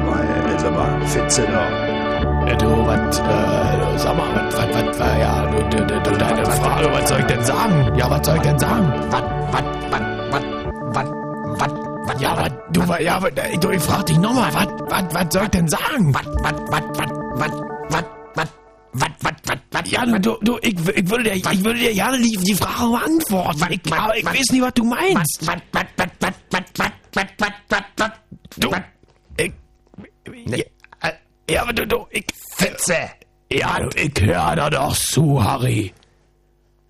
sag mal, äh, sag mal, Fitze da. Ja, du, was, äh, sag mal, was, was, was, was, ja, du, du, du, du deine Frage, was soll ich denn sagen? Ja, was soll ich denn sagen? Was, was, was, was, was, was, was, Ja, was, du, wa- ja, was, äh, du, ich frag dich nochmal, was, was, was soll ich denn sagen? was, was, was, was, was, was, was, was, was, was, was, Ja, du, du, ich, ich würde dir, ich würde dir gerne die, die Frage beantworten. Ich, was, aber ich was, weiß nicht, was du meinst. was, was, was, was, was, was, was, was, was, was, Du, was, ich, ja, äh, ja, aber du, du, ich, Fitze, ja, du, ich hör da doch zu, Harry.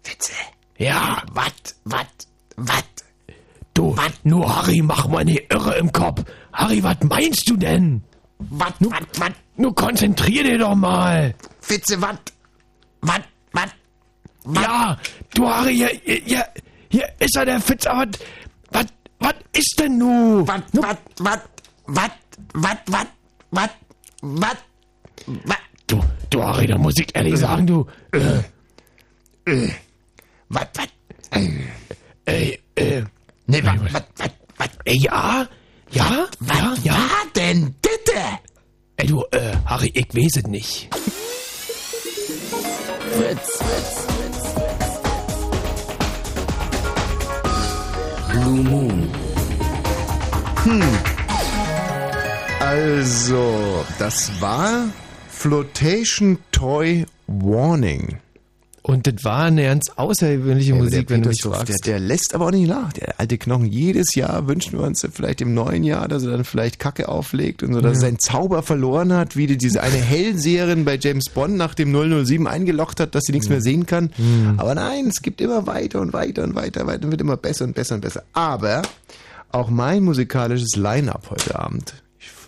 Fitze, Ja, was, was, was, du, nur Harry, mach mal nicht irre im Kopf. Harry, was meinst du denn? was, was, was, Nur konzentrier dich doch mal. Fitze, was, was, was, Ja, du Harry, hier, hier, hier, ist er der Fitz, aber was, was ist denn nu? was, was, was, was, was, was, was, was, was, Du, du Harry, da muss ich ehrlich sagen, du, äh, was, was, äh, ey, äh, nee, was, was, was, was, ey, ja, ja, ja, was ja. war denn bitte? Ey, du, äh, Harry, ich weiß es nicht. Fritz, Blue Moon. Also, das war Flotation Toy Warning. Und das war eine ganz außergewöhnliche Musik, der wenn du mich fragst. Der, der lässt aber auch nicht nach. Der alte Knochen. Jedes Jahr wünschen wir uns vielleicht im neuen Jahr, dass er dann vielleicht Kacke auflegt und so, dass er seinen Zauber verloren hat, wie die, diese eine Hellseherin bei James Bond nach dem 007 eingeloggt hat, dass sie nichts mehr sehen kann. Aber nein, es gibt immer weiter und weiter und weiter, weiter und wird immer besser und besser und besser. Aber auch mein musikalisches Line-Up heute Abend.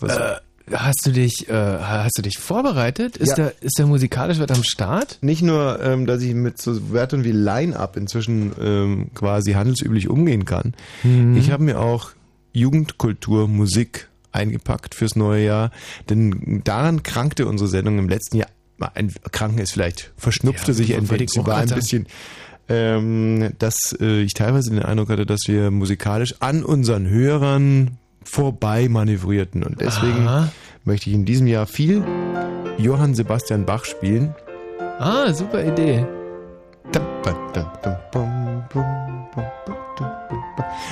Ich versuch, Hast du dich, äh, hast du dich vorbereitet? Ist, Ja. der, ist der musikalisch was am Start? nicht nur, ähm, dass ich mit so Wörtern wie Line-Up inzwischen ähm, quasi handelsüblich umgehen kann. Ich habe mir auch Jugendkultur, Musik eingepackt fürs neue Jahr, denn daran krankte unsere Sendung im letzten Jahr. Ein Kranken ist vielleicht, verschnupfte Ja, sich entweder. Sie war ein bisschen, ähm, dass äh, ich teilweise den Eindruck hatte, dass wir musikalisch an unseren Hörern vorbei manövrierten. Und deswegen Aha. möchte ich in diesem Jahr viel Johann Sebastian Bach spielen. Ah, super Idee.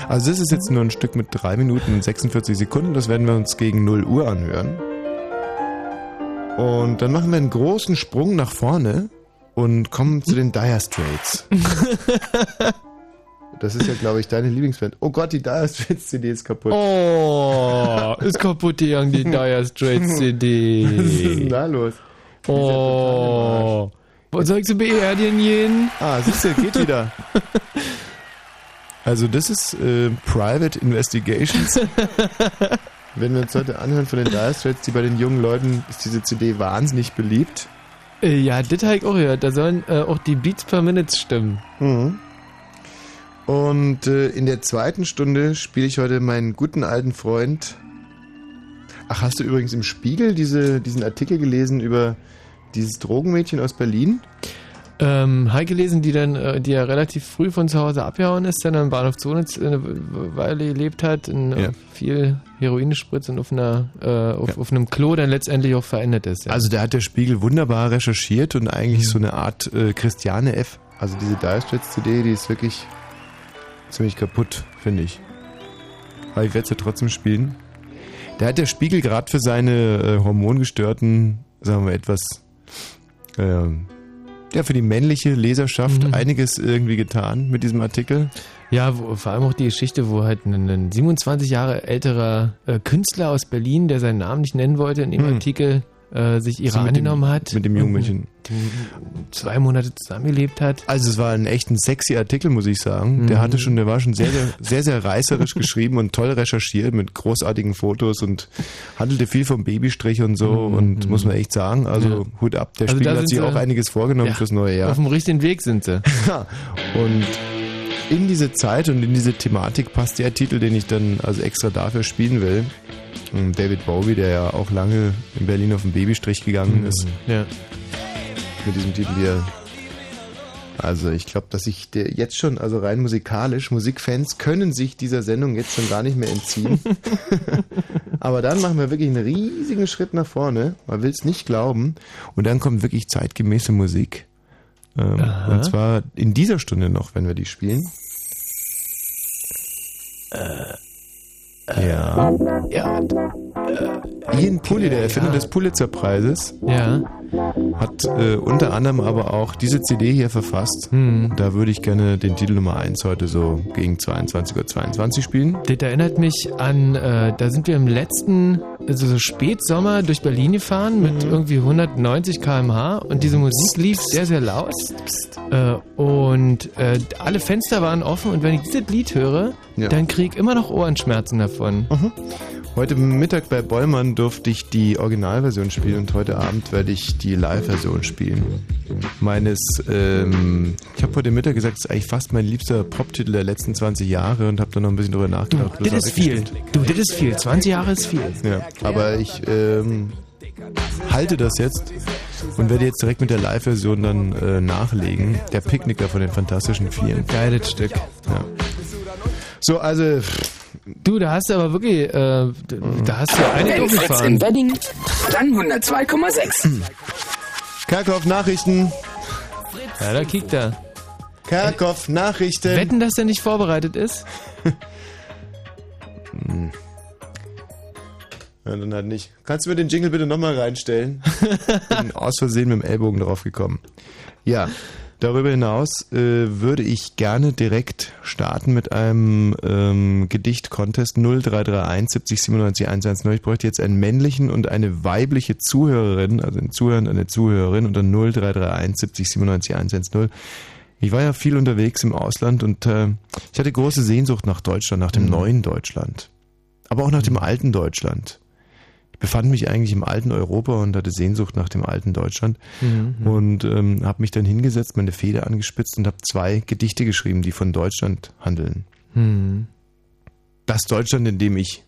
Also das ist jetzt nur ein Stück mit 3 Minuten und 46 Sekunden. Das werden wir uns gegen 0 Uhr anhören. Und dann machen wir einen großen Sprung nach vorne und kommen zu den Dire Straits. Das ist ja, glaube ich, deine Lieblingsband. Oh Gott, die Dire Straits CD ist kaputt. Oh, ist kaputt gegangen, die Dire Straits CD. Was ist denn da los? Oh. Soll ich sie beerdigen gehen? Ah, siehst du, geht wieder. Also das ist äh, Private Investigations. Wenn wir uns heute anhören von den Dire Straits, die bei den jungen Leuten ist diese CD wahnsinnig beliebt. Äh, Ja, das habe ich auch gehört. Da sollen äh, auch die Beats per Minute stimmen. Mhm. Und äh, in der zweiten Stunde spiele ich heute meinen guten alten Freund. Ach, hast du übrigens im Spiegel diese, diesen Artikel gelesen über dieses Drogenmädchen aus Berlin? Ähm, ich gelesen, die dann, äh, die ja relativ früh von zu Hause abgehauen ist, dann am Bahnhof Zonitz eine Weile gelebt hat, in äh, Ja. viel Heroin gespritzt und auf einer, äh, auf, auf einem Klo dann letztendlich auch verendet ist. Ja. Also da hat der Spiegel wunderbar recherchiert und eigentlich so eine Art äh, Christiane F. Also diese Dire Straits CD, die ist wirklich ziemlich kaputt, finde ich. Aber ich werde sie trotzdem spielen. Da hat der Spiegel gerade für seine äh, hormongestörten, sagen wir etwas, ähm, ja, für die männliche Leserschaft Mhm. einiges irgendwie getan mit diesem Artikel. Ja, wo, vor allem auch die Geschichte, wo halt ein, ein 27 Jahre älterer äh, Künstler aus Berlin, der seinen Namen nicht nennen wollte, in dem Hm. Artikel äh, sich ihre So mit dem- angenommen hat. mit dem jungen Mädchen. Zwei Monate zusammengelebt hat. Also es war ein echt ein sexy Artikel, muss ich sagen. Der Mhm. hatte schon, der war schon sehr, sehr, sehr, sehr reißerisch geschrieben und toll recherchiert mit großartigen Fotos und handelte viel vom Babystrich und so Mhm. und muss man echt sagen, also Ja. Hut ab, der Also Spiegel hat sich auch einiges vorgenommen Ja, fürs neue Jahr. Auf dem richtigen Weg sind sie. Ja, und in diese Zeit und in diese Thematik passt der Titel, den ich dann also extra dafür spielen will. David Bowie, der ja auch lange in Berlin auf den Babystrich gegangen ist, Ja. mit diesem Titel hier Also ich glaube, dass ich der jetzt schon, also rein musikalisch, Musikfans können sich dieser Sendung jetzt schon gar nicht mehr entziehen. Aber dann machen wir wirklich einen riesigen Schritt nach vorne. Man will es nicht glauben. Und dann kommt wirklich zeitgemäße Musik. Ähm, und zwar in dieser Stunde noch, wenn wir die spielen. Ja. Ja, Ian Pully, der Erfinder ja. des Pulitzer-Preises, ja. hat äh, unter anderem aber auch diese CD hier verfasst. Hm. Da würde ich gerne den Titel Nummer 1 heute so gegen 22.22 Uhr 22 spielen. Das erinnert mich an, äh, da sind wir im letzten, also so Spätsommer durch Berlin gefahren mit irgendwie 190 km/h und diese Musik lief sehr, sehr laut. Äh, und äh, alle Fenster waren offen und wenn ich dieses Lied höre, Ja. dann krieg ich immer noch Ohrenschmerzen davon. Heute Mittag bei Bollmann durfte ich die Originalversion spielen und heute Abend werde ich die Live-Version spielen. Meines, ähm, ich habe heute Mittag gesagt, es ist eigentlich fast mein liebster Pop-Titel der letzten 20 Jahre und habe dann noch ein bisschen drüber nachgedacht. Das war ist viel. Du, das ist viel. 20 Jahre ist viel. Ja, aber ich ähm, halte das jetzt und werde jetzt direkt mit der Live-Version dann äh, nachlegen. Der Picknicker von den Fantastischen Vieren. Geiles Stück. Ja. So, also, Du, da hast du aber wirklich, äh, da da hast du eine Wenn Fritz durchgefahren. in Wedding, dann 102,6. Kerkhoff Nachrichten. Ja, da kickt er. Kerkhoff Nachrichten. Wetten, dass er nicht vorbereitet ist? Ja, dann halt nicht. Kannst du mir den Jingle bitte nochmal reinstellen? Bin aus Versehen mit dem Ellbogen drauf gekommen. Ja, darüber hinaus äh, würde ich gerne direkt starten mit einem ähm, Gedicht-Contest 0331 70 97 110. Ich bräuchte jetzt einen männlichen und eine weibliche Zuhörerin, also einen Zuhörer und eine Zuhörerin unter 0331 70 97 110. Ich war ja viel unterwegs im Ausland und äh, ich hatte große Sehnsucht nach Deutschland, nach dem neuen Deutschland. Aber auch nach dem alten Deutschland. Befand mich eigentlich im alten Europa und hatte Sehnsucht nach dem alten Deutschland Mhm. und ähm, habe mich dann hingesetzt, meine Feder angespitzt und habe zwei Gedichte geschrieben, die von Deutschland handeln. Hm. Das Deutschland, in dem ich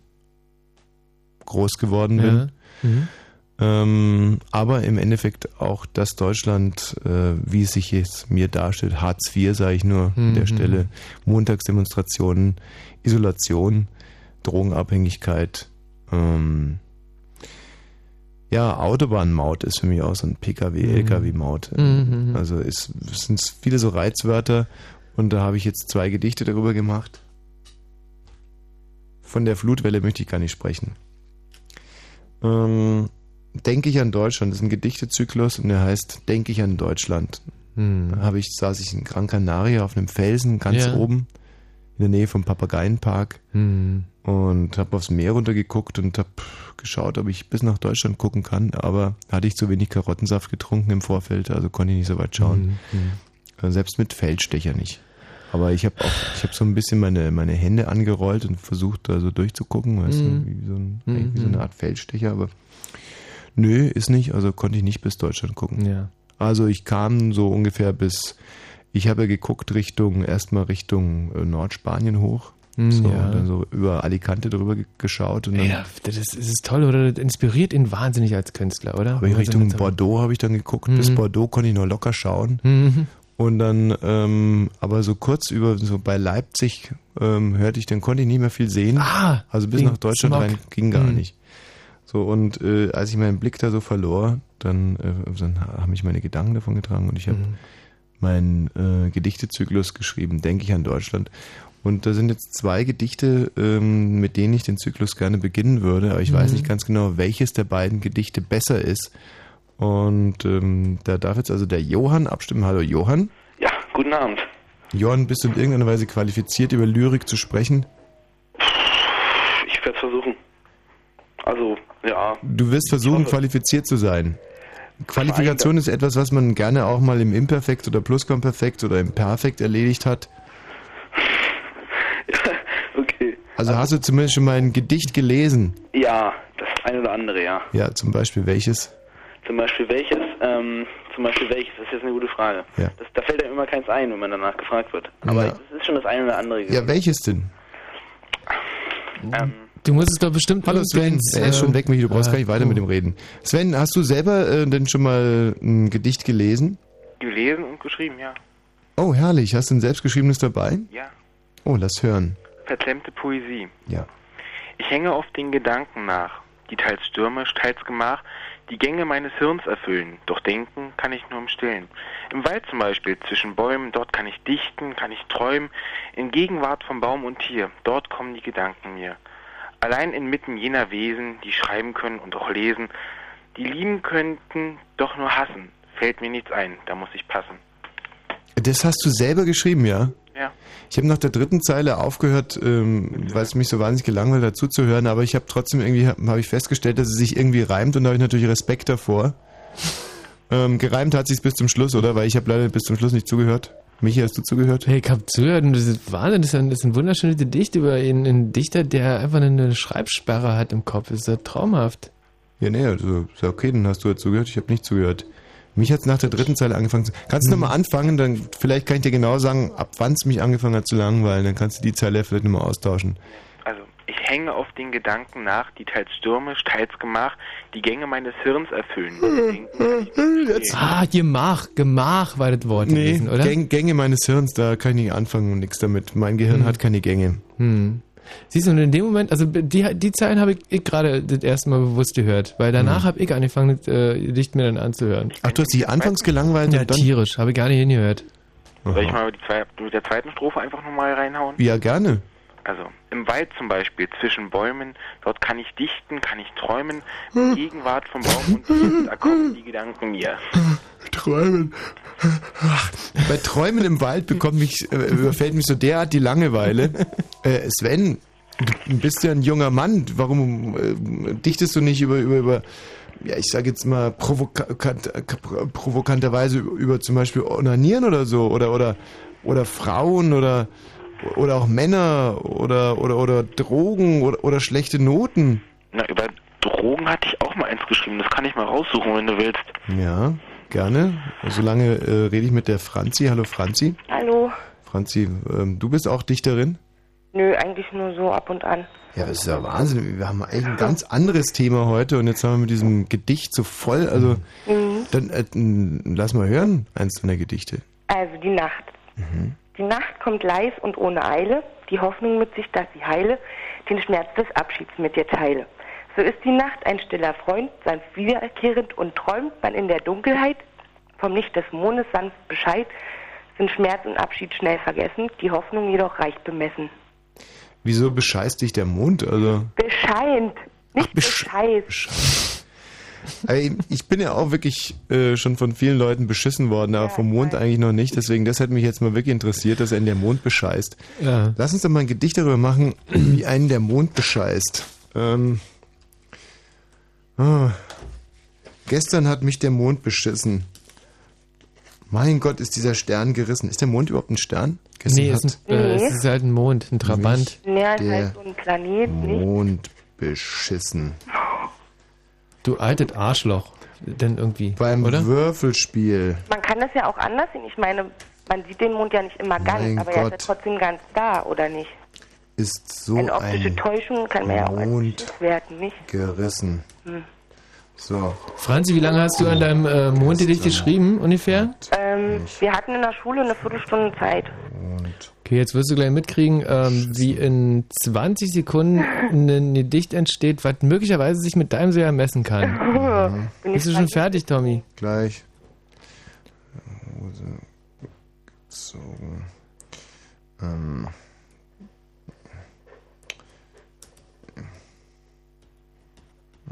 groß geworden bin, Ja. Mhm. ähm, aber im Endeffekt auch das Deutschland, äh, wie es sich jetzt mir darstellt, Hartz IV, sage ich nur an der Mhm. Stelle, Montagsdemonstrationen, Isolation, Drogenabhängigkeit, ähm, ja, Autobahnmaut ist für mich auch so ein Pkw, Mhm. Lkw-Maut. Mhm. Also es, es sind viele so Reizwörter und da habe ich jetzt zwei Gedichte darüber gemacht. Von der Flutwelle möchte ich gar nicht sprechen. Ähm, Denke ich an Deutschland, das ist ein Gedichtezyklus und der heißt Denke ich an Deutschland. Hm. Da habe ich, saß ich in Gran Canaria auf einem Felsen ganz Ja. oben in der Nähe vom Papageienpark Hm. und habe aufs Meer runtergeguckt und habe geschaut, ob ich bis nach Deutschland gucken kann, aber hatte ich zu wenig Karottensaft getrunken im Vorfeld, also konnte ich nicht so weit schauen. Hm. Also selbst mit Feldstecher nicht. Aber ich habe auch, ich habe so ein bisschen meine, meine Hände angerollt und versucht, da so durchzugucken, weißt Mhm. du, wie so, ein, Mhm. wie so eine Art Feldstecher, aber nö, ist nicht, also konnte ich nicht bis Deutschland gucken. Ja. Also ich kam so ungefähr bis, ich habe ja geguckt Richtung, erstmal Richtung äh, Nordspanien hoch. Hm, So, ja. dann so über Alicante drüber ge- geschaut und dann Ja, das ist, das ist toll, oder? Das inspiriert ihn wahnsinnig als Künstler, oder? Wenn man Richtung Bordeaux habe ich dann geguckt. Bis Mhm. Bordeaux konnte ich noch locker schauen. Mhm. Und dann, ähm, aber so kurz über, so bei Leipzig ähm, hörte ich, dann konnte ich nicht mehr viel sehen. Ah, also bis nach Deutschland Smog. rein ging gar Mhm. nicht. So, und äh, als ich meinen Blick da so verlor, dann, äh, dann haben mich meine Gedanken davon getragen und ich habe Mhm. meinen äh, Gedichtezyklus geschrieben, denke ich an Deutschland. Und da sind jetzt zwei Gedichte, ähm, mit denen ich den Zyklus gerne beginnen würde, aber ich weiß Mhm. nicht ganz genau, welches der beiden Gedichte besser ist. Und ähm, da darf jetzt also der Johann abstimmen. Hallo Johann. Ja, guten Abend. Johann, bist du in irgendeiner Weise qualifiziert, über Lyrik zu sprechen? Ich werde es versuchen. Also, ja. Du wirst versuchen, qualifiziert zu sein. Qualifikation ist etwas, was man gerne auch mal im Imperfekt oder Plusquamperfekt oder im Perfekt erledigt hat. Also hast du zumindest schon mal ein Gedicht gelesen? Ja, das eine oder andere, ja. Ja, zum Beispiel welches? Zum Beispiel welches? Ähm, zum Beispiel welches? Das ist jetzt eine gute Frage. Ja. Das, da fällt einem immer keins ein, wenn man danach gefragt wird. Aber Ja. das ist schon das eine oder andere. Ja, gewesen. welches denn? Ähm, Du musst es doch bestimmt Hallo Sven, er ist schon äh, weg, Michi, du brauchst ah, gar nicht weiter oh. mit ihm reden. Sven, hast du selber äh, denn schon mal ein Gedicht gelesen? gelesen und geschrieben, ja. Oh, herrlich. Hast du ein selbstgeschriebenes dabei? Ja. Oh, lass hören. Verklemmte Poesie. Ja. Ich hänge oft den Gedanken nach, die teils stürmisch, teils gemach, die Gänge meines Hirns erfüllen. Doch denken kann ich nur im Stillen. Im Wald zum Beispiel, zwischen Bäumen, dort kann ich dichten, kann ich träumen. In Gegenwart von Baum und Tier, dort kommen die Gedanken mir. Allein inmitten jener Wesen, die schreiben können und auch lesen, die lieben könnten, doch nur hassen. Fällt mir nichts ein, da muss ich passen. Das hast du selber geschrieben, ja? Ja. Ich habe nach der dritten Zeile aufgehört, ähm, weil es mich so wahnsinnig gelangweilt hat zuzuhören, aber ich habe trotzdem irgendwie habe hab ich festgestellt, dass es sich irgendwie reimt und da habe ich natürlich Respekt davor. Ähm, gereimt hat sich bis zum Schluss, oder? Weil ich habe leider bis zum Schluss nicht zugehört. Michi, hast du zugehört? Hey, ich hab zugehört und das ist Wahnsinn, das ist ein, das ist ein wunderschönes Gedicht über einen, einen Dichter, der einfach eine Schreibsperre hat im Kopf. Das ist ja traumhaft. Ja, nee, also ist ja okay, dann hast du ja zugehört, ich habe nicht zugehört. Mich hat es nach der dritten Zeile angefangen zu... Kannst du Mhm. nochmal anfangen, dann vielleicht kann ich dir genau sagen, ab wann es mich angefangen hat zu langweilen, dann kannst du die Zeile vielleicht nochmal austauschen. Also, ich hänge auf den Gedanken nach, die teils stürmisch, teils gemach, die Gänge meines Hirns erfüllen. Denken. Ah, Gemach, Gemach war das Wort Nee, gewesen, oder? Gäng, Gänge meines Hirns, da kann ich nicht anfangen und nichts damit. Mein Gehirn Hm. hat keine Gänge. Hm. Siehst du, und in dem Moment, also die, die Zeilen habe ich, ich gerade das erste Mal bewusst gehört, weil danach Hm. habe ich angefangen, das äh, Gedicht mir dann anzuhören. Ach, du hast dich anfangs gelangweilt Ja, und dann... tierisch, habe ich gar nicht hingehört. Soll ich mal die zwei, mit der zweiten Strophe einfach nochmal reinhauen? Ja, gerne. Also, im Wald zum Beispiel, zwischen Bäumen, dort kann ich dichten, kann ich träumen, in Gegenwart vom Baum und Tier, da kommen die Gedanken mir. Träumen. Bei Träumen im Wald bekommt mich, äh, überfällt mich so derart die Langeweile. Äh, Sven, du bist ja ein junger Mann. Warum äh, dichtest du nicht über, über, über ja, ich sage jetzt mal provokant, provokanterweise über, über zum Beispiel Onanieren oder so oder oder oder Frauen oder oder auch Männer oder oder oder Drogen oder, oder schlechte Noten. Na, über Drogen hatte ich auch mal eins geschrieben, das kann ich mal raussuchen, wenn du willst. Ja, gerne. Solange äh, rede ich mit der Franzi. Hallo Franzi. Hallo. Franzi, ähm, du bist auch Dichterin? Nö, eigentlich nur so ab und an. Ja, das ist ja Wahnsinn. Wir haben eigentlich ein ganz anderes Thema heute und jetzt haben wir mit diesem Gedicht so voll. Also, Mhm. dann äh, lass mal hören, eins deiner Gedichte. Also die Nacht. Die Nacht kommt leis und ohne Eile, die Hoffnung mit sich, dass sie heile, den Schmerz des Abschieds mit dir teile. So ist die Nacht ein stiller Freund, sanft wiederkehrend und träumt man in der Dunkelheit vom Licht des Mondes sanft Bescheid, sind Schmerz und Abschied schnell vergessen, die Hoffnung jedoch reich bemessen. Wieso bescheißt dich der Mond? Also, Bescheint, nicht besch- bescheißt. ich bin ja auch wirklich äh, schon von vielen Leuten beschissen worden, aber vom Mond eigentlich noch nicht. Deswegen, das hätte mich jetzt mal wirklich interessiert, dass einen der Mond bescheißt. Ja. Lass uns doch mal ein Gedicht darüber machen, wie einen der Mond bescheißt. Ähm, ah, gestern hat mich der Mond beschissen. Mein Gott, ist dieser Stern gerissen. Ist der Mond überhaupt ein Stern? Gestern Nee, hat es ist, ein, äh, es ist halt ein Mond, ein Trabant. Es der heißt so ein Planet, nicht? Mond beschissen. Du altes Arschloch. Denn irgendwie. Beim oder? Würfelspiel. Man kann das ja auch anders sehen. Ich meine, man sieht den Mond ja nicht immer ganz, Mein aber er ist ja Gott. trotzdem ganz da, oder nicht? Ist so Eine optische ein Täuschung kann man ja auch als werten, nicht? gerissen. So. Franzi, wie lange hast du an deinem äh, Mondgedicht geschrieben, ungefähr? Ähm, wir hatten in der Schule eine Viertelstunde Zeit. Okay, jetzt wirst du gleich mitkriegen, ähm, wie in 20 Sekunden ein Gedicht entsteht, was möglicherweise sich mit deinem sehr messen kann. Bin Bist du ich schon fertig, Tommy? Gleich. Hose gezogen. Ähm.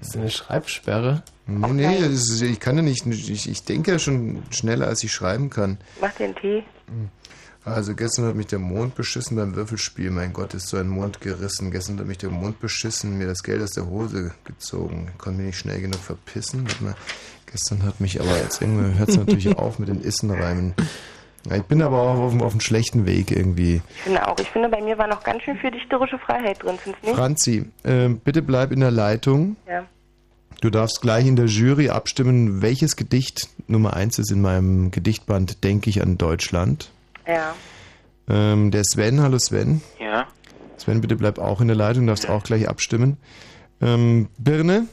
Ist das eine Schreibsperre? Nee, nee, das ist, ich kann ja nicht, ich, ich denke ja schon schneller, als ich schreiben kann. Mach den Tee. Also gestern hat mich der Mond beschissen beim Würfelspiel. Mein Gott, ist so ein Mond gerissen. Gestern hat mich der Mond beschissen, mir das Geld aus der Hose gezogen. Konnte mich nicht schnell genug verpissen. Gestern hat mich aber jetzt irgendwie hört es natürlich auf mit den Issenreimen. Ja, ich bin aber auch auf, dem- auf einem schlechten Weg irgendwie. Ich finde auch. Ich finde, bei mir war noch ganz schön viel dichterische Freiheit drin, findest du nicht? Franzi, äh, bitte bleib in der Leitung. Ja. Du darfst gleich in der Jury abstimmen, welches Gedicht Nummer eins ist in meinem Gedichtband Denke ich an Deutschland. Ja. Ähm, der Sven, hallo Sven. Ja. Sven, bitte bleib auch in der Leitung, darfst auch gleich abstimmen. Ähm, Birne,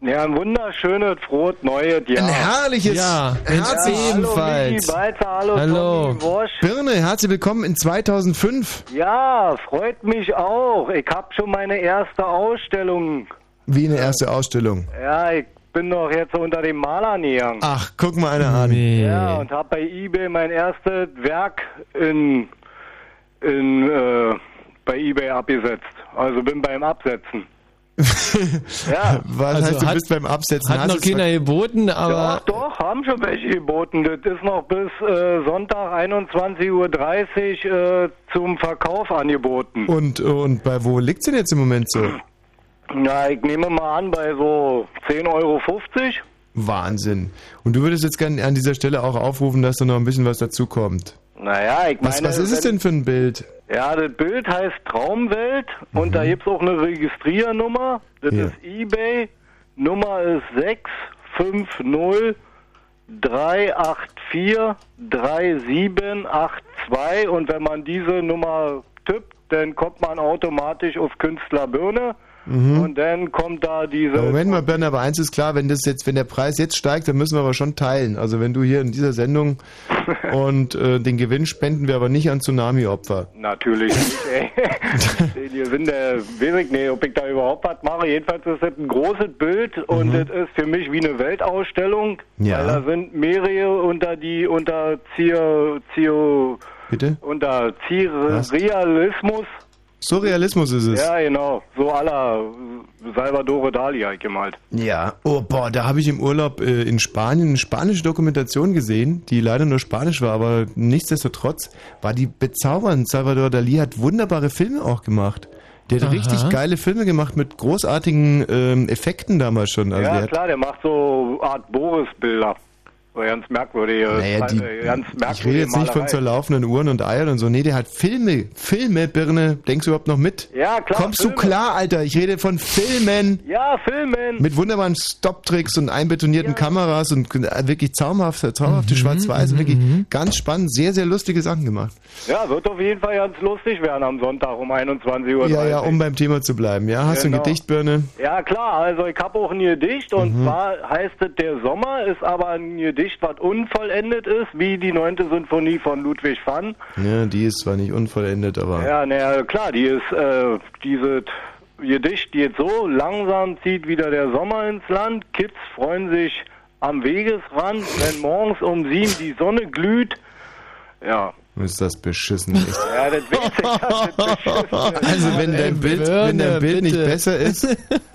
Ja, ein wunderschönes, frohes, neues Jahr. Ein herrliches, Ja, herzlich, ja, Hallo, Michi, hallo, Hallo. Tommy. Birne, herzlich willkommen in 2005. Ja, freut mich auch. Ich habe schon meine erste Ausstellung. Wie eine erste Ausstellung. Ja, ich bin doch jetzt unter den Malern gegangen. Ach, guck mal einer an. Nee. Ja, und habe bei eBay mein erstes Werk in, in äh, bei eBay abgesetzt. Also bin beim Absetzen. Ja. Was Also heißt, du hat- bist beim Absetzen? Hat Hast noch es keiner geboten, aber Doch, doch, haben schon welche geboten. Das ist noch bis äh, Sonntag 21.30 Uhr äh, zum Verkauf angeboten. Und, und bei wo liegt's denn jetzt im Moment so? Na, ich nehme mal an, bei so 10,50 Euro. Wahnsinn. Und du würdest jetzt gerne an dieser Stelle auch aufrufen, dass da noch ein bisschen was dazu kommt. Naja, ich meine. Was, was ist es denn für ein Bild? Ja, das Bild heißt Traumwelt und da gibt's auch eine Registriernummer. Das Ja. ist eBay. Nummer ist 650 384 3782 und wenn man diese Nummer tippt, dann kommt man automatisch auf Künstler Birne und dann kommt da diese Ja, Moment mal, Bern, aber eins ist klar, wenn das jetzt, wenn der Preis jetzt steigt, dann müssen wir aber schon teilen. Also wenn du hier in dieser Sendung und äh, den Gewinn spenden wir aber nicht an Tsunami-Opfer. Natürlich nicht, ey. Sind der, weiß ich nicht, ob ich da überhaupt was mache. Jedenfalls ist das ein großes Bild und das ist für mich wie eine Weltausstellung. Ja. Weil da sind mehrere unter die, unter Zier, Zier, Bitte? unter Was? Realismus. Surrealismus ist es. Ja, genau. So aller Salvador Dali halt gemalt. Ja. Oh, boah, da habe ich im Urlaub äh, in Spanien eine spanische Dokumentation gesehen, die leider nur spanisch war, aber nichtsdestotrotz war die bezaubernd. Salvador Dali hat wunderbare Filme auch gemacht. Der hat Aha. richtig geile Filme gemacht mit großartigen ähm, Effekten damals schon. Also der ja, hat, klar, der macht so Art Boris-Bilder. Ganz merkwürdige, naja, die, äh, ganz ich merkwürdige rede jetzt nicht von Malerei. zerlaufenden Uhren und Eiern und so. Nee, der hat Filme. Filme, Birne. Denkst du überhaupt noch mit? Ja, klar. Kommst Filme. du klar, Alter? Ich rede von Filmen. Ja, Filmen. Mit wunderbaren Stop-Tricks und einbetonierten Kameras und äh, wirklich traumhafte, traumhafte Mhm, Schwarz-Weiß. und Wirklich ganz spannend, sehr, sehr lustige Sachen gemacht. Ja, wird auf jeden Fall ganz lustig werden am Sonntag um 21 Uhr. Ja, ja, um beim Thema zu bleiben. Ja, hast du Genau. ein Gedicht, Birne? Ja, klar, also ich habe auch ein Gedicht und Mhm. zwar heißt es Der Sommer, ist aber ein Gedicht, was unvollendet ist, wie die neunte Sinfonie von Ludwig van. Ja, die ist zwar nicht unvollendet, aber... Ja, naja, klar, die ist, äh, dieses Gedicht geht so, langsam zieht wieder der Sommer ins Land, Kids freuen sich am Wegesrand, wenn morgens um sieben die Sonne glüht. Ja, Ist das beschissen. Echt. ja, das ich, das ist beschissen. Also wenn dein Bild, wenn dein Bild nicht besser ist,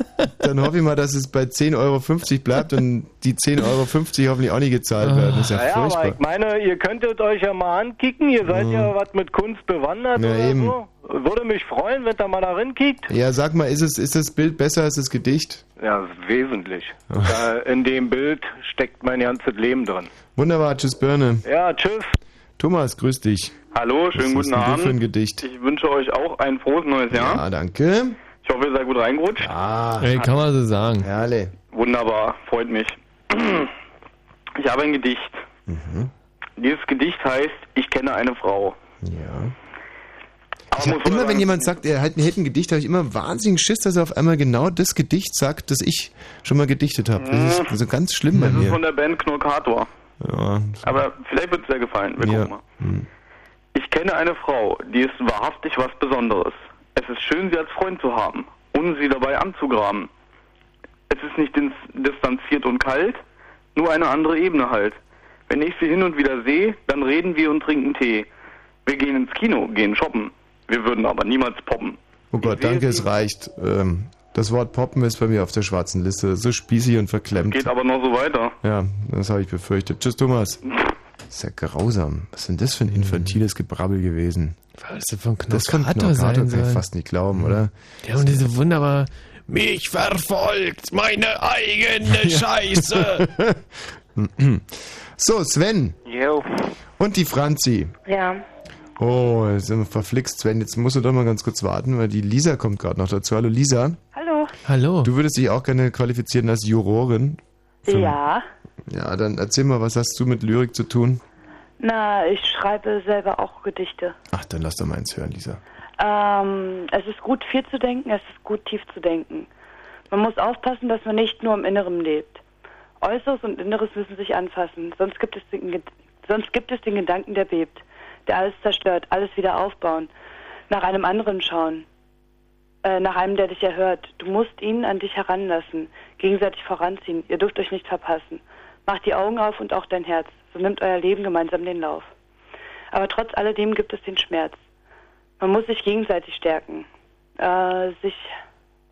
dann hoffe ich mal, dass es bei 10,50 Euro bleibt und die 10,50 Euro hoffentlich auch nicht gezahlt werden. Das ist ja Naja, aber furchtbar. ich meine, ihr könntet euch ja mal ankicken. Ihr seid ja was mit Kunst bewandert Ja, oder eben. so. Würde mich freuen, wenn da mal da kickt. Ja, sag mal, ist, es, ist das Bild besser als das Gedicht? Ja, wesentlich. Da in dem Bild steckt mein ganzes Leben drin. Wunderbar, tschüss Birne. Ja, tschüss. Thomas, grüß dich. Hallo, schönen Was guten du für ein Abend. Gedicht? Ich wünsche euch auch ein frohes neues Jahr. Ja, danke. Ich hoffe, ihr seid gut reingerutscht. Ah, Ey, kann man so sagen. herrlich. Wunderbar, freut mich. Ich habe ein Gedicht. Mhm. Dieses Gedicht heißt Ich kenne eine Frau. Ja. Aber Ich muss hab immer, sagen, wenn jemand sagt, er hätte ein Gedicht, habe ich immer wahnsinnigen Schiss, dass er auf einmal genau das Gedicht sagt, das ich schon mal gedichtet habe. Das ist also ganz schlimm bei das ist mir. von der Band Knurkator. Ja, Aber vielleicht wird es dir gefallen. Wir Ja. gucken mal. Ich kenne eine Frau, die ist wahrhaftig was Besonderes. Es ist schön, sie als Freund zu haben, ohne sie dabei anzugraben. Es ist nicht distanziert und kalt, nur eine andere Ebene halt. Wenn ich sie hin und wieder sehe, dann reden wir und trinken Tee. Wir gehen ins Kino, gehen shoppen. Wir würden aber niemals poppen. Oh Gott, danke, es reicht. Ähm, das Wort Poppen ist bei mir auf der schwarzen Liste. So spießig und verklemmt. Geht aber noch so weiter. Ja, das habe ich befürchtet. Tschüss, Thomas. Das ist ja grausam. Was ist denn das für ein infantiles Gebrabbel gewesen? Was das von Das von Knockator sein kann ich fast nicht glauben, oder? Ja, und diese wunderbar... Mich verfolgt meine eigene Scheiße. So, Sven Jo. und die Franzi. Ja. Oh, jetzt sind wir verflixt, Sven. Jetzt musst du doch mal ganz kurz warten, weil die Lisa kommt gerade noch dazu. Hallo Lisa. Hallo. Hallo. Du würdest dich auch gerne qualifizieren als Jurorin. Ja. Ja, dann erzähl mal, was hast du mit Lyrik zu tun? Na, ich schreibe selber auch Gedichte. Ach, dann lass doch mal eins hören, Lisa. Ähm, es ist gut, viel zu denken, es ist gut, tief zu denken. Man muss aufpassen, dass man nicht nur im Inneren lebt. Äußeres und Inneres müssen sich anfassen, sonst gibt es den, Ged- sonst gibt es den Gedanken, der bebt, der alles zerstört, alles wieder aufbauen, nach einem anderen schauen, äh, nach einem, der dich erhört. Du musst ihn an dich heranlassen, gegenseitig voranziehen. Ihr dürft euch nicht verpassen. Macht die Augen auf und auch dein Herz, so nimmt euer Leben gemeinsam den Lauf. Aber trotz alledem gibt es den Schmerz. Man muss sich gegenseitig stärken, äh, sich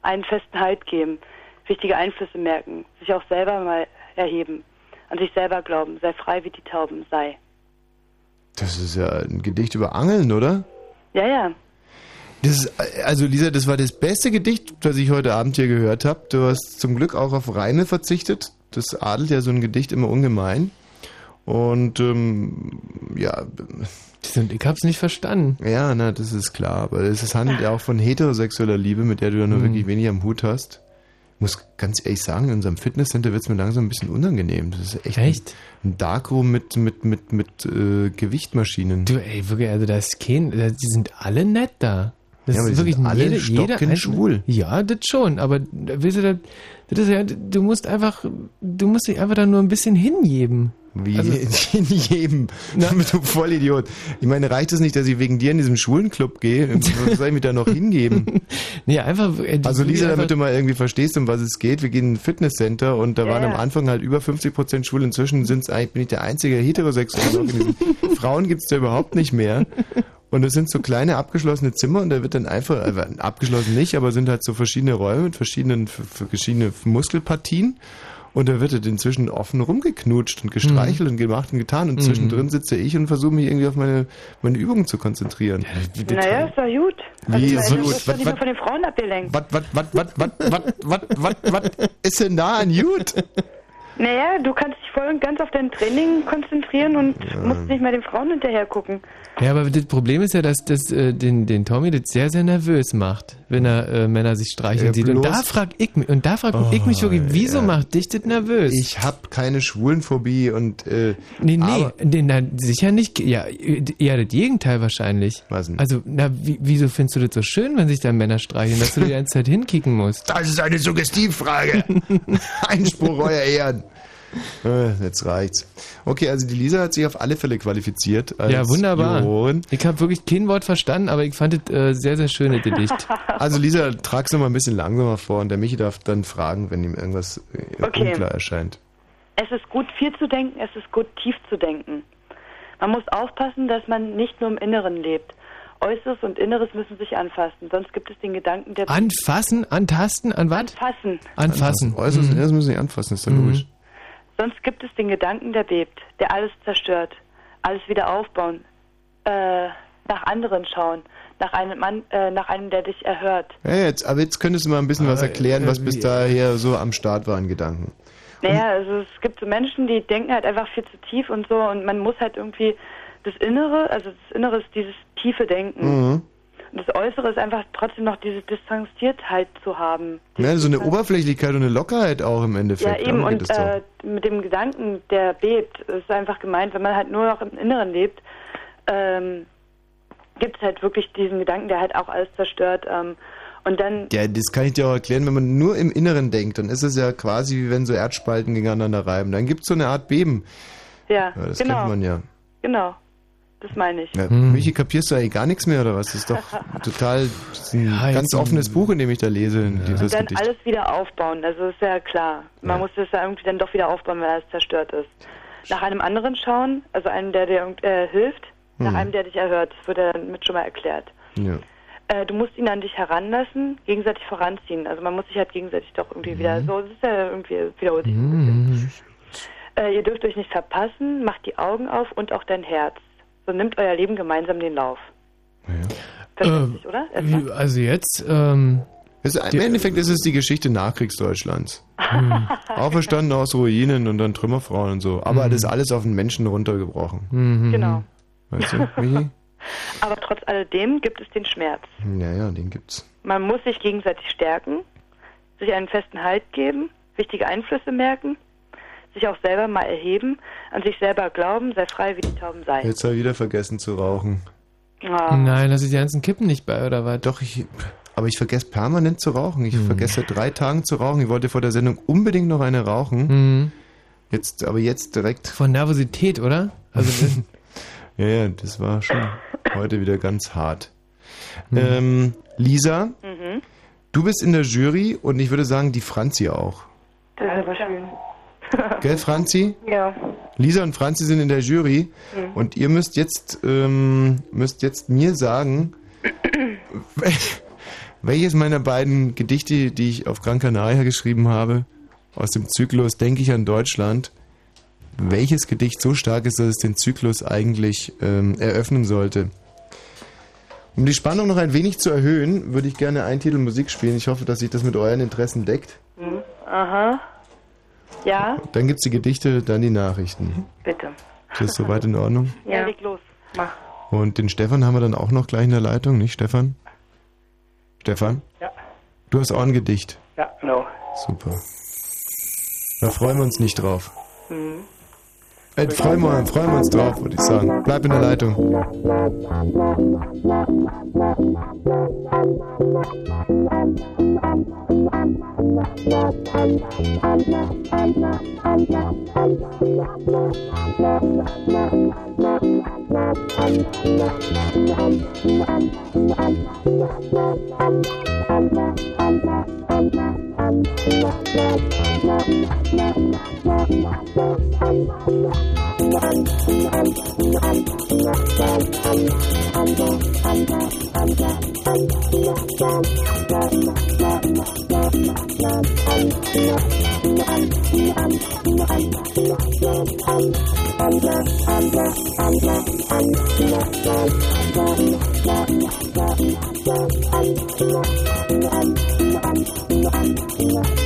einen festen Halt geben, wichtige Einflüsse merken, sich auch selber mal erheben, an sich selber glauben, sei frei wie die Tauben, sei. Das ist ja ein Gedicht über Angeln, oder? Ja, ja. Das ist, also Lisa, das war das beste Gedicht, das ich heute Abend hier gehört habe. Du hast zum Glück auch auf Reine verzichtet. Das adelt ja so ein Gedicht immer ungemein. Und ähm, ja. Und ich hab's nicht verstanden. Ja, na, das ist klar. Aber es handelt ja auch von heterosexueller Liebe, mit der du ja nur Hm. wirklich wenig am Hut hast. Ich muss ganz ehrlich sagen, in unserem Fitnesscenter wird es mir langsam ein bisschen unangenehm. Das ist echt, Echt? Ein, Darkroom mit, mit, mit, mit äh, Gewichtmaschinen. Du, ey, wirklich, also da ist kein, die sind alle nett da. Das Ja, ist wirklich sind alle jede, einzelne- schwul. Ja, das schon, aber willst du da, das ist ja, du musst einfach, du musst dich einfach da nur ein bisschen hingeben. Wie Also- in jedem. Du Vollidiot. Ich meine, reicht es nicht, dass ich wegen dir in diesem Schwulenclub gehe? Was soll ich mich da noch hingeben? Nee, einfach. äh, Also Lisa, einfach- damit du mal irgendwie verstehst, um was es geht, wir gehen in ein Fitnesscenter und da Ja, waren am. Anfang halt über 50% schwul. Inzwischen sind's eigentlich, bin ich der einzige Heterosexuelle. Frauen gibt's da überhaupt nicht mehr. Und es sind so kleine abgeschlossene Zimmer und da wird dann einfach, äh, abgeschlossen nicht, aber sind halt so verschiedene Räume mit verschiedenen, verschiedene Muskelpartien. Und da wird halt inzwischen offen rumgeknutscht und gestreichelt und gemacht und getan. Und Mhm. zwischendrin sitze ich und versuche mich irgendwie auf meine, meine Übungen zu konzentrieren. Naja, ist doch gut. Wie also, ist gut? Was- nicht was- von den Frauen abgelenkt. Was, was, was, was, was, was, was, was, was ist denn da an gut? Naja, du kannst dich voll und ganz auf dein Training konzentrieren und musst nicht mehr den Frauen hinterher gucken. Ja, aber das Problem ist ja, dass das äh, den, den Tommy das sehr, sehr nervös macht, wenn er äh, Männer sich streicheln Ja, sieht. Und da frag ich mich, und da frag ich mich wirklich, wieso ja. macht dich das nervös? Ich habe keine Schwulenphobie und äh, Nee, nee, aber- nee na, sicher nicht. Ja, eher das Gegenteil wahrscheinlich. Was denn? Also, na, wie, wieso findest du das so schön, wenn sich da Männer streicheln, dass du die ganze Zeit hinkicken musst? Das ist eine Suggestivfrage. Einspruch, euer Ehren. Äh, Jetzt reicht's. Okay, also die Lisa hat sich auf alle Fälle qualifiziert als ja, wunderbar. Jurorin. Ich habe wirklich kein Wort verstanden, aber ich fand es äh, sehr, sehr schön, das Gedicht. Also Lisa, trag's noch mal ein bisschen langsamer vor und der Michi darf dann fragen, wenn ihm irgendwas äh, Okay. unklar erscheint. Es ist gut, viel zu denken, es ist gut, tief zu denken. Man muss aufpassen, dass man nicht nur im Inneren lebt. Äußeres und Inneres müssen sich anfassen, sonst gibt es den Gedanken, der... Anfassen, antasten, an was? Anfassen. Anfassen. Äußeres Mhm. und Inneres müssen sich anfassen, ist doch Mhm. logisch. Sonst gibt es den Gedanken, der bebt, der alles zerstört, alles wieder aufbauen, äh, nach anderen schauen, nach einem Mann, äh, nach einem, der dich erhört. Ja, jetzt, aber jetzt könntest du mal ein bisschen was Aber, erklären, äh, was bis wie- daher so am Start war an Gedanken. Naja, also es gibt so Menschen, die denken halt einfach viel zu tief und so und man muss halt irgendwie das Innere, also das Innere ist dieses tiefe Denken. Mhm. Und das Äußere ist einfach trotzdem noch diese Distanziertheit zu haben. Ja, so eine Oberflächlichkeit und eine Lockerheit auch im Endeffekt. Ja, eben. Und äh, mit dem Gedanken, der bebt, ist einfach gemeint, wenn man halt nur noch im Inneren lebt, ähm, gibt es halt wirklich diesen Gedanken, der halt auch alles zerstört. Ähm, und dann, Ja, das kann ich dir auch erklären, wenn man nur im Inneren denkt, dann ist es ja quasi wie wenn so Erdspalten gegeneinander reiben. Dann gibt es so eine Art Beben. ja, Ja, das genau, kennt man ja. genau, das meine ich. ja Hm. Michi, kapierst du eigentlich gar nichts mehr oder was? Das ist doch total das ist ein Ja, ganz offenes Buch, in dem ich da lese. Dieses Und dann Gedicht. alles wieder aufbauen, also ist ja klar. Man muss das ja irgendwie dann doch wieder aufbauen, wenn alles zerstört ist. Nach einem anderen schauen, also einem, der dir äh, hilft, nach Hm. einem, der dich erhört. Das wird ja dann mit schon mal erklärt. Ja. Äh, du musst ihn an dich heranlassen, gegenseitig voranziehen. Also man muss sich halt gegenseitig doch irgendwie wieder, so es ist ja irgendwie, wiederholt sich ein bisschen. Äh, ihr dürft euch nicht verpassen, macht die Augen auf und auch dein Herz. So nimmt euer Leben gemeinsam den Lauf. Verständlich, oder? Erstmal? Wie- Also jetzt, ähm, Es, Im Endeffekt ist es die Geschichte Nachkriegsdeutschlands. Hm. Auferstanden aus Ruinen und dann Trümmerfrauen und so. Aber das ist alles auf den Menschen runtergebrochen. Mhm. Genau. Weißt du, Michi? Aber trotz alledem gibt es den Schmerz. Ja, ja, den gibt's. Man muss sich gegenseitig stärken, sich einen festen Halt geben, wichtige Einflüsse merken, sich auch selber mal erheben, an sich selber glauben, sei frei wie die Tauben sei. Jetzt habe ich wieder vergessen zu rauchen. Ah. Nein, lass ich die ganzen Kippen nicht bei, oder was? Doch, ich. aber ich vergesse permanent zu rauchen. Ich vergesse seit drei Tagen zu rauchen. Ich wollte vor der Sendung unbedingt noch eine rauchen. Mhm. Jetzt, aber jetzt direkt. Von Nervosität, oder? Also Ja, ja, das war schon heute wieder ganz hart. Mhm. Ähm, Lisa, Mhm. du bist in der Jury und ich würde sagen, die Franzi auch. Das ist aber schön. Gell, Franzi? Ja. Lisa und Franzi sind in der Jury Mhm. und ihr müsst jetzt, ähm, müsst jetzt mir sagen, wel- welches meiner beiden Gedichte, die ich auf Gran Canaria geschrieben habe, aus dem Zyklus Denke ich an Deutschland, welches Gedicht so stark ist, dass es den Zyklus eigentlich ähm, eröffnen sollte. Um die Spannung noch ein wenig zu erhöhen, würde ich gerne einen Titel Musik spielen. Ich hoffe, dass sich das mit euren Interessen deckt. Mhm. Aha. Ja, Dann gibt's die Gedichte, dann die Nachrichten. bitte. Ist das soweit in Ordnung? Ja, leg los. Mach. Und den Stefan haben wir dann auch noch gleich in der Leitung, nicht Stefan? Stefan? Ja. Du hast auch ein Gedicht. Ja, genau. Super. Da freuen wir uns nicht drauf. Mhm. Äh, freuen, wir, freuen wir uns drauf, würde ich sagen. Bleib in der Leitung. Lisa.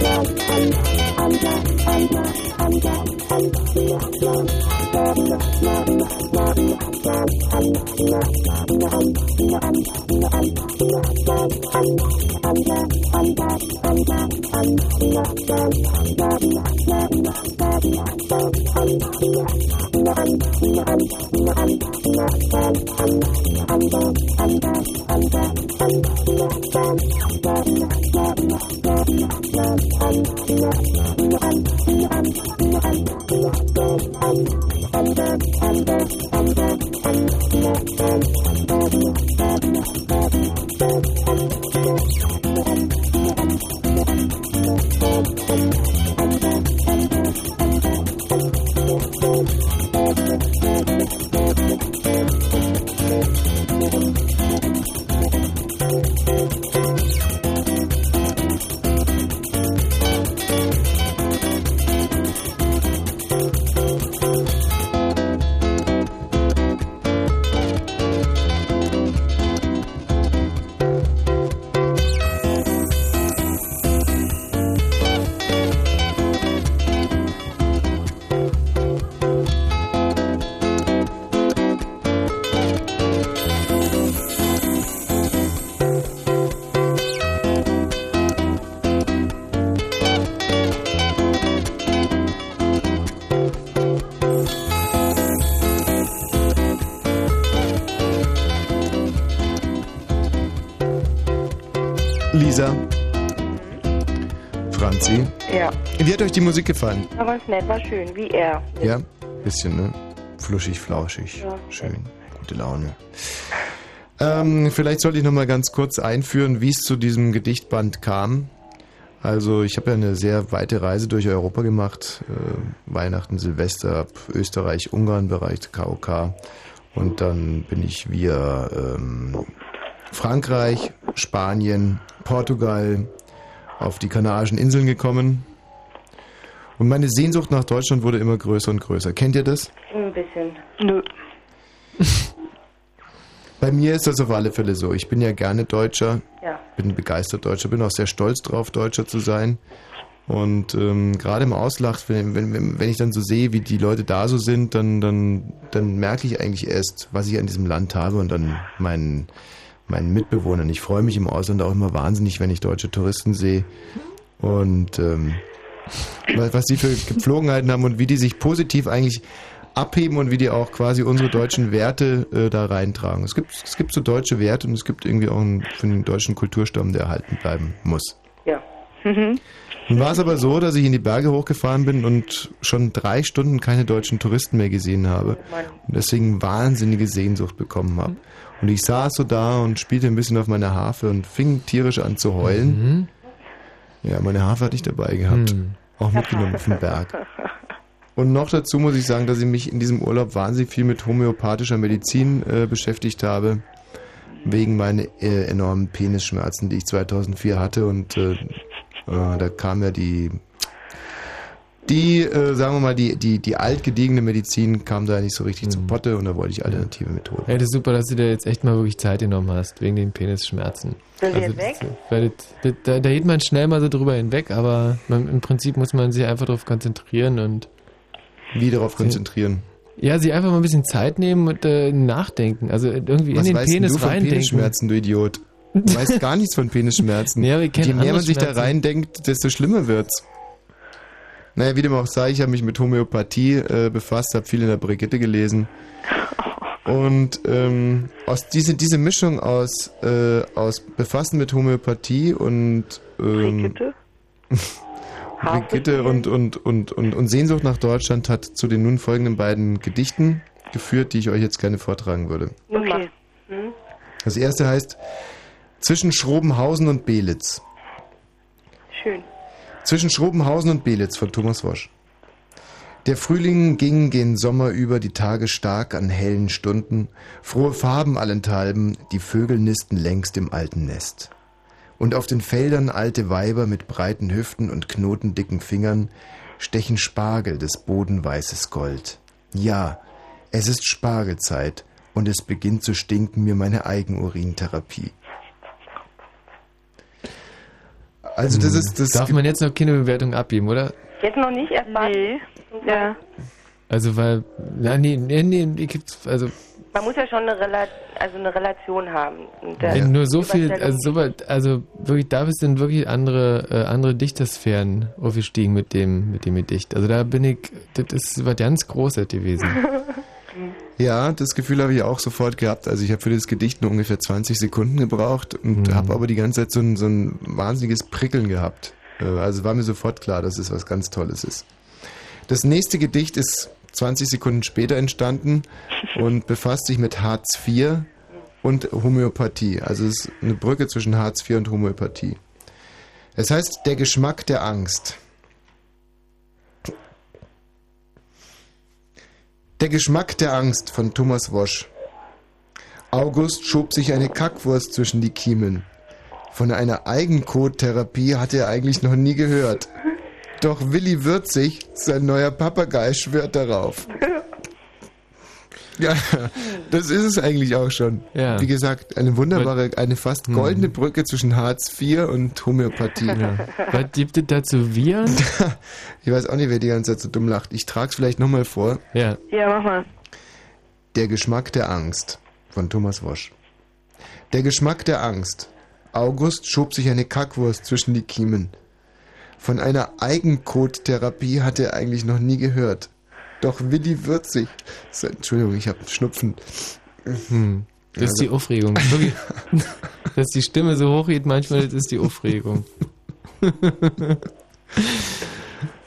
Franzi. Ja. Wie hat euch die Musik gefallen? Aber ganz nett, war schön, wie er. Ja? Bisschen, ne? Fluschig, flauschig. Ja. Schön. Gute Laune. Ähm, vielleicht sollte ich noch mal ganz kurz einführen, wie es zu diesem Gedichtband kam. Also ich habe ja eine sehr weite Reise durch Europa gemacht. Äh, Weihnachten, Silvester, Österreich, Ungarn, Bereich KOK. Und dann bin ich via ähm, Frankreich, Spanien, Portugal auf die Kanarischen Inseln gekommen. Und meine Sehnsucht nach Deutschland wurde immer größer und größer. Kennt ihr das? Ein bisschen. Nö. Bei mir ist das auf alle Fälle so. Ich bin ja gerne Deutscher, Ja. bin begeistert Deutscher, bin auch sehr stolz drauf, Deutscher zu sein. Und ähm, gerade im Auslacht, wenn, wenn, wenn wenn ich dann so sehe, wie die Leute da so sind, dann, dann, dann merke ich eigentlich erst, was ich an diesem Land habe und dann meinen, meinen Mitbewohnern. Ich freue mich im Ausland auch immer wahnsinnig, wenn ich deutsche Touristen sehe. Und ähm, was was die für Gepflogenheiten haben und wie die sich positiv eigentlich abheben und wie die auch quasi unsere deutschen Werte äh, da reintragen. Es gibt, es gibt so deutsche Werte und es gibt irgendwie auch einen, für den deutschen Kulturstamm, der erhalten bleiben muss. Ja. Nun war es aber so, dass ich in die Berge hochgefahren bin und schon drei Stunden keine deutschen Touristen mehr gesehen habe. Und deswegen wahnsinnige Sehnsucht bekommen habe. Und ich saß so da und spielte ein bisschen auf meiner Harfe und fing tierisch an zu heulen. Ja, meine Harfe hatte ich dabei gehabt. Auch mitgenommen vom Berg. Und noch dazu muss ich sagen, dass ich mich in diesem Urlaub wahnsinnig viel mit homöopathischer Medizin äh, beschäftigt habe. Wegen meiner äh, enormen Penisschmerzen, die ich 2004 hatte. Und äh, äh, da kam ja die, die, äh, sagen wir mal, die, die, die altgediegene Medizin kam da nicht so richtig zu Potte und da wollte ich alternative Methoden. Hey, das ist super, dass du dir jetzt echt mal wirklich Zeit genommen hast, wegen den Penisschmerzen. Sind das- weg? Weil das, das, da, da geht man schnell mal so drüber hinweg, aber man, im Prinzip muss man sich einfach darauf konzentrieren und. Wie darauf konzentrieren? Ja, sich einfach mal ein bisschen Zeit nehmen und äh, nachdenken. Also irgendwie Was in den Penis du von reindenken. Penisschmerzen, du Idiot? Du weißt gar nichts von Penisschmerzen. Ja, wir kennen Je mehr man sich da reindenkt, desto schlimmer wird's. Naja, wie dem auch sei, ich habe mich mit Homöopathie äh, befasst, habe viel in der Brigitte gelesen. Und ähm, aus diese, diese Mischung aus, äh, aus Befassen mit Homöopathie und ähm, Brigitte und, und, und, und, und Sehnsucht nach Deutschland hat zu den nun folgenden beiden Gedichten geführt, die ich euch jetzt gerne vortragen würde. Okay. Hm? Das erste heißt Zwischen Schrobenhausen und Belitz. Schön. Zwischen Schrobenhausen und Belitz von Thomas Wosch. Der Frühling ging gen Sommer über, die Tage stark an hellen Stunden, frohe Farben allenthalben, die Vögel nisten längst im alten Nest. Und auf den Feldern alte Weiber mit breiten Hüften und knotendicken Fingern stechen Spargel des Boden weißes Gold. Ja, es ist Spargelzeit und es beginnt zu stinken mir meine Eigenurintherapie. Also das ist das Darf man jetzt noch keine Bewertung abgeben, oder? Jetzt noch nicht erst mal. Nee. Ja. Also weil, ja, nee, nee, nee, die gibt's, also Man muss ja schon eine, Rela also eine Relation haben. Ey, nur so viel, also, so weit, also wirklich, da bist dann wirklich andere, äh, andere Dichtersphären aufgestiegen mit dem, mit dem Gedicht. Also da bin ich, das ist was ganz Großes gewesen. Ja, das Gefühl habe ich auch sofort gehabt. Also ich habe für das Gedicht nur ungefähr 20 Sekunden gebraucht und habe aber die ganze Zeit so ein, so ein wahnsinniges Prickeln gehabt. Äh, Also war mir sofort klar, dass es was ganz Tolles ist. Das nächste Gedicht ist 20 Sekunden später entstanden und befasst sich mit Hartz IV und Homöopathie. Also es ist eine Brücke zwischen Hartz IV und Homöopathie. Es heißt Der Geschmack der Angst. Der Geschmack der Angst von Thomas Wosch. August schob sich eine Kackwurst zwischen die Kiemen. Von einer Eigenkottherapie hatte er eigentlich noch nie gehört. Doch Willi Würzig, sein neuer Papagei, schwört darauf. Ja, das ist es eigentlich auch schon. Ja. Wie gesagt, eine wunderbare, eine fast goldene Brücke zwischen Hartz IV und Homöopathie. Was gibt es dazu wir? Ich weiß auch nicht, wer die ganze Zeit so dumm lacht. Ich trage es vielleicht nochmal vor. Ja. Ja, mach mal. Der Geschmack der Angst von Thomas Wosch. Der Geschmack der Angst. August schob sich eine Kackwurst zwischen die Kiemen. Von einer Eigenkottherapie hatte er eigentlich noch nie gehört. Doch Willi Würzig. Entschuldigung, ich habe Schnupfen. Hm. Das ist die Aufregung. Dass die Stimme so hoch geht, manchmal das ist die Aufregung.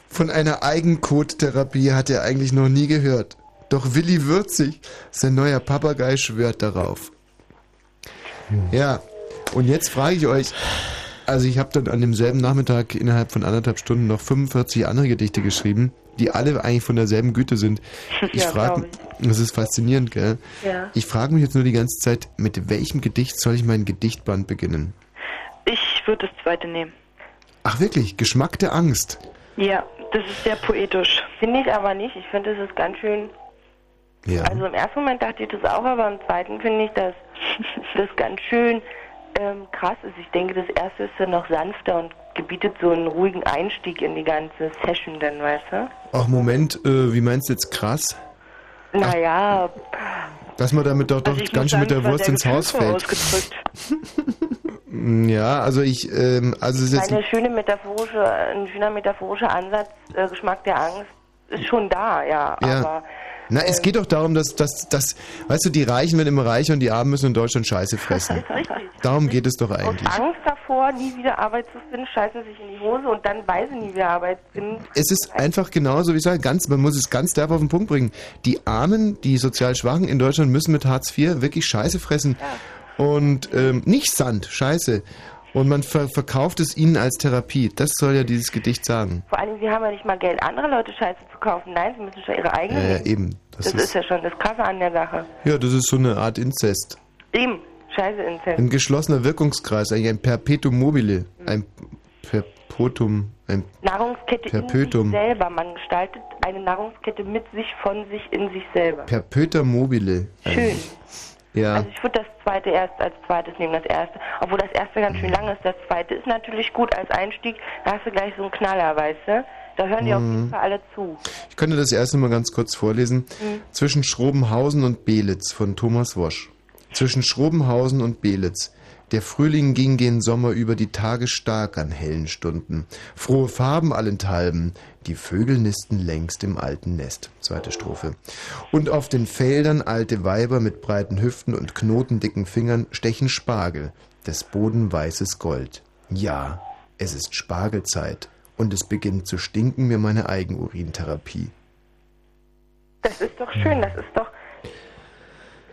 Von einer Eigenkottherapie hatte er eigentlich noch nie gehört. Doch Willi Würzig, sein neuer Papagei, schwört darauf. Ja, und jetzt frage ich euch, also ich habe dann an demselben Nachmittag innerhalb von anderthalb Stunden noch 45 andere Gedichte geschrieben, die alle eigentlich von derselben Güte sind. Ich Ja, frage, das ist faszinierend, gell? Ja. Ich frage mich jetzt nur die ganze Zeit, mit welchem Gedicht soll ich mein Gedichtband beginnen? Ich würde das zweite nehmen. Ach wirklich, Geschmack der Angst. Ja, das ist sehr poetisch. Finde ich aber nicht. Ich finde, es ist ganz schön. Ja. Also im ersten Moment dachte ich das auch, aber im zweiten finde ich, dass das ganz schön ähm, krass ist. Ich denke, das erste ist dann noch sanfter und gebietet so einen ruhigen Einstieg in die ganze Session dann, weißt du? Ach Moment, äh, wie meinst du jetzt krass? Naja, Dass man damit doch, doch Also ich ganz schön mit der Wurst ins Haus fällt. Ja, also ich, ähm, also es ist eine schöne metaphorische, ein schöner metaphorischer Ansatz, äh, Geschmack der Angst. ist schon da, ja. Ja. Aber Na, es geht doch darum, dass, dass, dass, weißt du, die Reichen werden immer reicher und die Armen müssen in Deutschland Scheiße fressen. Darum geht es doch aus eigentlich. Angst davor, nie wieder Arbeit zu finden, scheißen sich in die Hose und dann, weil sie nie wieder Arbeit finden, Es ist einfach genauso, wie ich sage, ganz, man muss es ganz derb auf den Punkt bringen. Die Armen, die sozial Schwachen in Deutschland müssen mit Hartz IV wirklich Scheiße fressen. Und ähm, nicht Sand, Scheiße. Und man ver verkauft es ihnen als Therapie. Das soll ja dieses Gedicht sagen. vor allem, sie haben ja nicht mal Geld, andere Leute Scheiße zu kaufen. Nein, sie müssen schon ihre eigene Ja, ja, eben. Das, Das, ist, ist ja schon das Krasse an der Sache. ja, das ist so eine Art Inzest. Eben, Scheiße Inzest. Ein geschlossener Wirkungskreis, eigentlich ein Perpetuum mobile. Ein Perpetuum, ein Nahrungskette Perpetuum. in sich selber. Man gestaltet eine Nahrungskette mit sich, von sich, in sich selber. Perpetuum mobile. Schön. Ja. Also ich würde das zweite erst als zweites nehmen, das erste. Obwohl das erste ganz schön lang ist, das zweite ist natürlich gut als Einstieg. Da hast du gleich so einen Knaller, weißt du? Da hören die auf jeden Mhm. Fall alle zu. Ich könnte das erste mal ganz kurz vorlesen. Mhm. Zwischen Schrobenhausen und Belitz von Thomas Wosch. Zwischen Schrobenhausen und Belitz. Der Frühling ging gen Sommer über die Tage stark an hellen Stunden. Frohe Farben allenthalben, die Vögel nisten längst im alten Nest. Zweite Strophe. Und auf den Feldern alte Weiber mit breiten Hüften und knotendicken Fingern stechen Spargel, des Boden weißes Gold. Ja, es ist Spargelzeit und es beginnt zu stinken mir meine Eigenurintherapie. Das ist doch schön, das ist doch.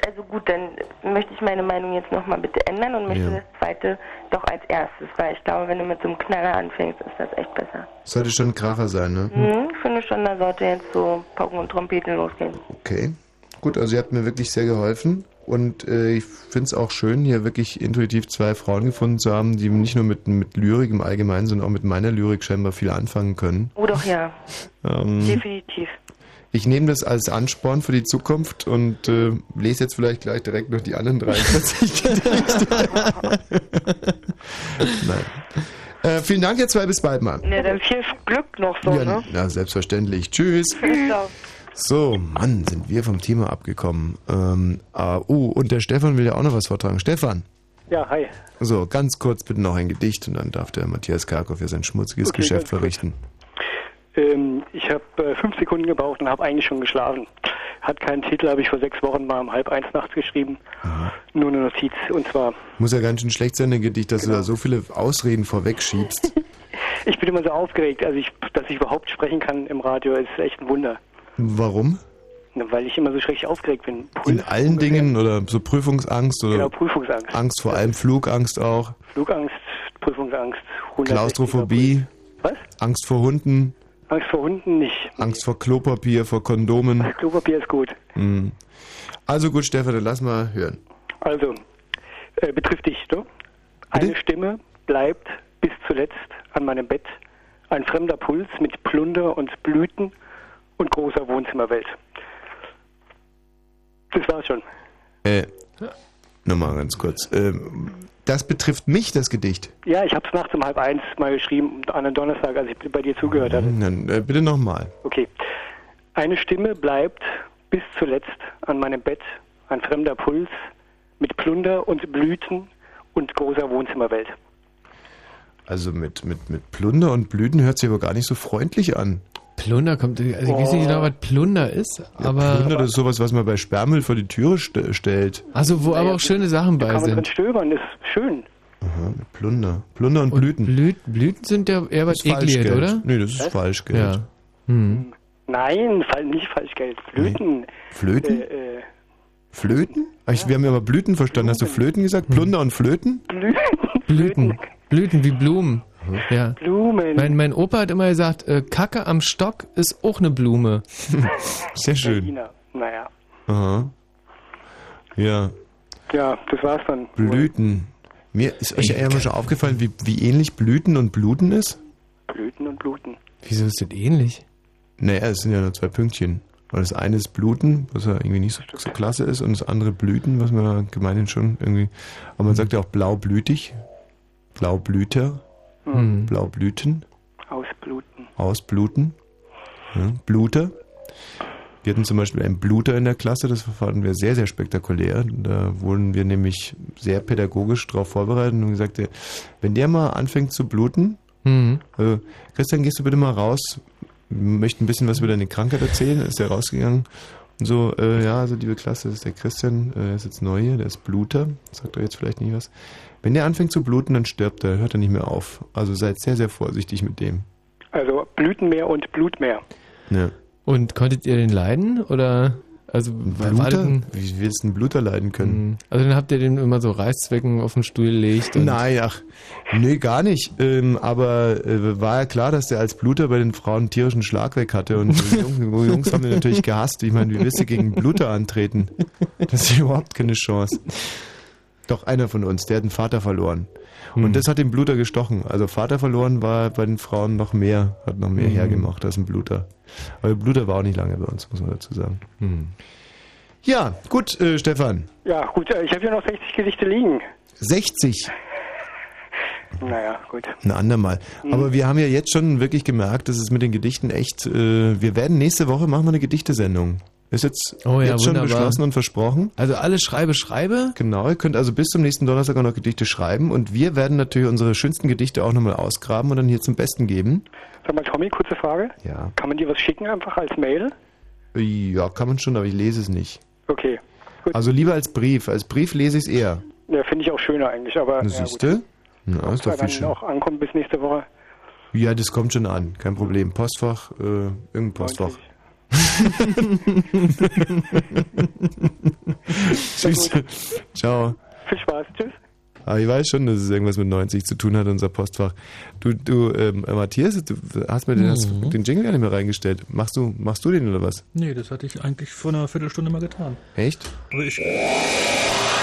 Also gut, dann möchte ich meine Meinung jetzt nochmal bitte ändern und möchte Ja. das zweite doch als erstes, weil ich glaube, wenn du mit so einem Knaller anfängst, ist das echt besser. Sollte schon ein Kracher sein, ne? Mhm, ich finde schon, da sollte jetzt so Pauken und Trompeten losgehen. Okay. Gut, also ihr habt mir wirklich sehr geholfen. Und äh, ich finde es auch schön, hier wirklich intuitiv zwei Frauen gefunden zu haben, die nicht nur mit, mit Lyrik im Allgemeinen, sondern auch mit meiner Lyrik scheinbar viel anfangen können. Oh doch, ja. Ähm, Definitiv. Ich nehme das als Ansporn für die Zukunft und äh, lese jetzt vielleicht gleich direkt noch die anderen 43 Gedichte. Nein. Äh, vielen Dank, ihr zwei, bis bald mal. Ja, dann viel Glück noch so, ja, ne? ja, selbstverständlich. Tschüss. Ciao. So, Mann, sind wir vom Thema abgekommen. Ähm, ah, oh, und der Stefan will ja auch noch was vortragen. Stefan. Ja, hi. So, ganz kurz bitte noch ein Gedicht und dann darf der Matthias Karkow ja sein schmutziges Okay, Geschäft ganz kurz. Ähm, ich habe äh, fünf Sekunden gebraucht und habe eigentlich schon geschlafen. Hat keinen Titel, habe ich vor sechs Wochen mal um halb eins nachts geschrieben. Nur eine Notiz. Und zwar, Muss ja ganz schön schlecht sein, ein Gedicht, dass du da so viele Ausreden vorwegschiebst. ich bin immer so aufgeregt, also ich, dass ich überhaupt sprechen kann im Radio, ist echt ein Wunder. Warum? Weil ich immer so schrecklich aufgeregt bin. In allen Dingen oder so Prüfungsangst oder Genau, Prüfungsangst. Angst vor allem, Flugangst auch, Flugangst, Prüfungsangst, 160er Klaustrophobie, Was? Angst vor Hunden, Angst vor Hunden nicht. Angst vor Klopapier, vor Kondomen. Klopapier ist gut. Mhm. Also gut, Stefan, dann lass mal hören. Also, äh, betrifft dich, ne? Eine Stimme bleibt bis zuletzt an meinem Bett. Ein fremder Puls mit Plunder und Blüten und großer Wohnzimmerwelt. Das war's schon. Äh, nochmal ganz kurz. Ähm, das betrifft mich, das Gedicht. Ja, ich habe es nachts um halb eins mal geschrieben, an einem Donnerstag, als ich bei dir zugehört hatte. Dann äh, bitte nochmal. Okay. Eine Stimme bleibt bis zuletzt an meinem Bett, ein fremder Puls mit Plunder und Blüten und großer Wohnzimmerwelt. Also mit, mit, mit Plunder und Blüten hört sich aber gar nicht so freundlich an. Plunder kommt, also ich weiß nicht genau, was Plunder ist, aber. Plunder, das ist sowas, was man bei Sperrmüll vor die Türe st stellt. Also, wo aber auch schöne Sachen Da bei kann man drin sind. stöbern, ist schön. Aha, Plunder. Plunder und, Blüten. Blüt, Blüten sind ja eher was Ekliges, oder? Nee, das ist Was? Falschgeld. Ja. Hm. Nein, nicht Falschgeld. Flöten. Flöten? Äh, äh, Flöten? Ach, ich, wir haben ja mal Blüten verstanden. Hast du Flöten gesagt? Hm. Plunder und Flöten? Blüten. Blüten wie Blumen. Ja. Blumen. Mein, mein Opa hat immer gesagt, äh, Kacke am Stock ist auch eine Blume. Sehr schön. Berliner. Naja. Aha. Ja, Ja, das war's dann. Blüten. Mir ist euch ja mal schon aufgefallen, wie, wie ähnlich Blüten und Bluten ist? Blüten und Bluten. Wieso ist das ähnlich? Naja, es sind ja nur zwei Pünktchen. Weil das eine ist Bluten, was ja irgendwie nicht so, so klasse ist, und das andere Blüten, was man ja gemeinhin schon irgendwie. Aber man sagt ja auch blaublütig, Blaublüter, Hm. Blaublüten, Ausbluten. Ausbluten, ja, Bluter. Wir hatten zum Beispiel einen Bluter in der Klasse, das fanden wir sehr, sehr spektakulär. Da wurden wir nämlich sehr pädagogisch darauf vorbereitet und gesagt, wenn der mal anfängt zu bluten, Mhm. also, Christian, gehst du bitte mal raus möchte ein bisschen was über deine Krankheit erzählen, ist der rausgegangen. Und so, äh, ja, also liebe Klasse, das ist der Christian, äh, der ist jetzt neu hier, der ist Bluter, sagt er jetzt vielleicht nicht was. Wenn der anfängt zu bluten, dann stirbt er, hört er nicht mehr auf. Also seid sehr, sehr vorsichtig mit dem. Also Blütenmeer und Blutmeer. Ja. Und konntet ihr den leiden? Oder also Bluter? Wie willst du einen Bluter leiden können? Also dann habt ihr den immer so Reißzwecken auf den Stuhl gelegt. Und Nein, ach, nee, gar nicht. Ähm, aber äh, war ja klar, dass der als Bluter bei den Frauen einen tierischen Schlag weg hatte. Und die Jungs, Jungs haben den natürlich gehasst. Ich meine, wie willst du gegen Bluter antreten? Das ist überhaupt keine Chance. Doch einer von uns, der hat einen Vater verloren. Hm. Und das hat den Bluter gestochen. Also Vater verloren war bei den Frauen noch mehr, hat noch mehr Mhm. hergemacht als ein Bluter. Aber der Bluter war auch nicht lange bei uns, muss man dazu sagen. Ja, gut, äh, Stefan. Ja, gut, ich habe hier noch 60 Gedichte liegen. 60. Naja, gut. Ein andermal. Mhm. Aber wir haben ja jetzt schon wirklich gemerkt, dass es mit den Gedichten echt. Äh, wir werden nächste Woche machen wir eine Gedichtesendung. Ist jetzt, Oh ja, jetzt schon wunderbar. beschlossen und versprochen. Also alles schreibe, schreibe. Genau, ihr könnt also bis zum nächsten Donnerstag auch noch Gedichte schreiben und wir werden natürlich unsere schönsten Gedichte auch nochmal ausgraben und dann hier zum Besten geben. Sag mal, Tommy, kurze Frage. Ja. Kann man dir was schicken einfach als Mail? Ja, kann man schon, aber ich lese es nicht. Okay. Also lieber als Brief. Als Brief lese ich es eher. Ja, finde ich auch schöner eigentlich, aber Na, ja, gut. siehste? Na, ist doch viel dann schön. auch ankommt bis nächste Woche. Ja, das kommt schon an. Kein Problem. Postfach, äh, irgendein Postfach. Tschüss. Ciao. Viel Spaß. Tschüss. Ah, ich weiß schon, dass es irgendwas mit 90 zu tun hat, unser Postfach. Du, du, ähm, Matthias, du hast mir den, hast Mhm. den Jingle gar nicht mehr reingestellt. Machst du, machst du den oder was? Nee, das hatte ich eigentlich vor einer Viertelstunde mal getan. Echt? Aber ich.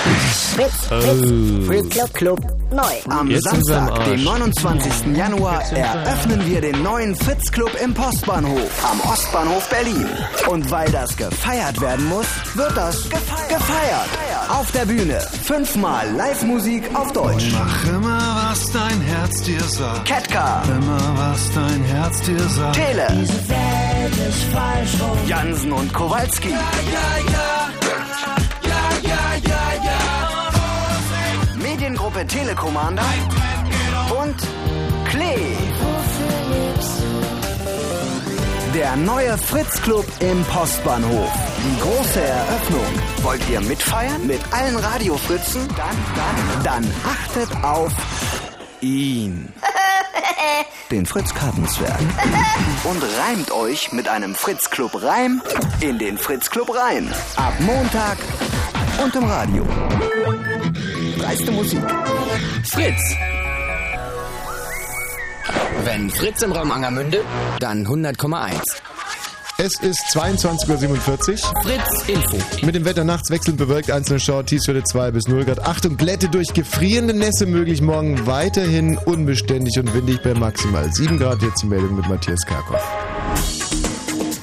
Fritz, Oh. Fritz, Fritz Club Club neu. Am Jetzt Samstag, den 29. Januar, eröffnen wir den neuen Fritz Club im Postbahnhof am Ostbahnhof Berlin. Und weil das gefeiert werden muss, wird das gefeiert. Auf der Bühne fünfmal Live-Musik auf Deutsch. Mach immer, was dein Herz dir sagt. Ketka, Immer, was dein Herz dir sagt. Tele, Diese Welt ist falsch. Jansen und Kowalski. Mediengruppe Telekommander und Klee. Der neue Fritz Club im Postbahnhof. Die große Eröffnung. Wollt ihr mitfeiern? Mit allen Radiofritzen? Dann, dann, dann achtet auf ihn. Den Fritz Kartenzwerg. Und reimt euch mit einem Fritz Club Reim in den Fritz Club rein. Ab Montag und im Radio. Dreiste Musik. Fritz. Wenn Fritz im Raum Angermünde, dann 100,1. Es ist 22.47 Uhr. Fritz Info. Mit dem Wetter nachts wechselnd bewölkt, einzelne Schauer, Tiefstwerte 2 bis 0 Grad. Achtung, Glätte durch gefrierende Nässe möglich. Morgen weiterhin unbeständig und windig bei maximal 7 Grad. Jetzt die Meldung mit Matthias Karkow.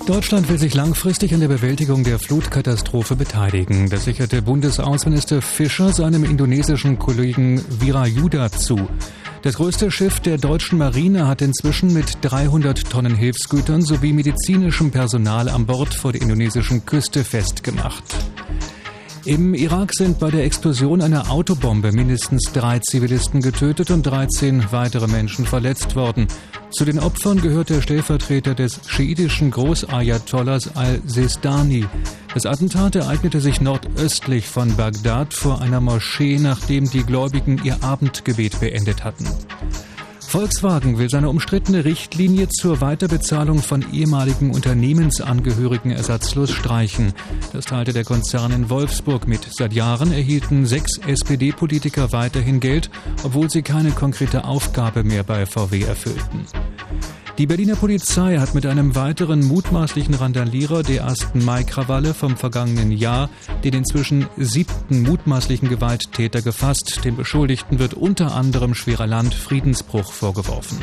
Deutschland will sich langfristig an der Bewältigung der Flutkatastrophe beteiligen. Das sicherte Bundesaußenminister Fischer seinem indonesischen Kollegen Wirayuda zu. Das größte Schiff der deutschen Marine hat inzwischen mit 300 Tonnen Hilfsgütern sowie medizinischem Personal an Bord vor der indonesischen Küste festgemacht. Im Irak sind bei der Explosion einer Autobombe mindestens drei Zivilisten getötet und 13 weitere Menschen verletzt worden. Zu den Opfern gehört der Stellvertreter des schiitischen Großayatollahs al-Sistani. Das Attentat ereignete sich nordöstlich von Bagdad vor einer Moschee, nachdem die Gläubigen ihr Abendgebet beendet hatten. Volkswagen will seine umstrittene Richtlinie zur Weiterbezahlung von ehemaligen Unternehmensangehörigen ersatzlos streichen. Das teilte der Konzern in Wolfsburg mit. Seit Jahren erhielten sechs SPD-Politiker weiterhin Geld, obwohl sie keine konkrete Aufgabe mehr bei VW erfüllten. Die Berliner Polizei hat mit einem weiteren mutmaßlichen Randalierer der ersten Mai-Krawalle vom vergangenen Jahr den inzwischen siebten mutmaßlichen Gewalttäter gefasst. Dem Beschuldigten wird unter anderem schwerer Landfriedensbruch vorgeworfen.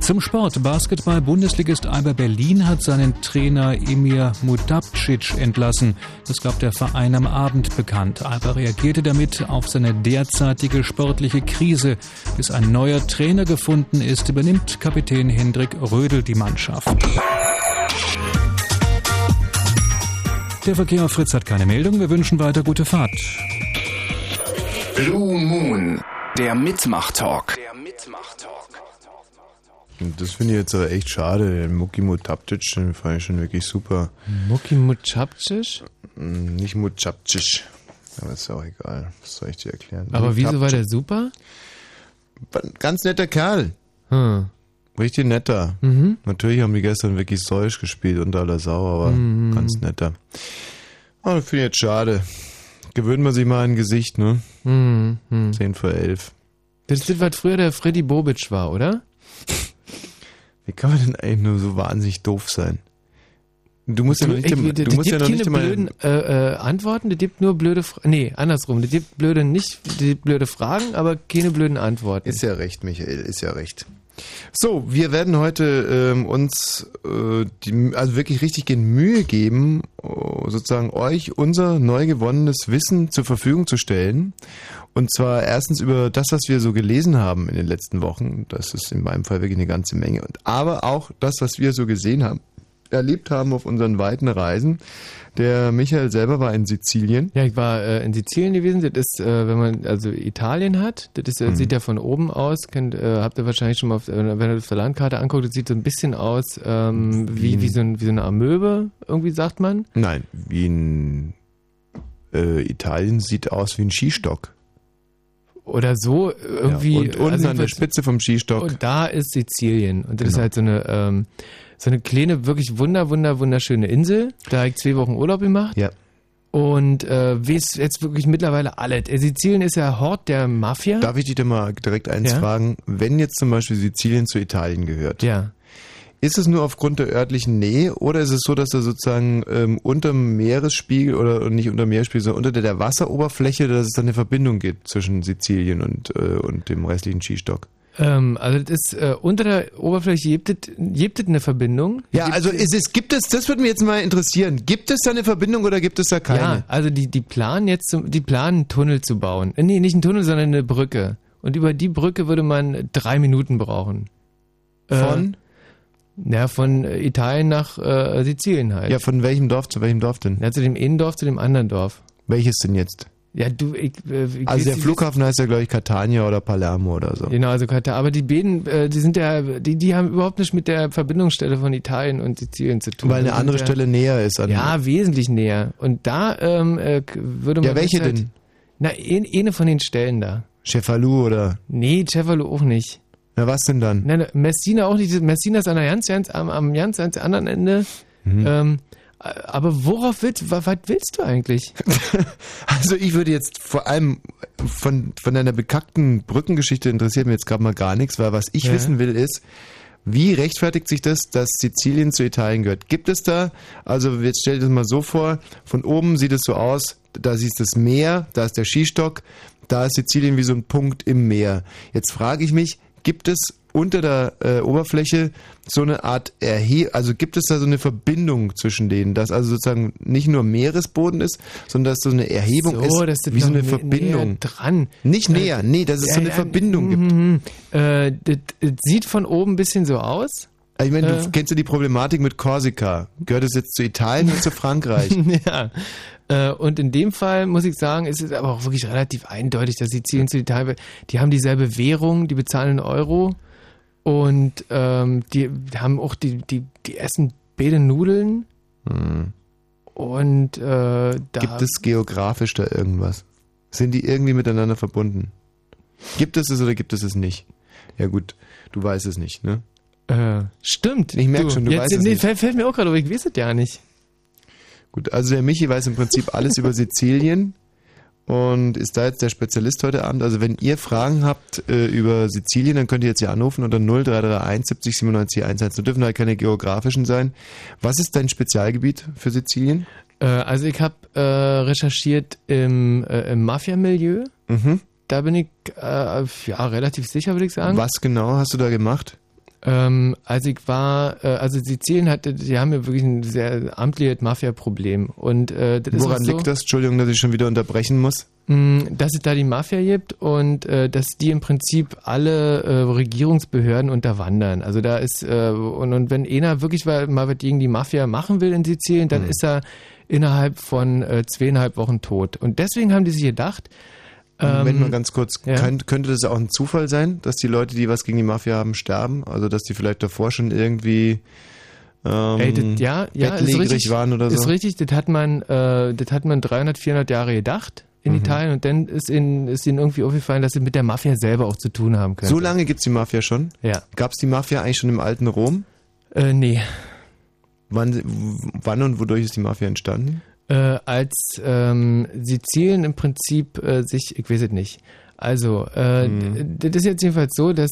Zum Sport. Basketball-Bundesligist Alba Berlin hat seinen Trainer Emir Mutapcic entlassen. Das gab der Verein am Abend bekannt. Alba reagierte damit auf seine derzeitige sportliche Krise. Bis ein neuer Trainer gefunden ist, übernimmt Kapitän Hendrik Rödel die Mannschaft. Der Verkehr auf Fritz hat keine Meldung. Wir wünschen weiter gute Fahrt. Blue Moon. Der Mitmach-Talk. Und das finde ich jetzt aber echt schade. Den Muki Mutapcic, den fand ich schon wirklich super. Muki Mutapcic? Mm, Nicht Mutapcic. Aber ist ja auch egal. Was soll ich dir erklären? Aber wieso war Mutapcic. der super? Ganz netter Kerl. Hm. Richtig netter. Mhm. Natürlich haben die gestern wirklich säusch gespielt unter aller Sau, aber Mhm. ganz netter. Oh, das finde ich jetzt schade. Gewöhnt man sich mal ein Gesicht, ne? Mhm. Mhm. 10 vor 11. Das ist, was früher der Freddy Bobic war, oder? Wie kann man denn eigentlich nur so wahnsinnig doof sein? Du musst ja noch nicht, ey, du musst ja noch nicht immer, blöden äh, äh, Antworten, das gibt nur blöde Fragen. Nee, andersrum. Das gibt blöde nicht, gibt blöde Fragen, aber keine blöden Antworten. Ist ja recht, Michael, ist ja recht. So, wir werden heute ähm, uns äh, die, also wirklich richtig gehen Mühe geben, äh, sozusagen euch unser neu gewonnenes Wissen zur Verfügung zu stellen. Und zwar erstens über das, was wir so gelesen haben in den letzten Wochen. Das ist in meinem Fall wirklich eine ganze Menge. Und aber auch das, was wir so gesehen haben, erlebt haben auf unseren weiten Reisen. Der Michael selber war in Sizilien. Ja, ich war äh, in Sizilien gewesen. Das ist, äh, wenn man also Italien hat, das ist, äh, Mhm. sieht ja von oben aus. Kennt, äh, habt ihr wahrscheinlich schon mal, auf, äh, wenn ihr auf der Landkarte anguckt, das sieht so ein bisschen aus ähm, wie, wie, so ein, wie so eine Amöbe, irgendwie sagt man. Nein, wie ein äh, Italien sieht aus wie ein Skistock. Oder so irgendwie. Ja, und unten also an der Spitze vom Skistock. Und da ist Sizilien. Und das ist Genau. halt so eine, ähm, so eine kleine, wirklich wunder, wunder, wunderschöne Insel. Da habe ich zwei Wochen Urlaub gemacht. Ja. Und äh, wie ist jetzt wirklich mittlerweile alles? Äh, Sizilien ist ja Hort der Mafia. Darf ich dich da mal direkt eins Ja? fragen? Wenn jetzt zum Beispiel Sizilien zu Italien gehört, ja. Ist es nur aufgrund der örtlichen Nähe oder ist es so, dass da sozusagen ähm, unter dem Meeresspiegel oder nicht unter dem Meeresspiegel, sondern unter der, der Wasseroberfläche, dass es da eine Verbindung gibt zwischen Sizilien und, äh, und dem restlichen Skistock? Ähm, also das ist äh, unter der Oberfläche gibt es, gibt es eine Verbindung. Ja, also ist es, gibt es, das würde mich jetzt mal interessieren, gibt es da eine Verbindung oder gibt es da keine? Ja, also die, die planen jetzt, zum- die planen einen Tunnel zu bauen. Äh, Nee, nicht einen Tunnel, sondern eine Brücke. Und über die Brücke würde man drei Minuten brauchen. Von? Äh, ja, von äh, Italien nach äh, Sizilien halt. Ja, von welchem Dorf zu welchem Dorf denn? Ja, zu dem einen Dorf, zu dem anderen Dorf. Welches denn jetzt? Ja, du, ich, äh, ich Also weiß der Flughafen heißt ja, glaube ich, Catania oder Palermo oder so. Genau, also Katar. Aber die beiden, äh, die sind ja, die, die haben überhaupt nicht mit der Verbindungsstelle von Italien und Sizilien zu tun. Weil eine Die andere ja, Stelle näher ist an Ja, wesentlich näher. Und da ähm, äh, würde man. Ja, welche halt, denn? Na, ein- eine von den Stellen da. Cefalu oder? Nee, Cefalo auch nicht. Na, was denn dann? Nein, Messina auch nicht. Messina ist an der ganz, ganz, am, am ganz, ganz anderen Ende. Mhm. Ähm, aber worauf willst, was, was willst du eigentlich? Also ich würde jetzt vor allem von, von deiner bekackten Brückengeschichte interessiert mir jetzt gerade mal gar nichts, weil was ich Ja. wissen will ist, wie rechtfertigt sich das, dass Sizilien zu Italien gehört? Gibt es da, also jetzt stell dir das mal so vor, von oben sieht es so aus, da siehst du das Meer, da ist der Skistock, da ist Sizilien wie so ein Punkt im Meer. Jetzt frage ich mich, gibt es unter der äh, Oberfläche so eine Art Erhe also gibt es da so eine Verbindung zwischen denen, dass also sozusagen nicht nur Meeresboden ist, sondern dass so eine Erhebung So, ist, wie so eine Verbindung. näher dran. Nicht näher, nee, dass es so eine Verbindung gibt. Mhm. Äh, das, das sieht von oben ein bisschen so aus. Ich meine, du Äh. kennst ja die Problematik mit Korsika. Gehört es jetzt zu Italien oder zu Frankreich? ja. Äh, Und in dem Fall muss ich sagen, ist es aber auch wirklich relativ eindeutig, dass Sizilien zu Italien, die haben dieselbe Währung, die bezahlen in Euro und ähm, die haben auch die, die, die essen beide Nudeln Hm. und äh, da Gibt es geografisch da irgendwas? Sind die irgendwie miteinander verbunden? Gibt es es oder gibt es es nicht? Ja gut, du weißt es nicht, ne? Äh, stimmt. Ich merke schon, du jetzt, weißt es nee, nicht. Fällt, fällt mir auch gerade, aber ich weiß es ja nicht. Gut, also der Michi weiß im Prinzip alles über Sizilien und ist da jetzt der Spezialist heute Abend. Also wenn ihr Fragen habt äh, über Sizilien, dann könnt ihr jetzt hier anrufen unter 0331 70 97 11. Das dürfen halt keine geografischen sein. Was ist dein Spezialgebiet für Sizilien? Äh, also ich habe äh, recherchiert im, äh, im Mafia-Milieu. Mhm. Da bin ich äh, ja relativ sicher, würde ich sagen. Was genau hast du da gemacht? Ähm, also ich war, äh, also Sizilien hatte, die haben ja wirklich ein sehr amtliches Mafia-Problem. Und äh, das Woran ist so, liegt das? Entschuldigung, dass ich schon wieder unterbrechen muss. mh, dass es da die Mafia gibt und äh, dass die im Prinzip alle äh, Regierungsbehörden unterwandern. Also da ist, äh, und, und wenn einer wirklich mal, mal was gegen die Mafia machen will in Sizilien, dann ist er innerhalb von äh, zweieinhalb Wochen tot. Und deswegen haben die sich gedacht, Moment Ähm, mal ganz kurz. ja. Könnt, könnte das auch ein Zufall sein, dass die Leute, die was gegen die Mafia haben, sterben? Also, dass die vielleicht davor schon irgendwie ähm, Ey, das, ja, ja, ist richtig, waren oder so? Ist richtig, das hat man, äh, das hat man 300, 400 Jahre gedacht in Mhm. Italien und dann ist ihnen, ist ihnen irgendwie aufgefallen, dass sie mit der Mafia selber auch zu tun haben können. So lange gibt's die Mafia schon? Ja. Gab's die Mafia eigentlich schon im alten Rom? Äh, nee. Wann, wann und wodurch ist die Mafia entstanden? Äh, als ähm, Sizilien im Prinzip äh, sich, ich weiß es nicht. Also, äh, d- das ist jetzt jedenfalls so, dass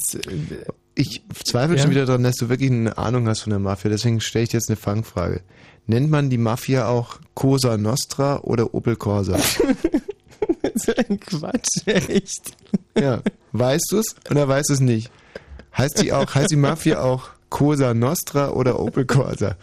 Ich zweifle Ja? schon wieder daran, dass du wirklich eine Ahnung hast von der Mafia. Deswegen stelle ich dir jetzt eine Fangfrage. Nennt man die Mafia auch Cosa Nostra oder Opel Corsa? so ein Quatsch, echt. Ja. Weißt du es oder weißt du es nicht? Heißt die auch, heißt die Mafia auch Cosa Nostra oder Opel Corsa?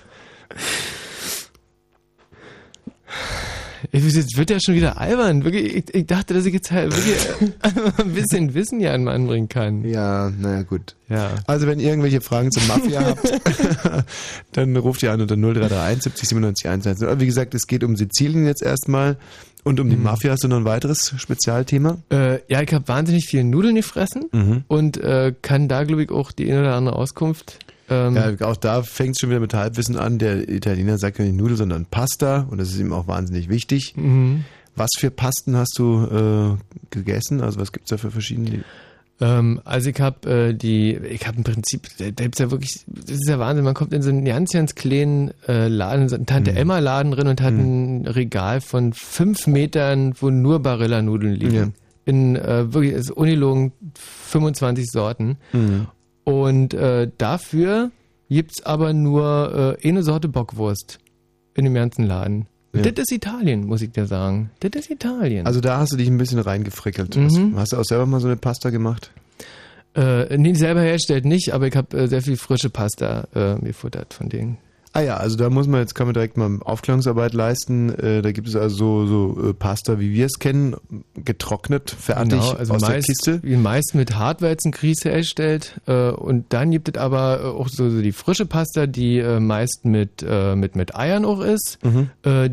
Es wird ja schon wieder albern. Wirklich, ich, ich dachte, dass ich jetzt halt wirklich äh, ein bisschen Wissen hier an Mann bringen kann. Ja, naja, gut. Ja. Also, wenn ihr irgendwelche Fragen zur Mafia habt, dann ruft ihr an unter 0331 70 97 110. Aber wie gesagt, es geht um Sizilien jetzt erstmal und um die Mafia. Hast du noch ein weiteres Spezialthema? Äh, ja, ich habe wahnsinnig viel Nudeln gefressen Mhm. und äh, kann da, glaube ich, auch die eine oder andere Auskunft. Ähm, Ja, auch da fängt es schon wieder mit Halbwissen an. Der Italiener sagt ja nicht Nudeln, sondern Pasta und das ist ihm auch wahnsinnig wichtig. Mhm. Was für Pasten hast du äh, gegessen? Also was gibt's da für verschiedene? Ähm, also ich habe äh, die, ich habe im Prinzip, da gibt's ja wirklich, das ist ja Wahnsinn, man kommt in so einen ganz, ganz kleinen äh, Laden, so einen Tante-Emma-Laden drin und hat ein Regal von fünf Metern, wo nur Barilla-Nudeln liegen. Ja. In äh, wirklich, ist unilogen 25 Sorten. Mhm. Und äh, dafür gibt's aber nur äh, eine Sorte Bockwurst in dem ganzen Laden. Ja. Das ist Italien, muss ich dir sagen. Das ist Italien. Also da hast du dich ein bisschen reingefrickelt. Mhm. Hast, du auch selber mal so eine Pasta gemacht? Äh, nee, selber herstellt nicht, aber ich habe äh, sehr viel frische Pasta äh, gefuttert von denen. Ah ja, also da muss man jetzt kann man direkt mal Aufklärungsarbeit leisten. Äh, da gibt es also so, so äh, Pasta, wie wir es kennen, getrocknet, fertig Genau, also aus der meist, Kiste. wie meist mit Hartweizengrieße herstellt. Äh, und dann gibt es aber auch so, so die frische Pasta, die meist mit, mit, mit Eiern auch ist, Mhm.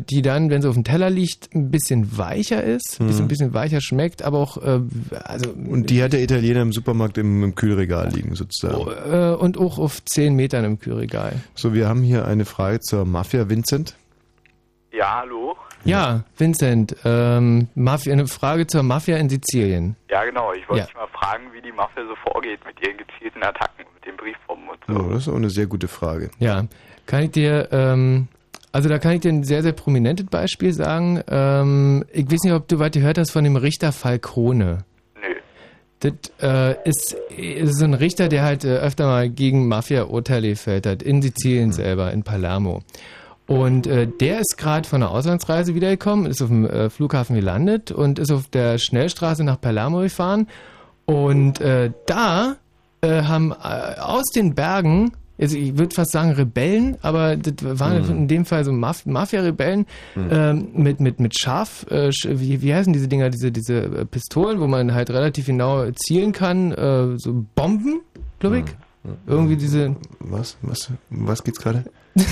die dann, wenn sie auf dem Teller liegt, ein bisschen weicher ist, ein bisschen, Mhm. ein bisschen weicher schmeckt, aber auch, also, Und die hat der Italiener im Supermarkt im, im Kühlregal liegen sozusagen. äh, und auch auf 10 Metern im Kühlregal. So, wir haben hier eine Frage zur Mafia. Vincent? Ja, hallo? Ja, Vincent, ähm, Mafia, eine Frage zur Mafia in Sizilien. Ja, genau. Ich wollte Ja. dich mal fragen, wie die Mafia so vorgeht mit ihren gezielten Attacken, mit den Briefbomben und so. Oh, das ist auch eine sehr gute Frage. Ja, kann ich dir, ähm, also da kann ich dir ein sehr, sehr prominentes Beispiel sagen. Ähm, ich weiß nicht, ob du weit gehört hast von dem Richter Falcone. Das äh, ist, ist so ein Richter, der halt äh, öfter mal gegen Mafia-Urteile gefällt hat, in Sizilien selber, in Palermo. Und äh, der ist gerade von einer Auslandsreise wiedergekommen, ist auf dem äh, Flughafen gelandet und ist auf der Schnellstraße nach Palermo gefahren. Und äh, da äh, haben äh, aus den Bergen, also ich würde fast sagen Rebellen, aber das waren Mhm. in dem Fall so Maf Mafia-Rebellen ähm, mit, mit, mit Scharf, äh, wie, wie heißen diese Dinger, diese, diese äh, Pistolen, wo man halt relativ genau zielen kann, äh, so Bomben, glaube ich. Irgendwie diese. Was? Was? Was geht's gerade?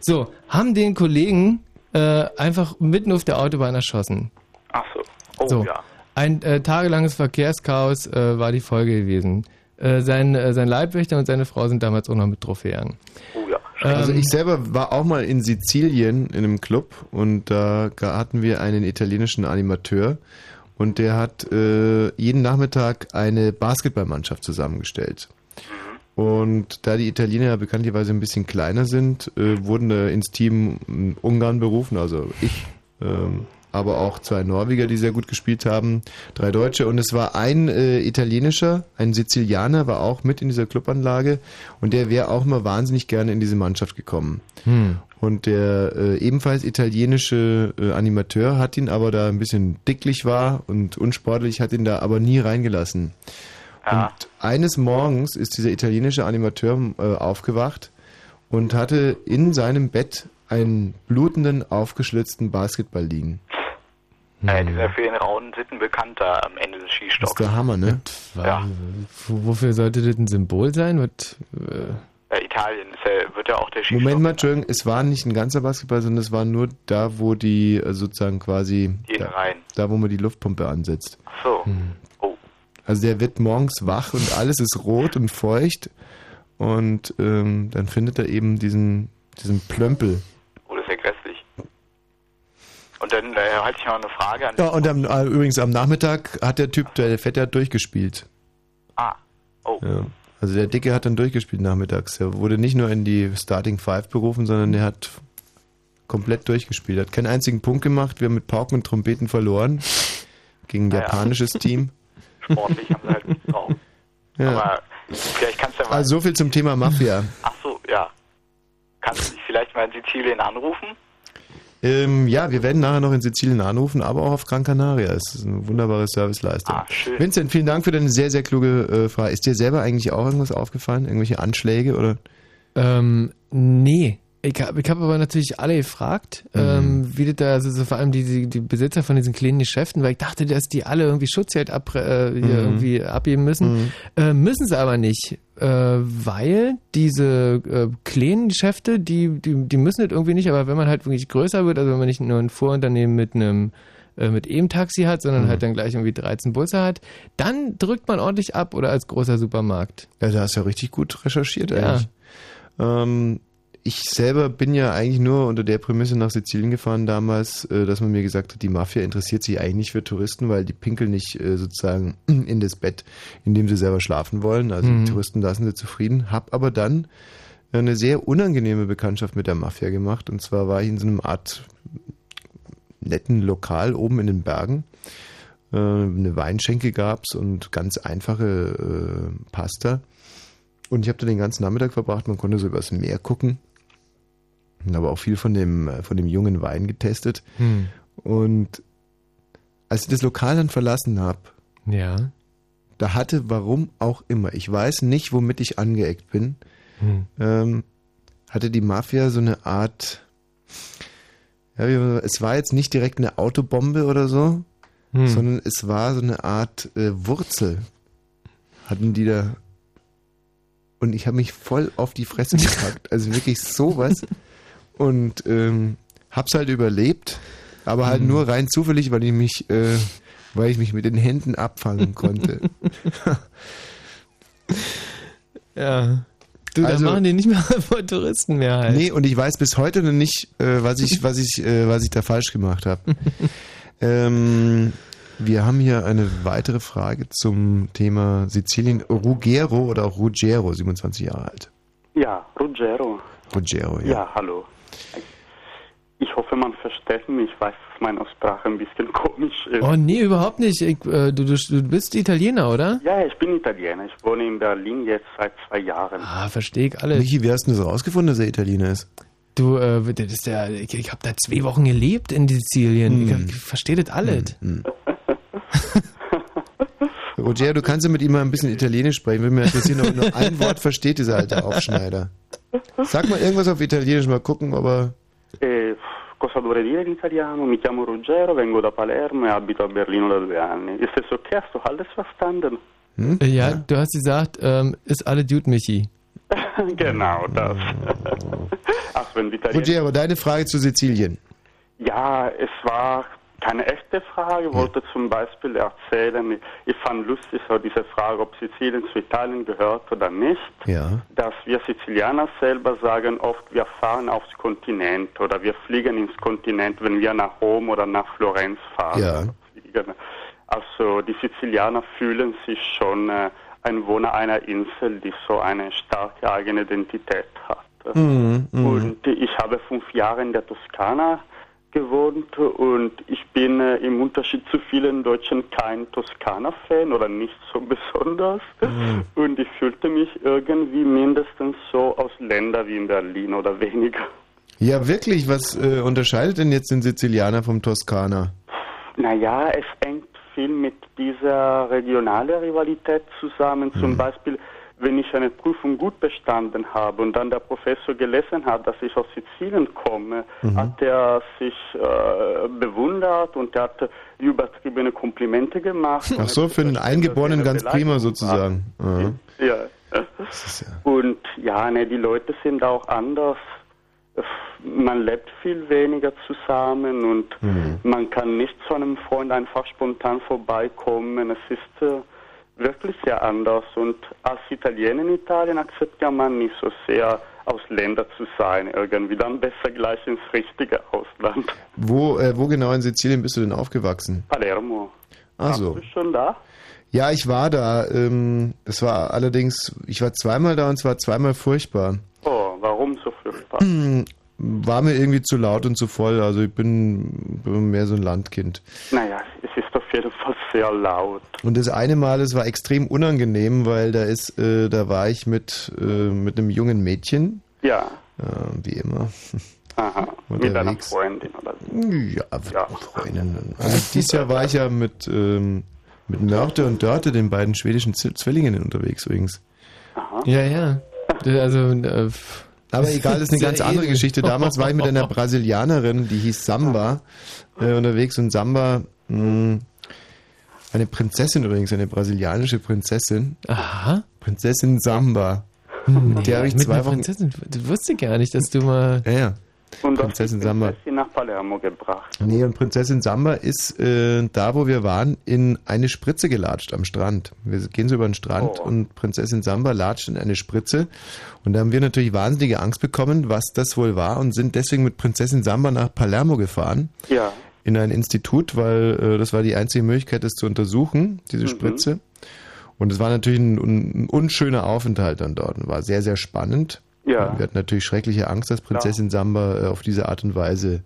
So, haben den Kollegen äh, einfach mitten auf der Autobahn erschossen. Ach so. Oh so. ja. Ein äh, tagelanges Verkehrschaos äh, war die Folge gewesen. Äh, sein, äh, sein Leibwächter und seine Frau sind damals auch noch mit Trophäen. Oh ja. Also Ähm, ich selber war auch mal in Sizilien in einem Club und da hatten wir einen italienischen Animateur und der hat äh, jeden Nachmittag eine Basketballmannschaft zusammengestellt. Und da die Italiener ja bekanntlicherweise ein bisschen kleiner sind, äh, wurden da ins Team ähm, Ungarn berufen, also ich, ähm, aber auch zwei Norweger, die sehr gut gespielt haben, drei Deutsche und es war ein äh, italienischer, ein Sizilianer war auch mit in dieser Clubanlage und der wäre auch mal wahnsinnig gerne in diese Mannschaft gekommen. Hm. Und der äh, ebenfalls italienische äh, Animateur hat ihn aber da ein bisschen dicklich war und unsportlich, hat ihn da aber nie reingelassen. Und eines Morgens ist dieser italienische Animateur äh, aufgewacht und hatte in seinem Bett einen blutenden, aufgeschlitzten Basketball liegen. Äh, dieser für den rauen Sitten bekannter am Ende des Das Skistocks. ist der Hammer, ne? W- Wofür sollte das ein Symbol sein? Was, äh, Äh, Italien ist ja, wird ja auch der Skistopp. Moment mal, Entschuldigung, es war nicht ein ganzer Basketball, sondern es war nur da, wo die äh, sozusagen quasi, Die da, da wo man die Luftpumpe ansetzt. Ach so. Oh. Also der wird morgens wach und alles ist rot und feucht und ähm, dann findet er eben diesen, diesen Plömpel. Oh, das ist ja grässlich. Und dann äh, hatte ich noch eine Frage an Ja, und am, äh, übrigens am Nachmittag hat der Typ, der Fette hat durchgespielt. Ah. Oh. Ja. Also der Dicke hat dann durchgespielt nachmittags. Er wurde nicht nur in die Starting Five berufen, sondern er hat komplett durchgespielt. Er hat keinen einzigen Punkt gemacht. Wir haben mit Pauken und Trompeten verloren gegen ein Naja. japanisches Team. Sportlich haben sie halt nicht drauf. Ja. Aber vielleicht kannst du ja mal. Also so viel zum Thema Mafia. Ach so, ja. Kannst du dich vielleicht mal in Sizilien anrufen? Ähm, ja, wir werden nachher noch in Sizilien anrufen, aber auch auf Gran Canaria. Es ist eine wunderbare Serviceleistung. Ah, schön. Vincent, vielen Dank für deine sehr, sehr kluge äh, Frage. Ist dir selber eigentlich auch irgendwas aufgefallen? Irgendwelche Anschläge oder? Ähm, nee. Ich habe ich hab aber natürlich alle gefragt, Mhm. ähm, wie das da, also so vor allem die, die, die Besitzer von diesen kleinen Geschäften, weil ich dachte, dass die alle irgendwie Schutzgeld ab, äh, Mhm. irgendwie abgeben müssen. Äh, müssen sie aber nicht, äh, weil diese äh, kleinen Geschäfte, die, die, die müssen das irgendwie nicht, aber wenn man halt wirklich größer wird, also wenn man nicht nur ein Vorunternehmen mit einem äh, mit E-Taxi hat, sondern Mhm. halt dann gleich irgendwie 13 Busse hat, dann drückt man ordentlich ab oder als großer Supermarkt. Ja, da hast du ja richtig gut recherchiert Ja. eigentlich. Ähm, ich selber bin ja eigentlich nur unter der Prämisse nach Sizilien gefahren damals, äh, dass man mir gesagt hat, die Mafia interessiert sich eigentlich nicht für Touristen, weil die pinkeln nicht äh, sozusagen in das Bett, in dem sie selber schlafen wollen. Also Mhm. die Touristen lassen sie zufrieden. Hab aber dann eine sehr unangenehme Bekanntschaft mit der Mafia gemacht. Und zwar war ich in so einem Art netten Lokal oben in den Bergen. Äh, Eine Weinschenke gab's und ganz einfache Pasta. Und ich habe da den ganzen Nachmittag verbracht. Man konnte so übers Meer gucken. Aber auch viel von dem, äh, von dem jungen Wein getestet. Hm. Und als ich das Lokal dann verlassen habe, Ja. da hatte, warum auch immer, ich weiß nicht, womit ich angeeckt bin, Hm. ähm, hatte die Mafia so eine Art, ja, es war jetzt nicht direkt eine Autobombe oder so, Hm. sondern es war so eine Art äh, Wurzel, hatten die da. Und ich habe mich voll auf die Fresse gepackt. Also wirklich sowas. Und ähm, hab's halt überlebt, aber halt Hm. nur rein zufällig, weil ich mich, äh, weil ich mich mit den Händen abfangen konnte. Ja. Du, Also- machen die nicht mehr vor Touristen mehr halt. Nee, und ich weiß bis heute noch nicht, äh, was ich, was ich, äh, was ich da falsch gemacht habe. ähm, wir haben hier eine weitere Frage zum Thema Sizilien. Ruggero oder auch Ruggero, 27 Jahre alt. Ja, Ruggero. Ruggero, ja. Ja, hallo. Ich hoffe, man versteht mich. Ich weiß, dass meine Sprache ein bisschen komisch ist. Oh nee, überhaupt nicht. Ich, äh, du, du, du bist Italiener, oder? Ja, ich bin Italiener. Ich wohne in Berlin jetzt seit zwei Jahren. Ah, verstehe ich alles. Michi, wie hast du das rausgefunden, dass er Italiener ist? Du, äh, das ist der, ich, ich habe da zwei Wochen gelebt in Sizilien. Hm. Ich, ich verstehe das alles. Ruggero, du kannst ja mit ihm mal ein bisschen Italienisch sprechen. Würde mich interessieren, ob er nur ein Wort versteht, dieser alte Aufschneider. Sag mal irgendwas auf Italienisch, mal gucken, ob er... Eh, cosa dovrei dire in italiano? Mi chiamo Ruggero, vengo da Palermo e abito a Berlino da due anni. Ist das okay? Hast du alles verstanden? Hm? Äh, Ja, du hast gesagt, ähm, ist alle Dude, Michi. genau, das. Ach, wenn Italiener... Ruggero, deine Frage zu Sizilien. Ja, es war keine echte Frage. Ich wollte zum Beispiel erzählen, ich fand lustig so diese Frage, ob Sizilien zu Italien gehört oder nicht. Ja. Dass wir Sizilianer selber sagen oft, wir fahren aufs Kontinent oder wir fliegen ins Kontinent, wenn wir nach Rom oder nach Florenz fahren. Ja. Fliegen. Also die Sizilianer fühlen sich schon äh, ein Wohner einer Insel, die so eine starke eigene Identität hat. Mhm, mhm. Und ich habe fünf Jahre in der Toskana gewohnt und ich bin äh, im Unterschied zu vielen Deutschen kein Toskana-Fan oder nicht so besonders. Mhm. Und ich fühlte mich irgendwie mindestens so aus Ländern wie in Berlin oder weniger. Ja, wirklich, was äh, unterscheidet denn jetzt den Sizilianer vom Toskaner? Naja, es hängt viel mit dieser regionalen Rivalität zusammen. Zum Beispiel, wenn ich eine Prüfung gut bestanden habe und dann der Professor gelesen hat, dass ich aus Sizilien komme, Mhm. hat er sich äh, bewundert und er hat übertriebene Komplimente gemacht. Ach so, für einen Eingeborenen ganz prima sozusagen. Aha. Ja. Und ja, ne, die Leute sind auch anders. Man lebt viel weniger zusammen und man kann nicht zu einem Freund einfach spontan vorbeikommen. Es ist äh, wirklich sehr anders. Und als Italiener in Italien akzeptiert man nicht so sehr, Ausländer zu sein irgendwie. Dann besser gleich ins richtige Ausland. Wo, äh, wo genau in Sizilien bist du denn aufgewachsen? Palermo. Ach so. Bist du schon da? Ja, ich war da. Ähm, das war allerdings, ich war zweimal da und zwar zweimal furchtbar. Oh, warum so furchtbar? War mir irgendwie zu laut und zu voll. Also ich bin, bin mehr so ein Landkind. Naja, es ist auf jeden Fall sehr laut. Und das eine Mal, es war extrem unangenehm, weil da ist, äh, da war ich mit, äh, mit einem jungen Mädchen, Ja. äh, wie immer. Aha. Mit einer Unterwegs. Freundin oder so. Ja, Freundin. Also dieses Jahr war ich ja mit, ähm, mit Mörte und Dörte, den beiden schwedischen Z Zwillingen, unterwegs übrigens. Ja, ja. Also, äh, Aber egal, das ist eine Sehr ganz andere edel. Geschichte. Damals war ich mit einer Brasilianerin, die hieß Samba, äh, unterwegs und Samba, mh, eine Prinzessin übrigens, eine brasilianische Prinzessin. Aha. Prinzessin Samba. Mit der habe ich zwei Wochen. Prinzessin. Du wusste gar nicht, dass du mal. Ja, ja. Und das Prinzessin Samba. sie nach Palermo gebracht. Nee, und Prinzessin Samba ist äh, da, wo wir waren, in eine Spritze gelatscht am Strand. Wir gehen so über den Strand Oh. und Prinzessin Samba latscht in eine Spritze. Und da haben wir natürlich wahnsinnige Angst bekommen, was das wohl war und sind deswegen mit Prinzessin Samba nach Palermo gefahren. Ja. In ein Institut, weil äh, das war die einzige Möglichkeit, das zu untersuchen, diese Mhm. Spritze. Und es war natürlich ein, ein unschöner Aufenthalt dann dort. Und War sehr, sehr spannend. Ja. Wir hatten natürlich schreckliche Angst, dass Prinzessin Samba äh, auf diese Art und Weise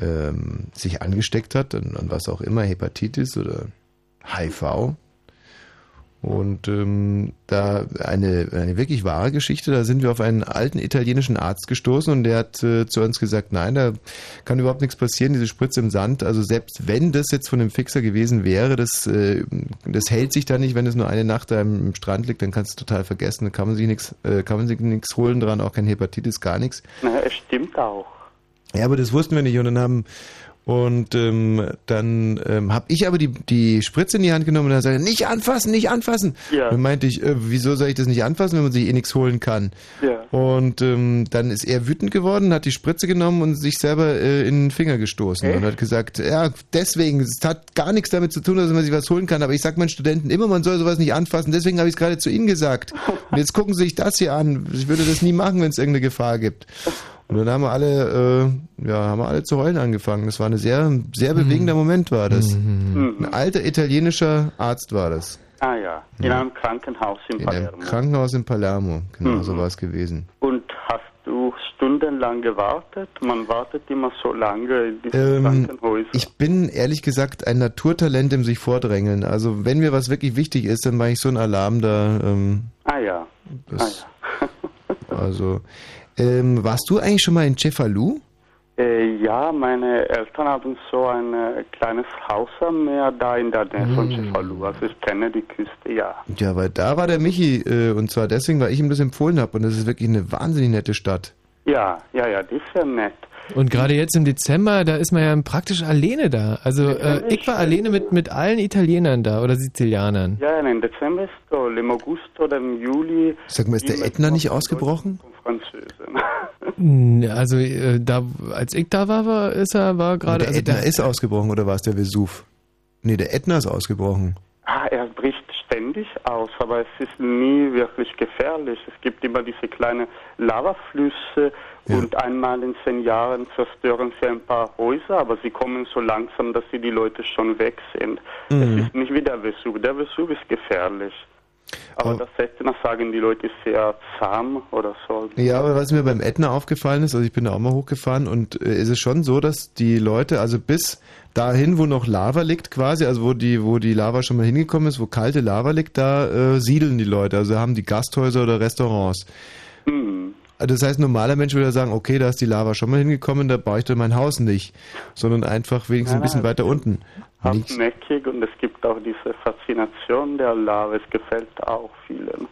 ähm, sich angesteckt hat, an, an was auch immer, Hepatitis oder HIV. Und ähm, da eine, eine wirklich wahre Geschichte, da sind wir auf einen alten italienischen Arzt gestoßen und der hat äh, zu uns gesagt, nein, da kann überhaupt nichts passieren, diese Spritze im Sand, also selbst wenn das jetzt von dem Fixer gewesen wäre, das, äh, das hält sich da nicht, wenn es nur eine Nacht da im, im Strand liegt, dann kannst du total vergessen, da kann man sich nichts, äh, kann man sich nichts holen dran, auch kein Hepatitis, gar nichts. Na, es stimmt auch. Ja, aber das wussten wir nicht und dann haben und ähm, dann ähm, habe ich aber die, die Spritze in die Hand genommen und dann sagte nicht anfassen, nicht anfassen. Ja. Dann meinte ich, äh, wieso soll ich das nicht anfassen, wenn man sich eh nichts holen kann? Ja. Und ähm, dann ist er wütend geworden, hat die Spritze genommen und sich selber äh, in den Finger gestoßen Echt? und hat gesagt, ja, deswegen, es hat gar nichts damit zu tun, dass man sich was holen kann, aber ich sag meinen Studenten immer, man soll sowas nicht anfassen, deswegen habe ich es gerade zu ihnen gesagt. Und jetzt gucken sie sich das hier an. Ich würde das nie machen, wenn es irgendeine Gefahr gibt. Und dann haben wir alle, äh, ja, haben wir alle zu heulen angefangen. Das war eine sehr, sehr bewegender Moment, war das. Ein alter italienischer Arzt war das. Ah ja, in Ja. einem Krankenhaus in In einem Palermo. Krankenhaus in Palermo. Genau, Mhm. so war es gewesen. Und hast du stundenlang gewartet? Man wartet immer so lange in diesen Ähm, Krankenhäusern. ich bin ehrlich gesagt ein Naturtalent im sich vordrängeln. Also wenn mir was wirklich wichtig ist, dann mache ich so einen Alarm da. Ähm, Ah ja. das, Also, ähm, warst du eigentlich schon mal in Cefalù? Äh, ja, meine Eltern haben so ein äh, kleines Haus am Meer da in der Nähe von Mm. Cefalù. Also ich kenne die Küste, ja. Ja, weil da war der Michi äh, und zwar deswegen, weil ich ihm das empfohlen habe und das ist wirklich eine wahnsinnig nette Stadt. Ja, ja, ja, die ist ja nett. Und gerade jetzt im Dezember, da ist man ja praktisch alleine da. Also äh, ich war alleine mit, mit allen Italienern da oder Sizilianern. Ja, im Dezember ist so, im August oder im Juli Sag mal, ist der Ätna nicht ausgebrochen? Französin. Also äh, da, als ich da war, war ist er war gerade. der Also, Ätna ist ausgebrochen oder war es der Vesuv? Nee, der Ätna ist ausgebrochen. Ah, er bricht ständig aus, aber es ist nie wirklich gefährlich. Es gibt immer diese kleinen Lavaflüsse und einmal in zehn Jahren zerstören sie ein paar Häuser, aber sie kommen so langsam, dass sie die Leute schon weg sind. Mhm. Es ist nicht wie der Vesuv. Der Vesuv ist gefährlich. Aber das Ätna sagen die Leute ist sehr zahm oder so. Ja, aber was mir beim Ätna aufgefallen ist, also ich bin da auch mal hochgefahren und äh, ist es schon so, dass die Leute, also bis dahin, wo noch Lava liegt quasi, also wo die, wo die Lava schon mal hingekommen ist, wo kalte Lava liegt, da äh, siedeln die Leute, also haben die Gasthäuser oder Restaurants. Hm. Also Das heißt, ein normaler Mensch würde sagen, okay, da ist die Lava schon mal hingekommen, da baue ich dann mein Haus nicht, sondern einfach wenigstens ein bisschen weiter unten. Hartnäckig und es gibt auch diese Faszination der Lava. Es gefällt auch vielen.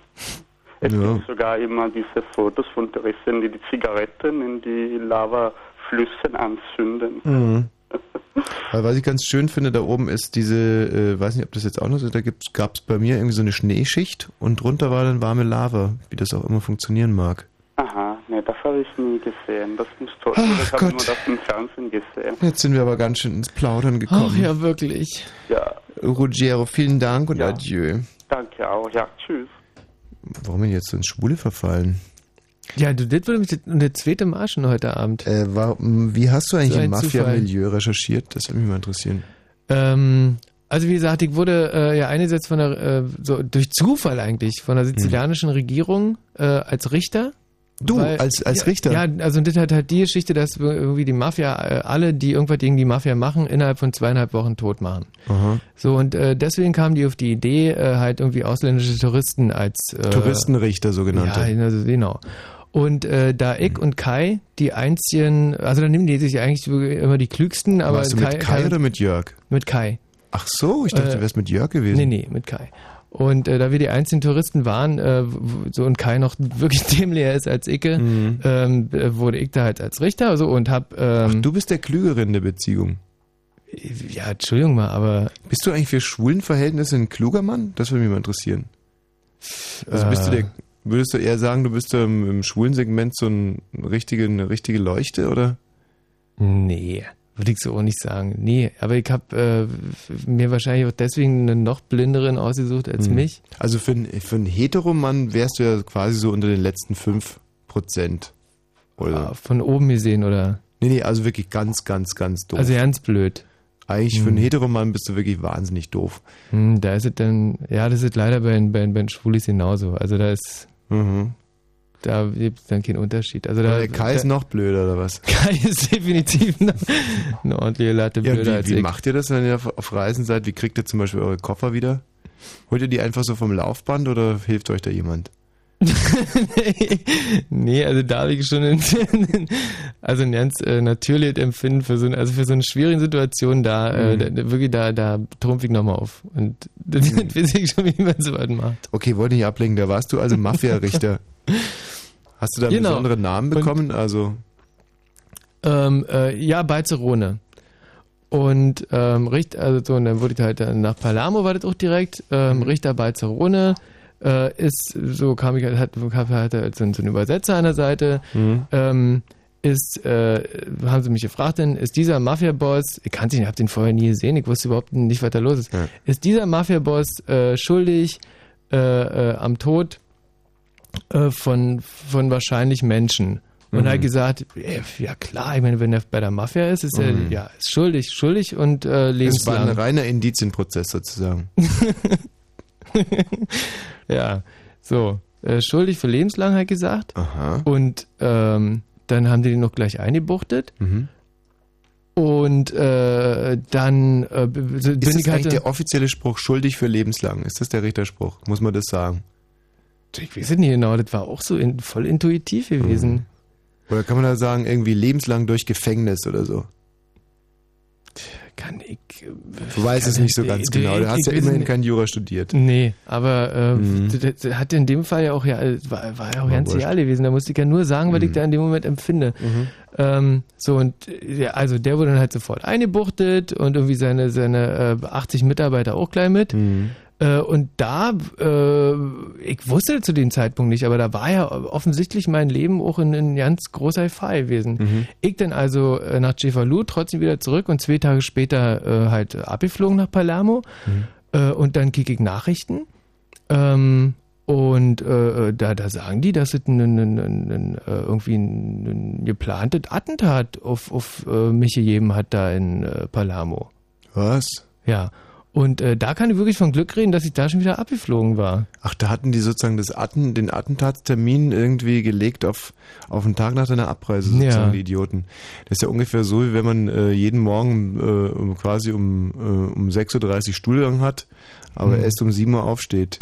Es Ja. gibt sogar immer diese Fotos von Touristen, die die Zigaretten in die Lavaflüssen anzünden. Mhm. Weil was ich ganz schön finde, da oben ist diese, äh, weiß nicht, ob das jetzt auch noch so, da gab es bei mir irgendwie so eine Schneeschicht und drunter war dann warme Lava, wie das auch immer funktionieren mag. Habe ich nie gesehen. Das muss toll Ach sein. Ich habe nur Gott. das im Fernsehen gesehen. Jetzt sind wir aber ganz schön ins Plaudern gekommen. Ach ja, wirklich. Ja, Ruggiero, vielen Dank und Ja. adieu. danke auch. Ja, tschüss. Warum bin ich jetzt so ins Schwule verfallen? Ja, du, das würde mich der zweite Marschen heute Abend. Äh, warum, wie hast du eigentlich So im. Mafia-Milieu recherchiert? Das würde mich mal interessieren. Ähm, also wie gesagt, ich wurde äh, ja eingesetzt von der, äh, so durch Zufall eigentlich, von der sizilianischen Regierung äh, als Richter. Du, als- als ja, Richter? Ja, also das hat halt die Geschichte, dass irgendwie die Mafia, äh, alle, die irgendwas gegen die Mafia machen, innerhalb von zweieinhalb Wochen tot machen. Aha. So, und äh, deswegen kamen die auf die Idee, äh, halt irgendwie ausländische Touristen als äh, Touristenrichter, sogenannte. Ja, also, genau. Und äh, da Mhm. ich und Kai die einzigen, also dann nehmen die sich eigentlich immer die klügsten, aber Warst du mit Kai oder mit Jörg? Mit Kai. Ach so, ich dachte, Äh, du wärst mit Jörg gewesen. Nee, nee, mit Kai. Und äh, da wir die einzigen Touristen waren, äh, so und Kai noch wirklich dämlicher ist als Icke, Mhm. ähm, äh, wurde ich da halt als Richter so und hab. Ähm, Ach, du bist der Klügere in der Beziehung. Ja, Entschuldigung mal, aber. Bist du eigentlich für schwulen Verhältnisse ein kluger Mann? Das würde mich mal interessieren. Also bist du Äh. der, würdest du eher sagen, du bist im, im schwulen Segment so ein, richtige, eine richtige Leuchte, oder? Nee, würde ich so auch nicht sagen. Nee, aber ich habe äh, mir wahrscheinlich auch deswegen einen noch blinderen ausgesucht als Mhm. mich. Also für, einen- für einen Heteromann wärst du ja quasi so unter den letzten 5 Prozent. Oder? Ah, Von oben gesehen, oder? Nee, nee, also wirklich ganz, ganz, ganz doof. Also ganz blöd. Eigentlich für einen Hm. Heteromann bist du wirklich wahnsinnig doof. Hm, da ist es dann, ja, das ist leider bei, den- bei, bei den Schwulis genauso. Also da ist, Mhm. Da gibt es dann keinen Unterschied. Also da, der Kai ist noch blöder, oder was? Kai ist definitiv noch eine ordentliche Latte Ja, blöder wie, als wie ich. macht ihr das, wenn ihr auf Reisen seid? Wie kriegt ihr zum Beispiel eure Koffer wieder? Holt ihr die einfach so vom Laufband oder hilft euch da jemand? nee, also da habe ich schon ein, also ein ganz äh, natürliches Empfinden für so, ein- also für so eine schwierige Situation da, äh, Mhm. da, da wirklich da, da trumpf ich nochmal auf. Und das, das weiß ich schon, wie man so was macht. Okay, wollte nicht ablenken, da warst du also Mafia-Richter. Hast du da einen Genau. besonderen Namen Und- bekommen? Also, Ähm, äh, ja, Balzerone. Und ähm, Richter, also so, und dann wurde ich halt dann nach Palermo war das auch direkt. Ähm, Richter Balzerone äh, ist, so kam ich hat, hab halt so, so einen Übersetzer an der Seite. Ähm, ist, äh, haben sie mich gefragt, denn ist dieser Mafia-Boss, ich kannte ihn, ich habe den vorher nie gesehen, ich wusste überhaupt nicht, was da los ist. Ist dieser Mafia-Boss äh, schuldig äh, äh, am Tod äh, von, von wahrscheinlich Menschen? Und Mhm. er hat gesagt, äh, ja klar, ich meine, wenn er bei der Mafia ist, ist er Mhm. ja ist schuldig, schuldig und äh, es war ein lebenslang. reiner Indizienprozess sozusagen. Ja, so. Äh, schuldig für lebenslang, hat er gesagt. Aha. Und ähm, dann haben die den noch gleich eingebuchtet. Mhm. Und äh, dann äh, Ist das ich eigentlich der offizielle Spruch, schuldig für lebenslang? Ist das der Richterspruch? Muss man das sagen? Ich weiß es nicht genau, das war auch so in, voll intuitiv gewesen. Oder kann man da sagen, irgendwie lebenslang durch Gefängnis oder so? Kann ich. Du weißt es nicht so ganz genau. Du hast ja immerhin kein Jura studiert. Nee, aber äh, Mhm. hat in dem Fall ja auch ja, war, war ja auch ganz real gewesen. Da musste ich ja nur sagen, was ich Mhm. da in dem Moment empfinde. Mhm. Ähm, so und äh, ja, also der wurde dann halt sofort eingebuchtet und irgendwie seine seine äh, 80 Mitarbeiter auch gleich mit. Mhm. Äh, und da, äh, ich wusste zu dem Zeitpunkt nicht, aber da war ja offensichtlich mein Leben auch in, in ganz großer Gefahr gewesen. Mhm. Ich dann also äh, nach Cefalu trotzdem wieder zurück und zwei Tage später äh, halt abgeflogen nach Palermo. Äh, und dann krieg ich Nachrichten. Ähm, und äh, da, da sagen die, dass es ein, ein, ein, irgendwie ein, ein geplantes Attentat auf, auf äh, mich gegeben hat da in äh, Palermo. Was? Ja. Und äh, da kann ich wirklich von Glück reden, dass ich da schon wieder abgeflogen war. Ach, da hatten die sozusagen das Atten, den Attentatstermin irgendwie gelegt auf, auf den Tag nach deiner Abreise, sozusagen, Ja. die Idioten. Das ist ja ungefähr so, wie wenn man äh, jeden Morgen äh, um, quasi um, äh, um 6.30 Uhr Stuhlgang hat, aber Hm. erst um 7 Uhr aufsteht.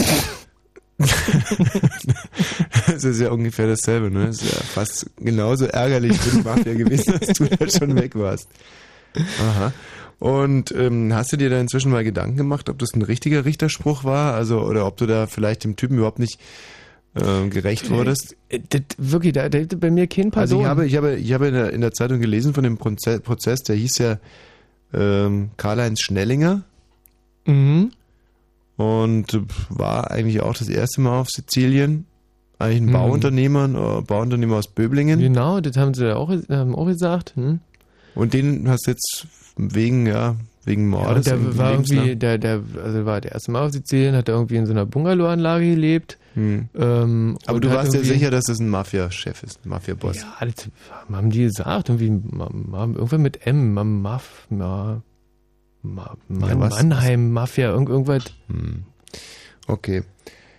das ist ja ungefähr dasselbe, ne? Das ist ja fast genauso ärgerlich für die Mafia gewesen, dass du da schon weg warst. Aha. Und ähm, hast du dir da inzwischen mal Gedanken gemacht, ob das ein richtiger Richterspruch war? Also, oder ob du da vielleicht dem Typen überhaupt nicht ähm, gerecht wurdest? Äh, Das, wirklich, da, da bei mir kein Also Person. ich habe, ich habe, ich habe in der, in der Zeitung gelesen von dem Proze- Prozess, der hieß ja ähm, Karl-Heinz Schnellinger. Mhm. Und äh, war eigentlich auch das erste Mal auf Sizilien. Eigentlich ein Mhm. Bauunternehmer, ein äh, Bauunternehmer aus Böblingen. Genau, das haben sie ja auch, haben auch gesagt. Hm? Und den hast du jetzt wegen, ja, wegen Ja, Mordes. und der war irgendwie, der, der, also war der erste Mal auf Sizilien, hat er irgendwie in so einer Bungalow-Anlage gelebt. Hm. Ähm, Aber du warst ja irgendwie- sicher, dass das ein Mafia-Chef ist, ein Mafia-Boss. Ja, das haben die gesagt, irgendwie, ma- ma- irgendwann mit M, ma- Maf, ma, ma, Mann, Ja, Mannheim, Mafia, irgend, irgendwas. Hm. Okay.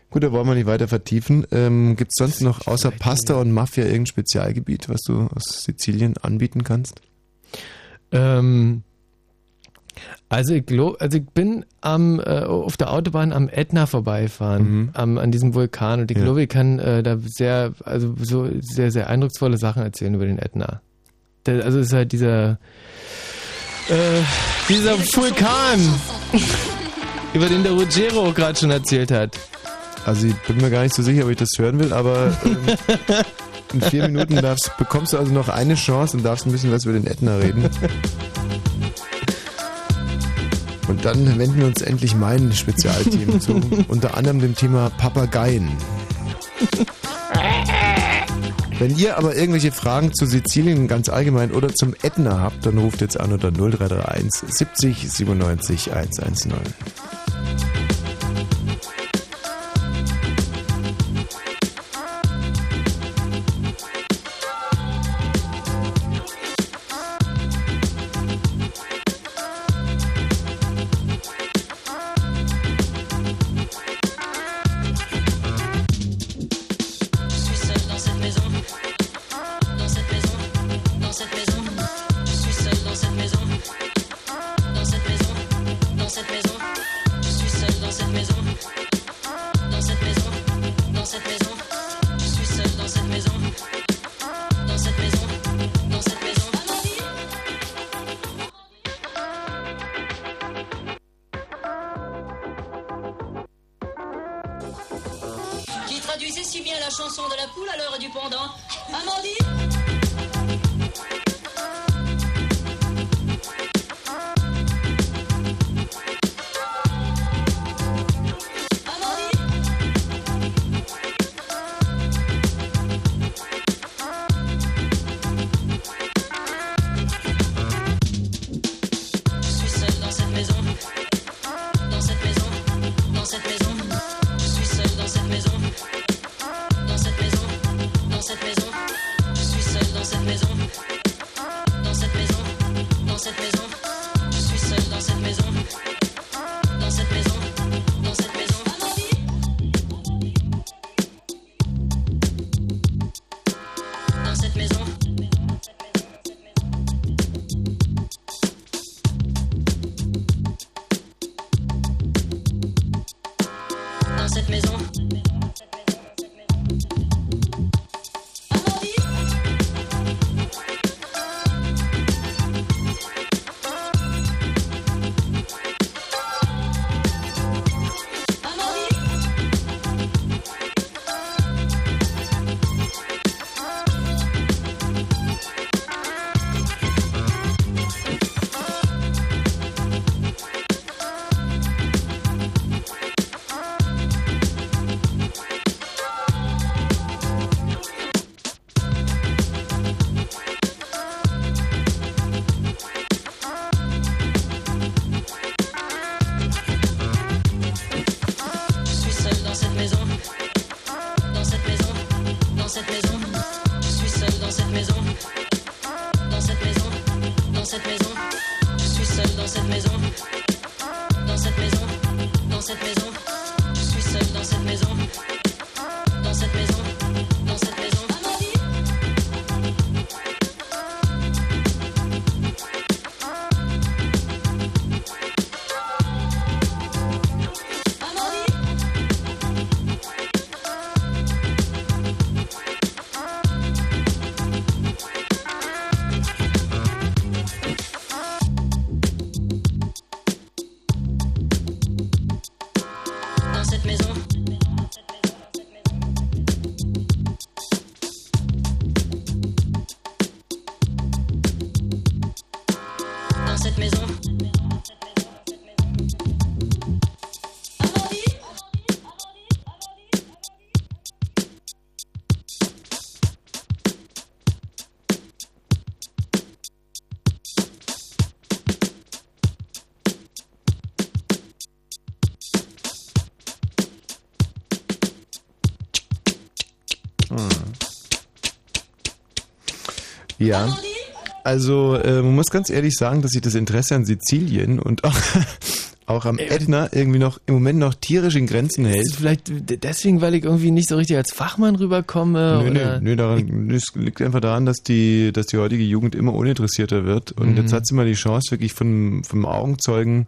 Gut, da wollen wir nicht weiter vertiefen. Ähm, Gibt es sonst noch außer Pasta und Mafia irgendein Spezialgebiet, was du aus Sizilien anbieten kannst? Ähm, also ich glaub, also ich bin am äh, auf der Autobahn am Ätna vorbeifahren, am, an diesem Vulkan und ich Mhm. Ja. glaube, ich kann äh, da sehr, also so sehr, sehr eindrucksvolle Sachen erzählen über den Ätna. Der, also es ist halt dieser äh, dieser Vulkan, über den der Ruggiero gerade schon erzählt hat. Also ich bin mir gar nicht so sicher, ob ich das hören will, aber ähm, in vier Minuten darfst, bekommst du also noch eine Chance und darfst ein bisschen was über den Ätna reden. Und dann wenden wir uns endlich mein Spezialteam zu, unter anderem dem Thema Papageien. Wenn ihr aber irgendwelche Fragen zu Sizilien ganz allgemein oder zum Ätna habt, dann ruft jetzt an unter 0331 70 97 110. Ja. Also äh, man muss ganz ehrlich sagen, dass sich das Interesse an Sizilien und auch, auch am Ätna irgendwie noch im Moment noch tierisch in Grenzen hält. Vielleicht deswegen, weil ich irgendwie nicht so richtig als Fachmann rüberkomme? Nö, nö, oder? nö, daran, es liegt einfach daran, dass die, dass die heutige Jugend immer uninteressierter wird. Und Mhm. jetzt hat sie mal die Chance, wirklich von, vom Augenzeugen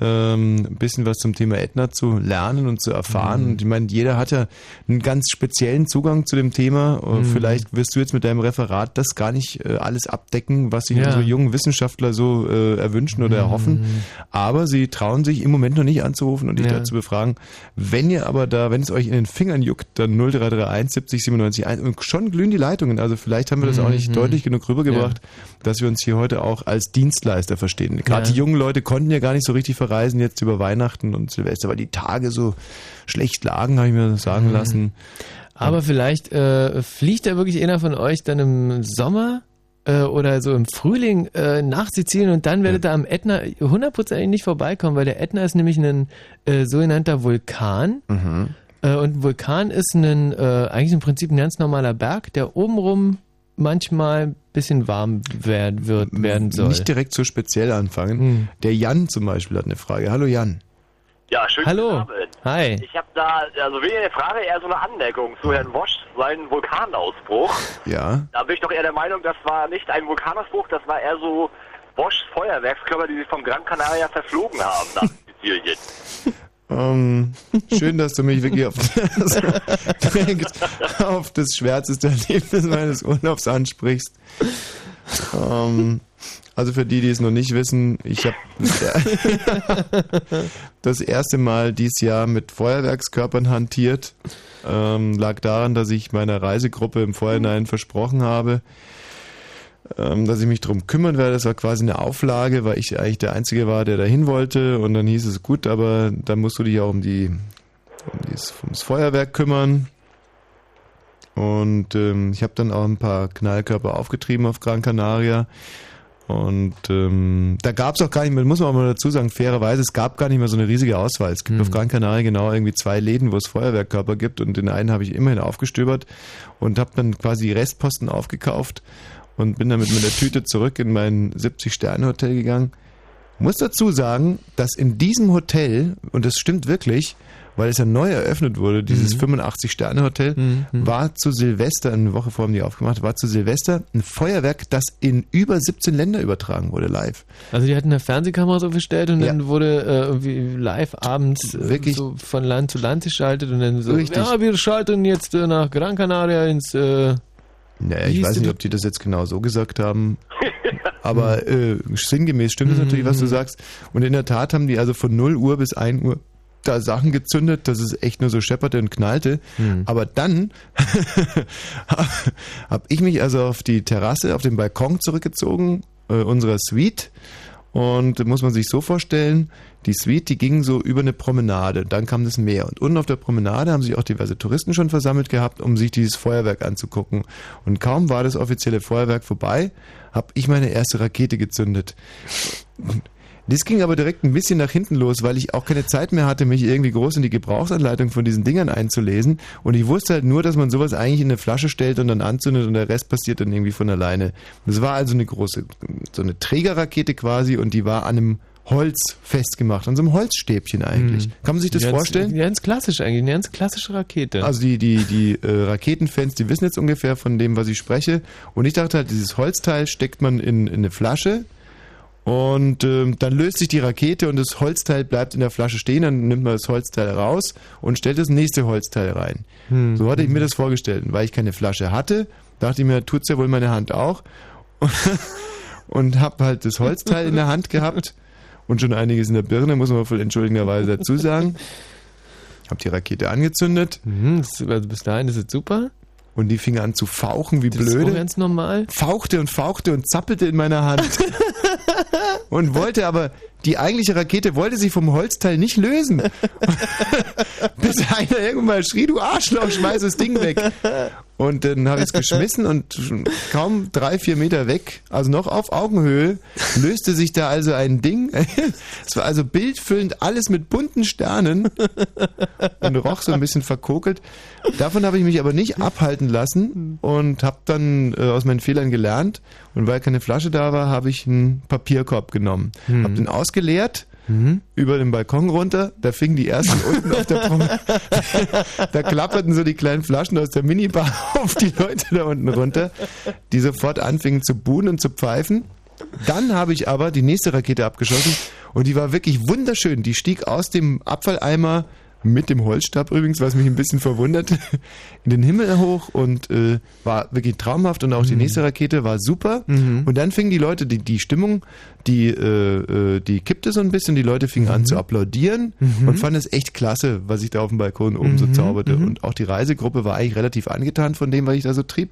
ähm, ein bisschen was zum Thema Ätna zu lernen und zu erfahren. Mhm. Und ich meine, jeder hat ja einen ganz speziellen Zugang zu dem Thema. Und Mhm. Vielleicht wirst du jetzt mit deinem Referat das gar nicht äh, alles abdecken, was sich Ja. unsere jungen Wissenschaftler so äh, erwünschen oder erhoffen. Aber sie trauen sich im Moment noch nicht anzurufen und dich Ja. dazu befragen. Wenn ihr aber da, wenn es euch in den Fingern juckt, dann 0331 70 97 1 und schon glühen die Leitungen. Also vielleicht haben wir das auch nicht Mhm. deutlich genug rübergebracht, dass wir uns hier heute auch als Dienstleister verstehen. Gerade Ja. die jungen Leute konnten ja gar nicht so richtig verreisen jetzt über Weihnachten und Silvester, weil die Tage so schlecht lagen, habe ich mir sagen Mhm. lassen. Aber vielleicht äh, fliegt da wirklich einer von euch dann im Sommer äh, oder so im Frühling äh, nach Sizilien und dann werdet ihr am Ätna hundertprozentig nicht vorbeikommen, weil der Ätna ist nämlich ein äh, sogenannter Vulkan. Mhm. Äh, und ein Vulkan ist ein, äh, eigentlich im Prinzip ein ganz normaler Berg, der obenrum manchmal ein bisschen warm werd, wird, werden soll. Nicht direkt so speziell anfangen. Hm. Der Jan zum Beispiel hat eine Frage. Hallo Jan. Ja, schön. Hallo. guten Abend. Hi. Ich habe da, also weniger eine Frage, eher so eine Anmerkung zu Herrn Wosch, seinen Vulkanausbruch. Ja. Da bin ich doch eher der Meinung, das war nicht ein Vulkanausbruch, das war eher so Woschs Feuerwerkskörper, die sich vom Gran Canaria verflogen haben nach Sizilien. Ähm, schön, dass du mich wirklich auf auf das schwärzeste Erlebnis meines Urlaubs ansprichst. Ähm, also für die, die es noch nicht wissen, ich habe das erste Mal dieses Jahr mit Feuerwerkskörpern hantiert. Ähm, lag daran, dass ich meiner Reisegruppe im Vorhinein versprochen habe, ähm, dass ich mich drum kümmern werde. Das war quasi eine Auflage, weil ich eigentlich der Einzige war, der dahin wollte. Und dann hieß es, gut, aber dann musst du dich auch um die um dieses, ums Feuerwerk kümmern. Und ähm, ich habe dann auch ein paar Knallkörper aufgetrieben auf Gran Canaria. Und ähm, da gab es auch gar nicht mehr, muss man auch mal dazu sagen, fairerweise, es gab gar nicht mehr so eine riesige Auswahl. Es gibt auf Gran Canaria genau irgendwie zwei Läden, wo es Feuerwerkkörper gibt und den einen habe ich immerhin aufgestöbert und habe dann quasi die Restposten aufgekauft und bin dann mit meiner Tüte zurück in mein 70-Sterne-Hotel gegangen. Muss dazu sagen, dass in diesem Hotel, und das stimmt wirklich, weil es ja neu eröffnet wurde, dieses 85-Sterne-Hotel, war zu Silvester, eine Woche vor haben die aufgemacht, war zu Silvester ein Feuerwerk, das in über 17 Länder übertragen wurde live. Also die hatten eine Fernsehkamera so gestellt und dann wurde äh, irgendwie live abends äh, Wirklich? so von Land zu Land geschaltet und dann so, Richtig. ja, wir schalten jetzt äh, nach Gran Canaria ins... Äh, Naja, ich weiß nicht, ob die das jetzt genau so gesagt haben. Aber äh, sinngemäß stimmt es natürlich, was du sagst. Und in der Tat haben die also von 0 Uhr bis 1 Uhr da Sachen gezündet, dass es echt nur so schepperte und knallte. Aber dann habe ich mich also auf die Terrasse, auf den Balkon zurückgezogen, äh, unserer Suite. Und muss man sich so vorstellen, die Suite, die ging so über eine Promenade. Dann kam das Meer. Und unten auf der Promenade haben sich auch diverse Touristen schon versammelt gehabt, um sich dieses Feuerwerk anzugucken. Und kaum war das offizielle Feuerwerk vorbei, habe ich meine erste Rakete gezündet. Das ging aber direkt ein bisschen nach hinten los, weil ich auch keine Zeit mehr hatte, mich irgendwie groß in die Gebrauchsanleitung von diesen Dingern einzulesen. Und ich wusste halt nur, dass man sowas eigentlich in eine Flasche stellt und dann anzündet und der Rest passiert dann irgendwie von alleine. Das war also eine große, so eine Trägerrakete quasi und die war an einem Holz festgemacht, an so einem Holzstäbchen eigentlich. Mhm. Kann man sich das ganz, vorstellen? Ganz klassisch eigentlich, eine ganz klassische Rakete. Also die, die, die äh, Raketenfans, die wissen jetzt ungefähr von dem, was ich spreche. Und ich dachte halt, dieses Holzteil steckt man in, in eine Flasche und ähm, dann löst sich die Rakete und das Holzteil bleibt in der Flasche stehen. Dann nimmt man das Holzteil raus und stellt das nächste Holzteil rein. Hm. So hatte ich mir das vorgestellt. Und weil ich keine Flasche hatte, dachte ich mir, tut's ja wohl meine Hand auch. Und hab halt das Holzteil in der Hand gehabt und schon einiges in der Birne, muss man wohl entschuldigenderweise dazu sagen. Hab die Rakete angezündet. Mhm, das, also bis dahin ist es super. Und die fing an zu fauchen wie Das ist blöde. auch ganz normal. Fauchte und fauchte und zappelte in meiner Hand. und wollte aber, die eigentliche Rakete wollte sich vom Holzteil nicht lösen. Bis einer irgendwann mal schrie, du Arschloch, schmeiß das Ding weg. Und dann habe ich es geschmissen und kaum drei, vier Meter weg, also noch auf Augenhöhe, löste sich da also ein Ding. Es war also bildfüllend alles mit bunten Sternen und roch so ein bisschen verkokelt. Davon habe ich mich aber nicht abhalten lassen und habe dann äh, aus meinen Fehlern gelernt. Und weil keine Flasche da war, habe ich einen Papierkorb genommen. Mhm. Habe den ausgeleert, über den Balkon runter, da fingen die ersten unten auf der Promenade, da klapperten so die kleinen Flaschen aus der Minibar auf die Leute da unten runter, die sofort anfingen zu buhen und zu pfeifen. Dann habe ich aber die nächste Rakete abgeschossen und die war wirklich wunderschön. Die stieg aus dem Abfalleimer mit dem Holzstab übrigens, was mich ein bisschen verwundert, in den Himmel hoch und äh, war wirklich traumhaft und auch die nächste Rakete war super. Und dann fingen die Leute, die, die Stimmung, die, äh, äh, die kippte so ein bisschen, die Leute fingen an zu applaudieren Mhm. und fanden es echt klasse, was ich da auf dem Balkon oben so Mhm, zauberte. mhm. Und auch die Reisegruppe war eigentlich relativ angetan von dem, was ich da so trieb.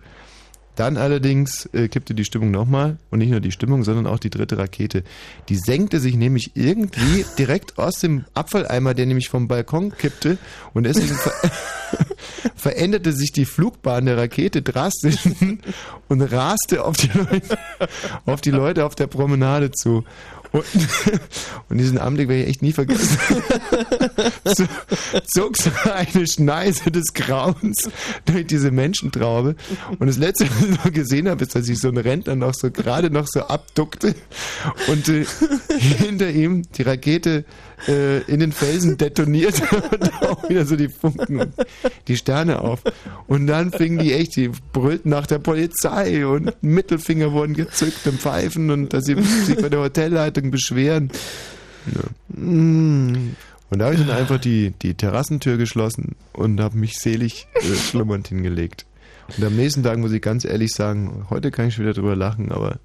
Dann allerdings äh, kippte die Stimmung nochmal und nicht nur die Stimmung, sondern auch die dritte Rakete. Die senkte sich nämlich irgendwie direkt aus dem Abfalleimer, der nämlich vom Balkon kippte und deswegen ver veränderte sich die Flugbahn der Rakete drastisch und raste auf die Leute, auf die Leute auf der Promenade zu. Und, und diesen Anblick werde ich echt nie vergessen. zog so eine Schneise des Grauens durch diese Menschentraube. Und das letzte, was ich noch gesehen habe, ist, dass sich so ein Rentner noch so gerade noch so abduckte und äh, hinter ihm die Rakete äh, in den Felsen detonierte und auch wieder so die Funken und die Sterne auf. Und dann fingen die echt, die brüllten nach der Polizei und Mittelfinger wurden gezückt und Pfeifen und dass sie sich bei der Hotelleitung beschweren. Ja. Und da habe ich dann einfach die, die Terrassentür geschlossen und habe mich selig äh, schlummernd hingelegt. Und am nächsten Tag muss ich ganz ehrlich sagen, heute kann ich schon wieder drüber lachen, aber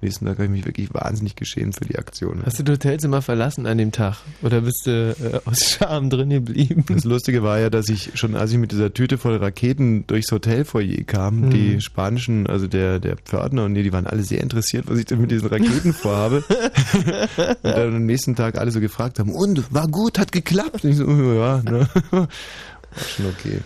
nächsten Tag habe ich mich wirklich wahnsinnig geschämt für die Aktion. Hast du das Hotelzimmer verlassen an dem Tag? Oder bist du äh, aus Scham drin geblieben? Das Lustige war ja, dass ich schon, als ich mit dieser Tüte voll Raketen durchs Hotelfoyer kam, die Mhm. spanischen, also der, der Pförtner und die, die waren alle sehr interessiert, was ich denn mit diesen Raketen vorhabe. und dann am nächsten Tag alle so gefragt haben, und, war gut, hat geklappt. Und ich so, ja, ne? war schon okay.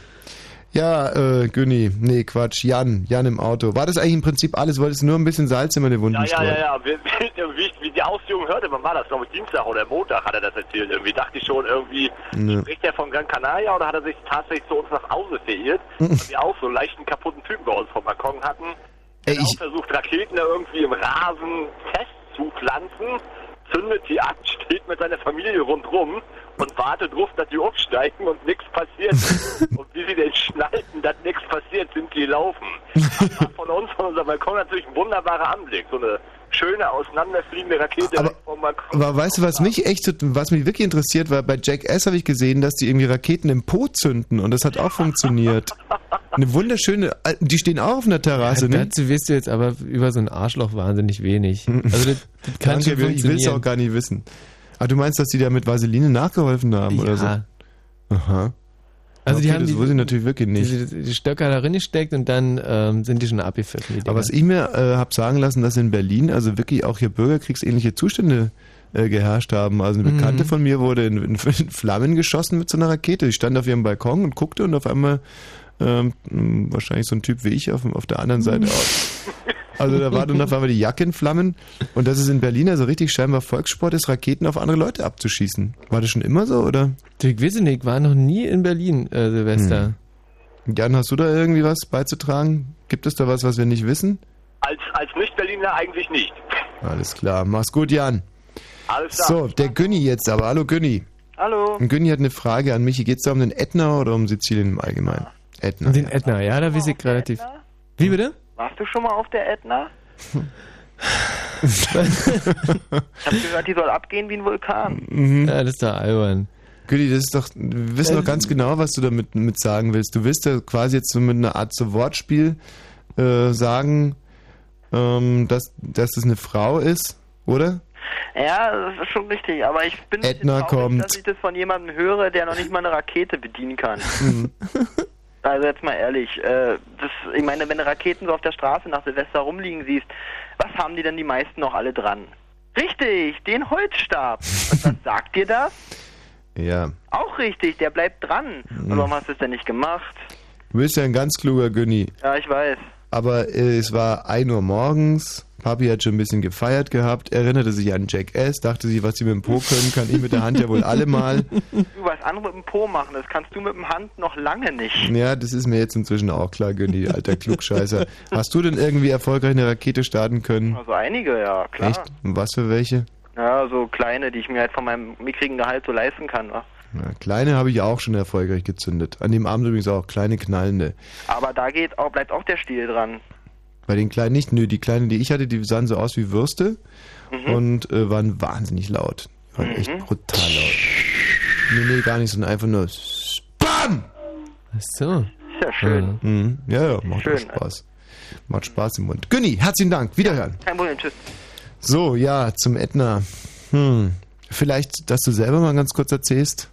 Ja, äh, Günni, nee, Quatsch, Jan, Jan im Auto. War das eigentlich im Prinzip alles? Wolltest du nur ein bisschen Salz in meine Wunden Ja, ja, streuen? ja, ja. Wie, wie, die Ausführung hörte, wann war das? Glaube ich Dienstag oder Montag hat er das erzählt. Irgendwie dachte ich schon, irgendwie Ne. spricht er von Gran Canaria oder hat er sich tatsächlich zu uns nach Hause verirrt? Mhm. Weil wir auch so einen leichten kaputten Typen bei uns vom Balkon hatten. Der auch versucht, Raketen da irgendwie im Rasen festzupflanzen, zündet die an, steht mit seiner Familie rundrum und wartet drauf, dass die aufsteigen und nichts passiert. und wie sie denn schnallten, dass nichts passiert, sind die gelaufen. Das war von uns, von unserem Balkon natürlich ein wunderbarer Anblick. So eine schöne, auseinanderfliegende Rakete Aber- vom Balkon. Aber weißt du, was mich echt, so- was mich wirklich interessiert, war bei Jackass habe ich gesehen, dass die irgendwie Raketen im Po zünden und das hat auch funktioniert. Eine wunderschöne, äh, die stehen auch auf einer Terrasse, ja, ne? Dazu wirst du jetzt aber über so ein Arschloch wahnsinnig wenig. Also das, das kann Danke, schon ich will es auch gar nicht wissen. Aber du meinst, dass die da mit Vaseline nachgeholfen haben oder so? Ja. Aha. Also die Okay, haben das die, wusste ich natürlich wirklich nicht. Die, die Stöcker da drin gesteckt und dann ähm, sind die schon abgepfiffen. Die Aber was ich mir äh, habe sagen lassen, dass in Berlin also wirklich auch hier bürgerkriegsähnliche Zustände äh, geherrscht haben. Also eine Mhm. Bekannte von mir wurde in, in, in Flammen geschossen mit so einer Rakete. Ich stand auf ihrem Balkon und guckte und auf einmal ähm, wahrscheinlich so ein Typ wie ich auf, auf der anderen Seite aus. Also da war dann auf einmal die Jacke in Flammen und das ist in Berlin also richtig scheinbar Volkssport ist, Raketen auf andere Leute abzuschießen. War das schon immer so, oder? Ich weiß nicht, ich war noch nie in Berlin, äh, Silvester. Hm. Jan, hast du da irgendwie was beizutragen? Gibt es da was, was wir nicht wissen? Als, als Nicht-Berliner eigentlich nicht. Alles klar, mach's gut, Jan. Alles klar. So, der Günni jetzt aber. Hallo Günni. Hallo. Und Günni hat eine Frage an mich. Geht es da um den Ätna oder um Sizilien im Allgemeinen? Ätna. Den Ätna, ja, da weiß ich relativ. Wie bitte? Warst du schon mal auf der Ätna? ich habe gehört, die soll abgehen wie ein Vulkan. Mhm. Ja, das ist doch albern. Günni, das ist doch, wir wissen doch ganz genau, was du damit mit sagen willst. Du willst ja quasi jetzt so mit einer Art so Wortspiel äh, sagen, ähm, dass, dass das eine Frau ist, oder? Ja, das ist schon richtig, aber ich bin Ätna traurig, kommt. dass ich das von jemandem höre, der noch nicht mal eine Rakete bedienen kann. Also jetzt mal ehrlich, äh, das, ich meine, wenn du Raketen so auf der Straße nach Silvester rumliegen siehst, was haben die denn die meisten noch alle dran? Richtig, den Holzstab. Und was sagt dir das? Ja. Auch richtig, der bleibt dran. Und Mhm. warum hast du es denn nicht gemacht? Du bist ja ein ganz kluger Günni. Ja, ich weiß. Aber äh, es war 1 Uhr morgens. Papi hat schon ein bisschen gefeiert gehabt, erinnerte sich an Jackass, dachte sich, was sie mit dem Po können, kann ich mit der Hand ja wohl alle mal. Du, was andere mit dem Po machen, das kannst du mit dem Hand noch lange nicht. Ja, das ist mir jetzt inzwischen auch klar, Günni, alter Klugscheißer. Hast du denn irgendwie erfolgreich eine Rakete starten können? Also einige, ja, klar. Echt? Und was für welche? Ja, so kleine, die ich mir halt von meinem mickrigen Gehalt so leisten kann, wa? Ja, kleine habe ich auch schon erfolgreich gezündet. An dem Abend übrigens auch kleine knallende. Aber da geht auch, bleibt auch der Stiel dran. Bei den kleinen nicht. Nö, die kleinen, die ich hatte, die sahen so aus wie Würste Mhm. und äh, waren wahnsinnig laut. Die waren echt brutal laut. Nee, nee, gar nicht, sondern einfach nur BAM! Ach so. Sehr schön. Mhm. Ja, ja, macht Schön, auch Spaß. Macht Spaß im Mund. Günni, herzlichen Dank. Wiederhören. Kein Problem, tschüss. So, ja, zum Ätna. Hm. Vielleicht, dass du selber mal ganz kurz erzählst.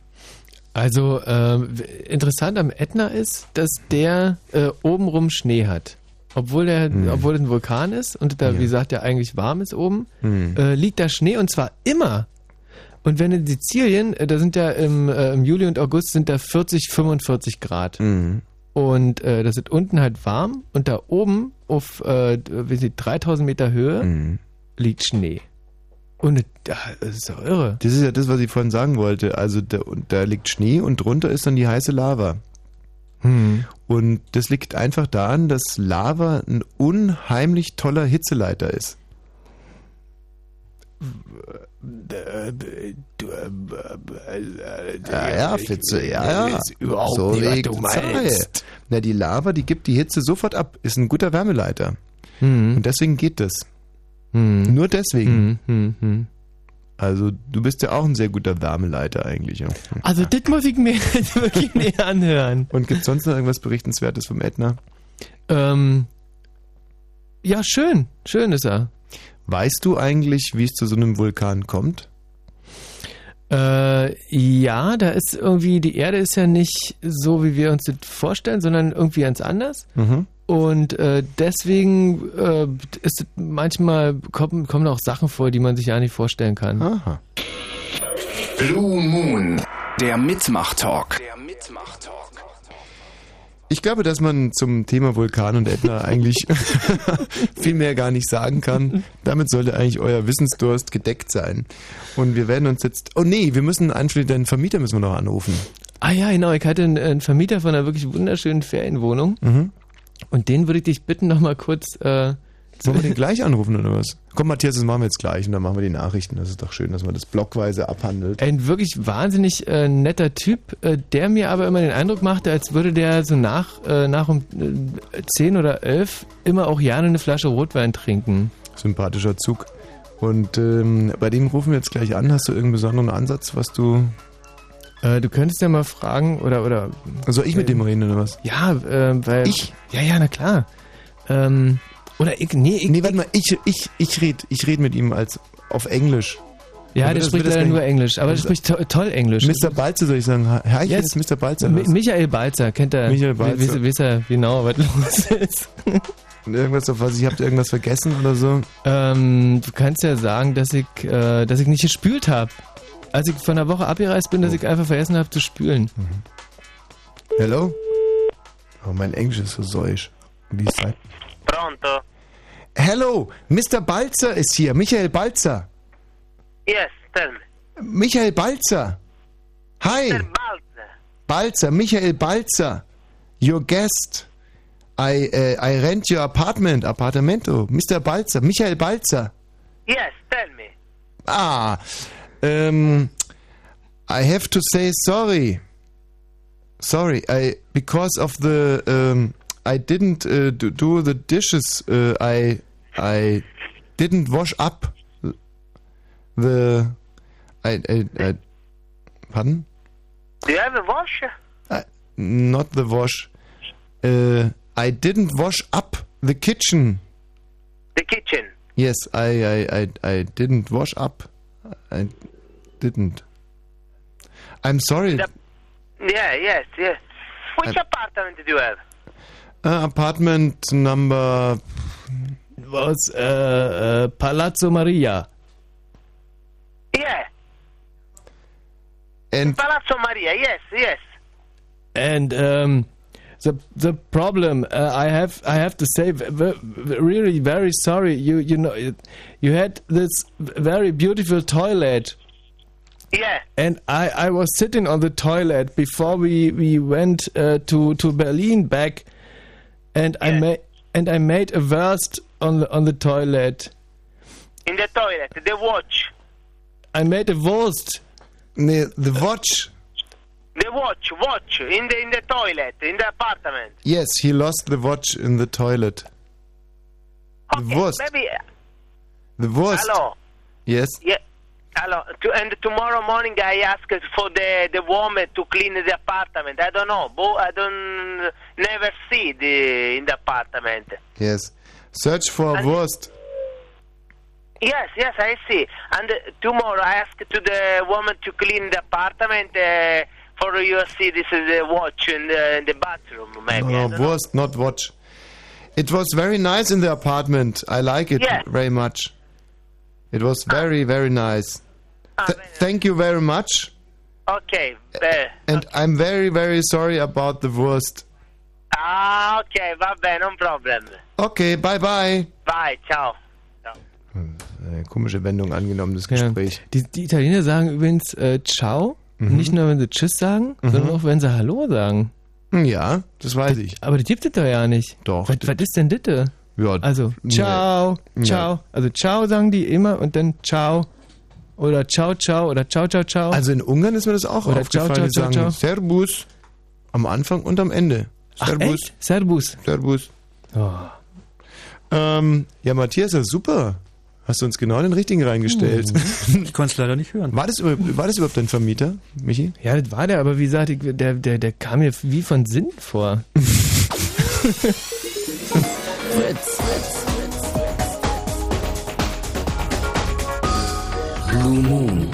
Also ähm, interessant am Ätna ist, dass der äh, obenrum Schnee hat. Obwohl der, Hm. obwohl es ein Vulkan ist und da, wie gesagt, ja eigentlich warm ist oben, Hm. äh, liegt da Schnee und zwar immer. Und wenn in Sizilien, äh, da sind ja im, äh, im Juli und August sind da 40, 45 Grad. Hm. Und äh, das ist unten halt warm und da oben auf äh, wie sie 3000 Meter Höhe Hm. liegt Schnee. Und das ist doch irre. Das ist ja das, was ich vorhin sagen wollte. Also da, und da liegt Schnee und drunter ist dann die heiße Lava. Hm. Und das liegt einfach daran, dass Lava ein unheimlich toller Hitzeleiter ist. Ja, ja, Flitze, ja, ja. überhaupt so nicht, was du meinst. Na, die Lava, die gibt die Hitze sofort ab. Ist ein guter Wärmeleiter. Hm. Und deswegen geht das. Hm. Nur deswegen. Hm, hm, hm. Also, du bist ja auch ein sehr guter Wärmeleiter eigentlich. Ja. Also das muss ich mir jetzt wirklich näher anhören. Und gibt sonst noch irgendwas Berichtenswertes vom Ätna? Ähm, ja, schön. Schön ist er. Weißt du eigentlich, wie es zu so einem Vulkan kommt? Äh, ja, da ist irgendwie, die Erde ist ja nicht so, wie wir uns das vorstellen, sondern irgendwie ganz anders. Mhm. Und äh, deswegen äh, ist es manchmal kommen, kommen auch Sachen vor, die man sich ja nicht vorstellen kann. Aha. Blue Moon, der Mitmach-Talk. Ich glaube, dass man zum Thema Vulkan und Ätna eigentlich viel mehr gar nicht sagen kann. Damit sollte eigentlich euer Wissensdurst gedeckt sein. Und wir werden uns jetzt. Oh nee, wir müssen anschließend den Vermieter müssen wir noch anrufen. Ah ja, genau. Ich hatte einen, einen Vermieter von einer wirklich wunderschönen Ferienwohnung. Mhm. Und den würde ich dich bitten, noch mal kurz. Äh, Sollen wir den gleich anrufen oder was? Komm, Matthias, das machen wir jetzt gleich und dann machen wir die Nachrichten. Das ist doch schön, dass man das blockweise abhandelt. Ein wirklich wahnsinnig äh, netter Typ, äh, der mir aber immer den Eindruck machte, als würde der so nach, äh, nach um äh, 10 oder 11 immer auch gerne eine Flasche Rotwein trinken. Sympathischer Zug. Und ähm, bei dem rufen wir jetzt gleich an. Hast du irgendeinen besonderen Ansatz, was du. Äh, du könntest ja mal fragen, oder. oder Soll ich mit dem reden oder was? Ja, äh, weil. Ich? Ja, ja, na klar. Ähm, oder ich. Nee, ich. Nee, warte mal, ich, ich, ich rede ich red mit ihm als auf Englisch. Ja, der spricht leider nur Englisch, aber der Das- spricht to toll Englisch. Mr. Balzer soll ich sagen. Herr, ich Yes. ist Mr. Balzer. Mi Michael Balzer, kennt er? Michael Balzer. Weiß er genau, was los ist. Und irgendwas auf was ich habt irgendwas vergessen oder so? Ähm, du kannst ja sagen, dass ich, äh, dass ich nicht gespült habe. Als ich von der Woche abgereist bin, dass ich einfach vergessen habe zu spülen. Hello? Oh, mein Englisch ist so säusch. Wie ist das? Pronto? Hello, Mr. Balzer ist hier. Michael Balzer. Yes, tell me. Michael Balzer. Hi. Balzer, Michael Balzer. Your guest. I, uh, I rent your apartment, apartamento. Mr. Balzer, Michael Balzer. Yes, tell me. Ah, um, I have to say sorry. Sorry, I because of the um, I didn't uh, do, do the dishes. Uh, I I didn't wash up the I I, I pardon Do you have a wash? not the wash. Uh, I didn't wash up the kitchen. The kitchen. Yes, I I I, I didn't wash up. I didn't. I'm sorry. The, yeah, yes, yes. Which I, apartment did you have? Uh, apartment number was uh, uh, Palazzo Maria. Yeah. And Palazzo Maria, yes, yes. And um, the the problem uh, I have I have to say v- v- really very sorry you you know you had this very beautiful toilet Yeah. and I I was sitting on the toilet before we we went uh, to to Berlin back and I made and I made a worst on the on the toilet In the toilet, the watch. I made a Wurst Nee, the watch. The watch, watch, in the in the toilet, in the apartment. Yes, he lost the watch in the toilet. The Wurst. Maybe. The Wurst. Hello. Yes. Yeah. Hello. To, and tomorrow morning I ask for the the woman to clean the apartment. I don't know. Bo- I don't never see the in the apartment. Yes. Search for And- Wurst. Yes, yes, I see. And uh, tomorrow I ask to the woman to clean the apartment. Uh, for you see this is the watch in the, in the bathroom, maybe. I No, don't know. Wurst, not watch. It was very nice in the apartment. I like it Yeah. very much. It was very, very nice. Th- thank you very much. Okay. Uh, And I'm very, very sorry about the Wurst. ah, ok, va bene, non problem. Okay, bye bye. Bye, ciao. Eine komische Wendung angenommen, das Ja. Gespräch. Die, die Italiener sagen übrigens äh, Ciao, Mhm. nicht nur wenn sie Tschüss sagen, sondern auch wenn sie Hallo sagen. Ja, das weiß ich. Aber das gibt es doch ja nicht. Doch. Was, was ist denn das? Ja, Also, ciao, nee. ciao. Also, ciao sagen die immer und dann ciao. Oder ciao, ciao. Oder ciao, ciao, ciao. Also in Ungarn ist mir das auch Oder ciao, aufgefallen. ciao, die ciao, sagen ciao. Servus am Anfang und am Ende. Ach, Servus. echt? Servus. Servus. Oh. Ähm, ja, Matthias, ja super. Hast du uns genau den richtigen reingestellt. Ich konnte es leider nicht hören. War das, war das überhaupt dein Vermieter, Michi? Ja, das war der, aber wie gesagt, ich, der, der, der kam mir wie von Sinn vor. Fritz. Blue Moon.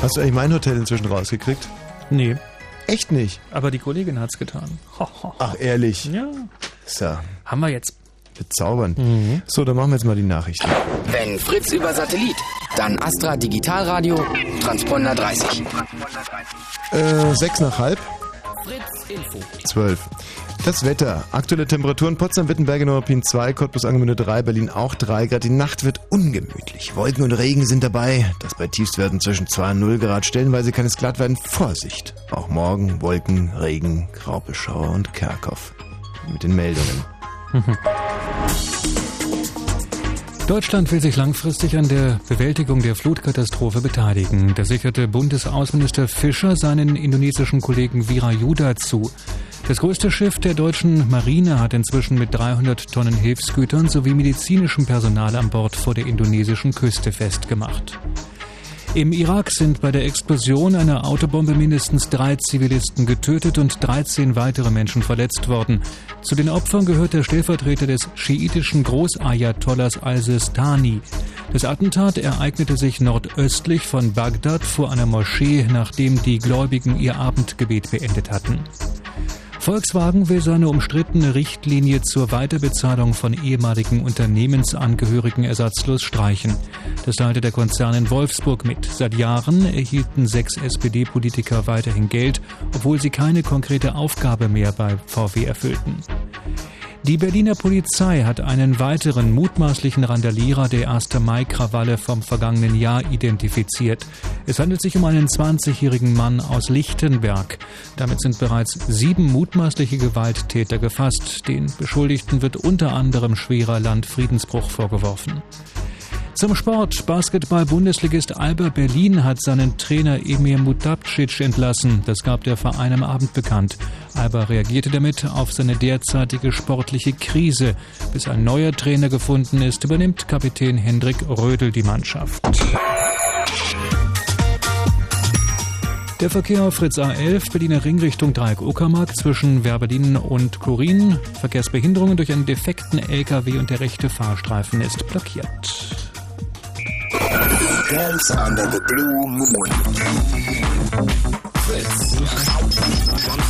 Hast du eigentlich mein Hotel inzwischen rausgekriegt? Nee. Echt nicht? Aber die Kollegin hat's getan. Ach, ehrlich? Ja. So. Haben wir jetzt. Bezaubernd. So, dann machen wir jetzt mal die Nachrichten. Wenn Fritz über Satellit, dann Astra Digitalradio, Transponder 30. Äh, sechs nach halb, Fritz Info. zwölf. Das Wetter. Aktuelle Temperaturen Potsdam, Wittenberg, Neuruppin 2, Cottbus, Angemünde 3, Berlin auch 3 Grad. Die Nacht wird ungemütlich. Wolken und Regen sind dabei. Das bei Tiefstwerten zwischen 2 und 0 Grad. Stellenweise kann es glatt werden. Vorsicht. Auch morgen Wolken, Regen, Graubeschauer und Kerkhoff. Mit den Meldungen. Deutschland will sich langfristig an der Bewältigung der Flutkatastrophe beteiligen. Das sicherte Bundesaußenminister Fischer seinen indonesischen Kollegen Wirayuda zu. Das größte Schiff der deutschen Marine hat inzwischen mit 300 Tonnen Hilfsgütern sowie medizinischem Personal an Bord vor der indonesischen Küste festgemacht. Im Irak sind bei der Explosion einer Autobombe mindestens drei Zivilisten getötet und 13 weitere Menschen verletzt worden. Zu den Opfern gehört der Stellvertreter des schiitischen Großayatollahs al-Sistani. Das Attentat ereignete sich nordöstlich von Bagdad vor einer Moschee, nachdem die Gläubigen ihr Abendgebet beendet hatten. Volkswagen will seine umstrittene Richtlinie zur Weiterbezahlung von ehemaligen Unternehmensangehörigen ersatzlos streichen. Das teilte der Konzern in Wolfsburg mit. Seit Jahren erhielten sechs SPD-Politiker weiterhin Geld, obwohl sie keine konkrete Aufgabe mehr bei VW erfüllten. Die Berliner Polizei hat einen weiteren mutmaßlichen Randalierer der 1. Mai-Krawalle vom vergangenen Jahr identifiziert. Es handelt sich um einen 20-jährigen Mann aus Lichtenberg. Damit sind bereits sieben mutmaßliche Gewalttäter gefasst. Den Beschuldigten wird unter anderem schwerer Landfriedensbruch vorgeworfen. Zum Sport. Basketball-Bundesligist Alba Berlin hat seinen Trainer Emir Mutapcic entlassen. Das gab der Verein am Abend bekannt. Alba reagierte damit auf seine derzeitige sportliche Krise. Bis ein neuer Trainer gefunden ist, übernimmt Kapitän Hendrik Rödel die Mannschaft. Der Verkehr auf Fritz A11, Berliner Ring Richtung Dreieck Uckermark zwischen Werberlin und Korin. Verkehrsbehinderungen durch einen defekten LKW und der rechte Fahrstreifen ist blockiert. Dance under the Blue Moon. Fritz.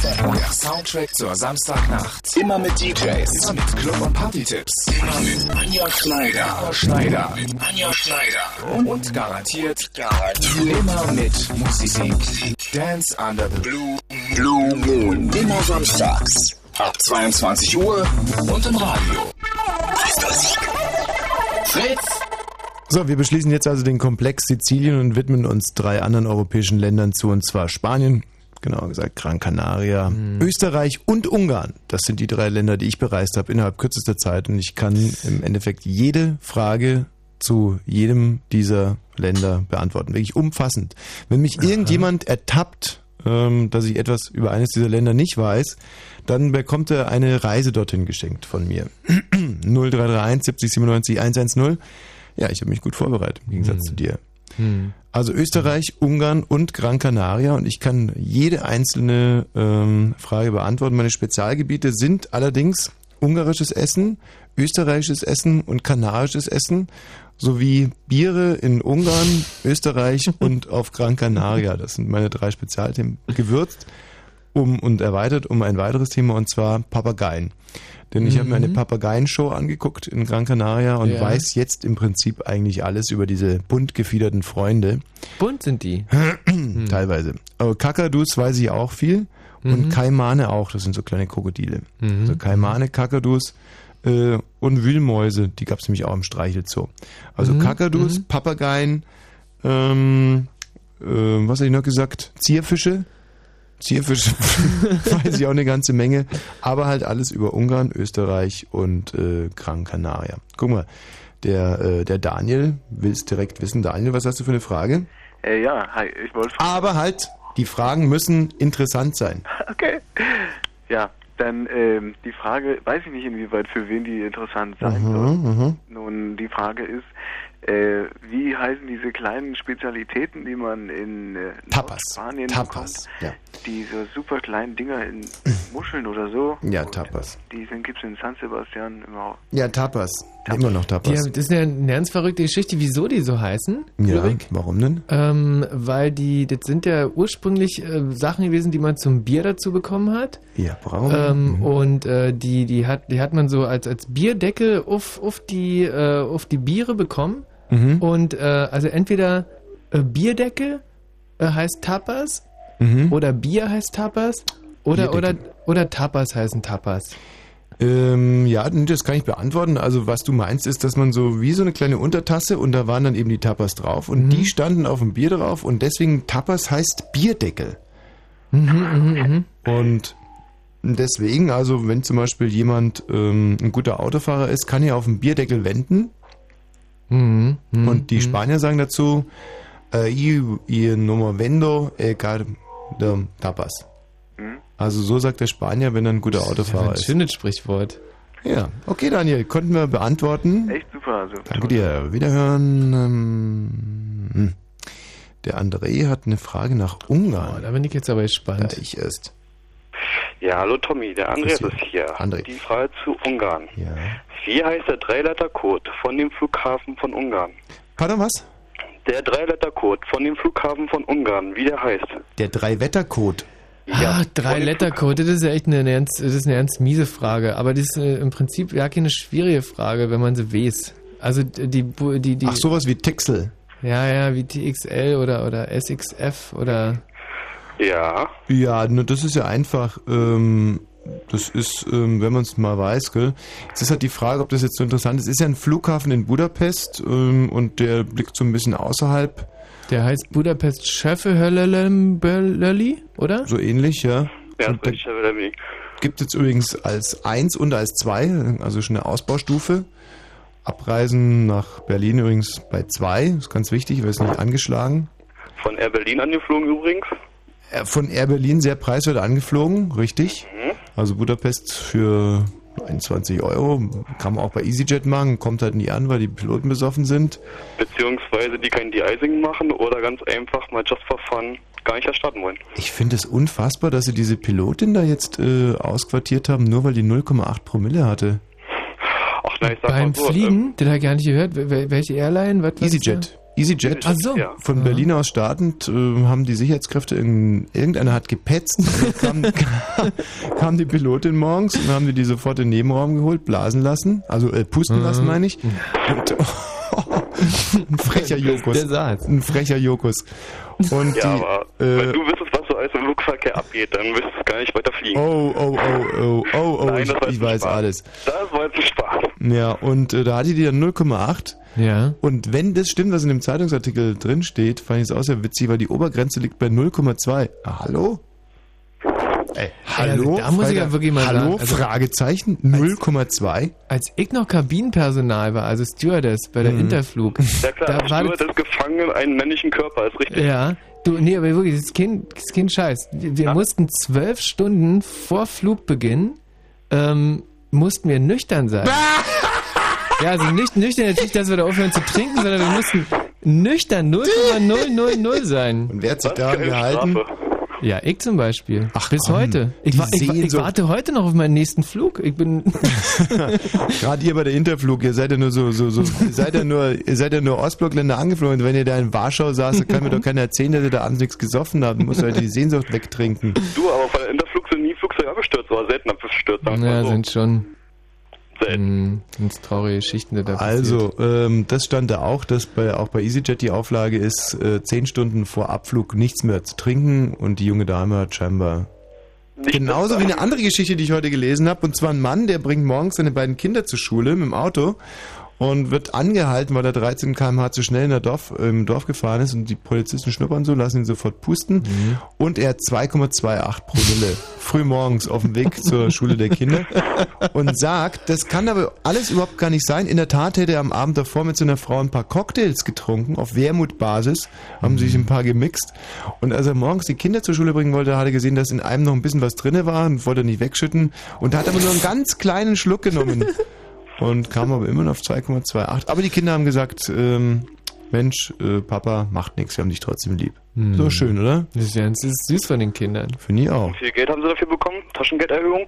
Der Soundtrack zur Samstagnacht. Immer mit DJs. Immer mit Club- und Party-Tipps. Immer mit Anja Schneider. Anja Schneider. Anja Schneider. Und, und garantiert, garantiert immer mit Musik. Dance under the Blue, Blue Moon. Immer samstags. Ab 22 Uhr und im Radio. Fritz. So, wir beschließen jetzt also den Komplex Sizilien und widmen uns drei anderen europäischen Ländern zu, und zwar Spanien, genauer gesagt Gran Canaria, Österreich und Ungarn. Das sind die drei Länder, die ich bereist habe innerhalb kürzester Zeit und ich kann im Endeffekt jede Frage zu jedem dieser Länder beantworten. Wirklich umfassend. Wenn mich irgendjemand ertappt, ähm, dass ich etwas über eines dieser Länder nicht weiß, dann bekommt er eine Reise dorthin geschenkt von mir. 0331 70 97 110. Ja, ich habe mich gut vorbereitet, im Gegensatz zu dir. Also Österreich, Ungarn und Gran Canaria und ich kann jede einzelne ähm, Frage beantworten. Meine Spezialgebiete sind allerdings ungarisches Essen, österreichisches Essen und kanarisches Essen sowie Biere in Ungarn, Österreich und auf Gran Canaria. Das sind meine drei Spezialthemen. Gewürzt um und erweitert um ein weiteres Thema und zwar Papageien. Denn ich habe mir eine Mhm. Papageienshow angeguckt in Gran Canaria und Ja. weiß jetzt im Prinzip eigentlich alles über diese bunt gefiederten Freunde. Bunt sind die. Teilweise. Aber Kakadus weiß ich auch viel und Mhm. Kaimane auch. Das sind so kleine Krokodile. Mhm. Also Kaimane, Kakadus äh, und Wühlmäuse, die gab es nämlich auch im Streichelzoo. Also Mhm. Kakadus, Mhm. Papageien, ähm, äh, was habe ich noch gesagt? Zierfische. Zierfische weiß ich auch eine ganze Menge, aber halt alles über Ungarn, Österreich und äh, Gran Canaria. Guck mal, der, äh, der Daniel will es direkt wissen. Daniel, was hast du für eine Frage? Äh, ja, hi, ich wollte. Aber halt, die Fragen müssen interessant sein. Okay. Ja, dann ähm, die Frage, weiß ich nicht, inwieweit für wen die interessant sein soll. Mhm, mhm. Nun, die Frage ist, äh, wie heißen diese kleinen Spezialitäten, die man in äh, Tapas. Spanien Tapas, bekommt? ja. Diese super kleinen Dinger in Muscheln oder so. Ja, Tapas. Die gibt es in San Sebastian immer. Ja, Tapas. Immer noch Die, Tapas. haben- das ist eine, eine ganz verrückte Geschichte, wieso die so heißen. Ja, Ulrich. warum denn? Ähm, weil die, das sind ja ursprünglich äh, Sachen gewesen, die man zum Bier dazu bekommen hat. Ja, braun. Ähm, Und äh, die, die, hat, die hat man so als, als Bierdeckel auf, auf, die, äh, auf die Biere bekommen. Mhm. Und äh, also entweder äh, Bierdeckel äh, heißt Tapas Mhm. oder Bier heißt Tapas oder, oder, oder Tapas heißen Tapas. Ähm, ja, das kann ich beantworten. Also was du meinst, ist, dass man so wie so eine kleine Untertasse und da waren dann eben die Tapas drauf und die standen auf dem Bier drauf und deswegen Tapas heißt Bierdeckel. Mhm, Und deswegen, also wenn zum Beispiel jemand ähm, ein guter Autofahrer ist, kann er auf den Bierdeckel wenden Mhm, mhm, und die mhm. Spanier sagen dazu, äh, "Eu- ihr Nummer vendo eh, car de tapas. Also so sagt der Spanier, wenn er ein guter Autofahrer ein ist. schönes Sprichwort. Ja, okay Daniel, konnten wir beantworten. Echt super. Also, Danke dir. Wiederhören. Ähm, hm. der André hat eine Frage nach Ungarn. Oh, da bin ich jetzt aber gespannt. Ja, ich erst. Ja, hallo Tommy, der Andreas ist hier. André. Die Frage zu Ungarn. Ja. Wie heißt der Dreilettercode von dem Flughafen von Ungarn? Pardon, was? Der Dreilettercode von dem Flughafen von Ungarn, wie der heißt? Der Drei-Wetter-Code. Ah, drei Lettercode, das ist ja echt eine, eine, ganz, das ist eine ganz miese Frage. Aber das ist äh, im Prinzip ja keine schwierige Frage, wenn man sie weiß. Also die, die, die, die Ach, sowas wie Texel. Ja, ja, wie TXL oder, oder SXF oder. Ja. Ja, ne, das ist ja einfach. Ähm, das ist, ähm, wenn man es mal weiß, gell. Jetzt ist halt die Frage, ob das jetzt so interessant ist. Es ist ja ein Flughafen in Budapest ähm, und der blickt so ein bisschen außerhalb. Der heißt Budapest Schöffehöllölli, oder? So ähnlich, ja. Ja, Weg. gibt es jetzt übrigens als 1 und als 2, also schon eine Ausbaustufe. Abreisen nach Berlin übrigens bei 2, ist ganz wichtig, weil es nicht angeschlagen. Von Air Berlin angeflogen übrigens. Äh, Von Air Berlin sehr preiswert angeflogen, richtig. Mhm. Also Budapest für 21 Euro. Kann man auch bei EasyJet machen, kommt halt nie an, weil die Piloten besoffen sind. Beziehungsweise die kein De-Icing machen oder ganz einfach mal just for fun gar nicht erstatten wollen. Ich finde es unfassbar, dass sie diese Pilotin da jetzt äh, ausquartiert haben, nur weil die 0,8 Promille hatte. Ach nein, ich sag Beim mal so. Fliegen, den habe ich gar nicht gehört. Wel- wel- Welche Airline? Was, EasyJet. EasyJet Ach so. von Berlin aus startend äh, haben die Sicherheitskräfte, in, irgendeiner hat gepetzt, dann kam, kam die Pilotin morgens und haben die die sofort in den Nebenraum geholt, blasen lassen, also äh, pusten Mhm. lassen meine ich. Und, ein frecher Jokus. Der saß. Ein frecher Jokus. Und ja, die, aber äh, wenn du wüsstest, was so alles im Flugverkehr abgeht, dann müsstest du gar nicht weiter fliegen. Oh, oh, oh, oh, oh, oh, Nein, ich, ich weiß Spaß. alles. Das war jetzt ein Spaß. Ja, und äh, da hatte die dann 0,8. Ja. Und wenn das stimmt, was in dem Zeitungsartikel drin steht, fand ich es auch sehr witzig, weil die Obergrenze liegt bei 0,2. Ah, hallo? Ey, hallo? Also, da muss ich ja wirklich mal hallo? sagen, also- Fragezeichen? 0,2? Als ich noch Kabinenpersonal war, also Stewardess bei der Mhm. Interflug, Ja klar, da war Steward ist gefangen in einem männlichen Körper, ist richtig. Ja, du, nee, aber wirklich, das ist kein, das ist kein Scheiß. Wir, wir mussten zwölf Stunden vor Flugbeginn, ähm, mussten wir nüchtern sein. Ja, also nicht nüchtern, jetzt nicht, dass wir da aufhören zu trinken, sondern wir mussten nüchtern 0,000 sein. Und wer hat sich daran gehalten? Ja, ich zum Beispiel. Ach, Bis komm, heute. Ich, wa- ich, wa- ich warte heute noch auf meinen nächsten Flug. Ich bin. Gerade ihr bei der Interflug, ihr seid ja nur so, so, so, ihr seid ja nur, ihr seid ja nur Ostblockländer angeflogen. Und wenn ihr da in Warschau saßt, kann mir doch keiner erzählen, dass ihr da abends nichts gesoffen habt. Muss halt die Sehnsucht wegtrinken. Du, aber bei der Interflug sind nie Flugzeuge abgestürzt, oder selten abgestürzt. Ja, so. sind schon. Selten. Sind traurige Geschichten, die da Also, ähm, das stand da auch, dass bei, auch bei EasyJet die Auflage ist, äh, zehn Stunden vor Abflug nichts mehr zu trinken und die junge Dame hat scheinbar Genauso wie eine andere Geschichte, die ich heute gelesen habe. Und zwar ein Mann, der bringt morgens seine beiden Kinder zur Schule mit dem Auto und wird angehalten, weil er 13 km/h zu schnell in der Dorf, im Dorf gefahren ist und die Polizisten schnuppern so, lassen ihn sofort pusten. Und er hat 2,28 Promille früh morgens auf dem Weg zur Schule der Kinder und sagt, das kann aber alles überhaupt gar nicht sein. In der Tat hätte er am Abend davor mit seiner Frau ein paar Cocktails getrunken, auf Wermutbasis, haben sich ein paar gemixt. Und als er morgens die Kinder zur Schule bringen wollte, hat er gesehen, dass in einem noch ein bisschen was drinne war und wollte nicht wegschütten und hat aber nur einen ganz kleinen Schluck genommen und kam aber immer noch auf 2,28. Aber die Kinder haben gesagt, ähm, Mensch, äh, Papa, macht nichts, wir haben dich trotzdem lieb. Hm. So schön, oder? Das ist, ja, ist süß von den Kindern. Finde ich auch. Wie viel Geld haben sie dafür bekommen? Taschengelderhöhung?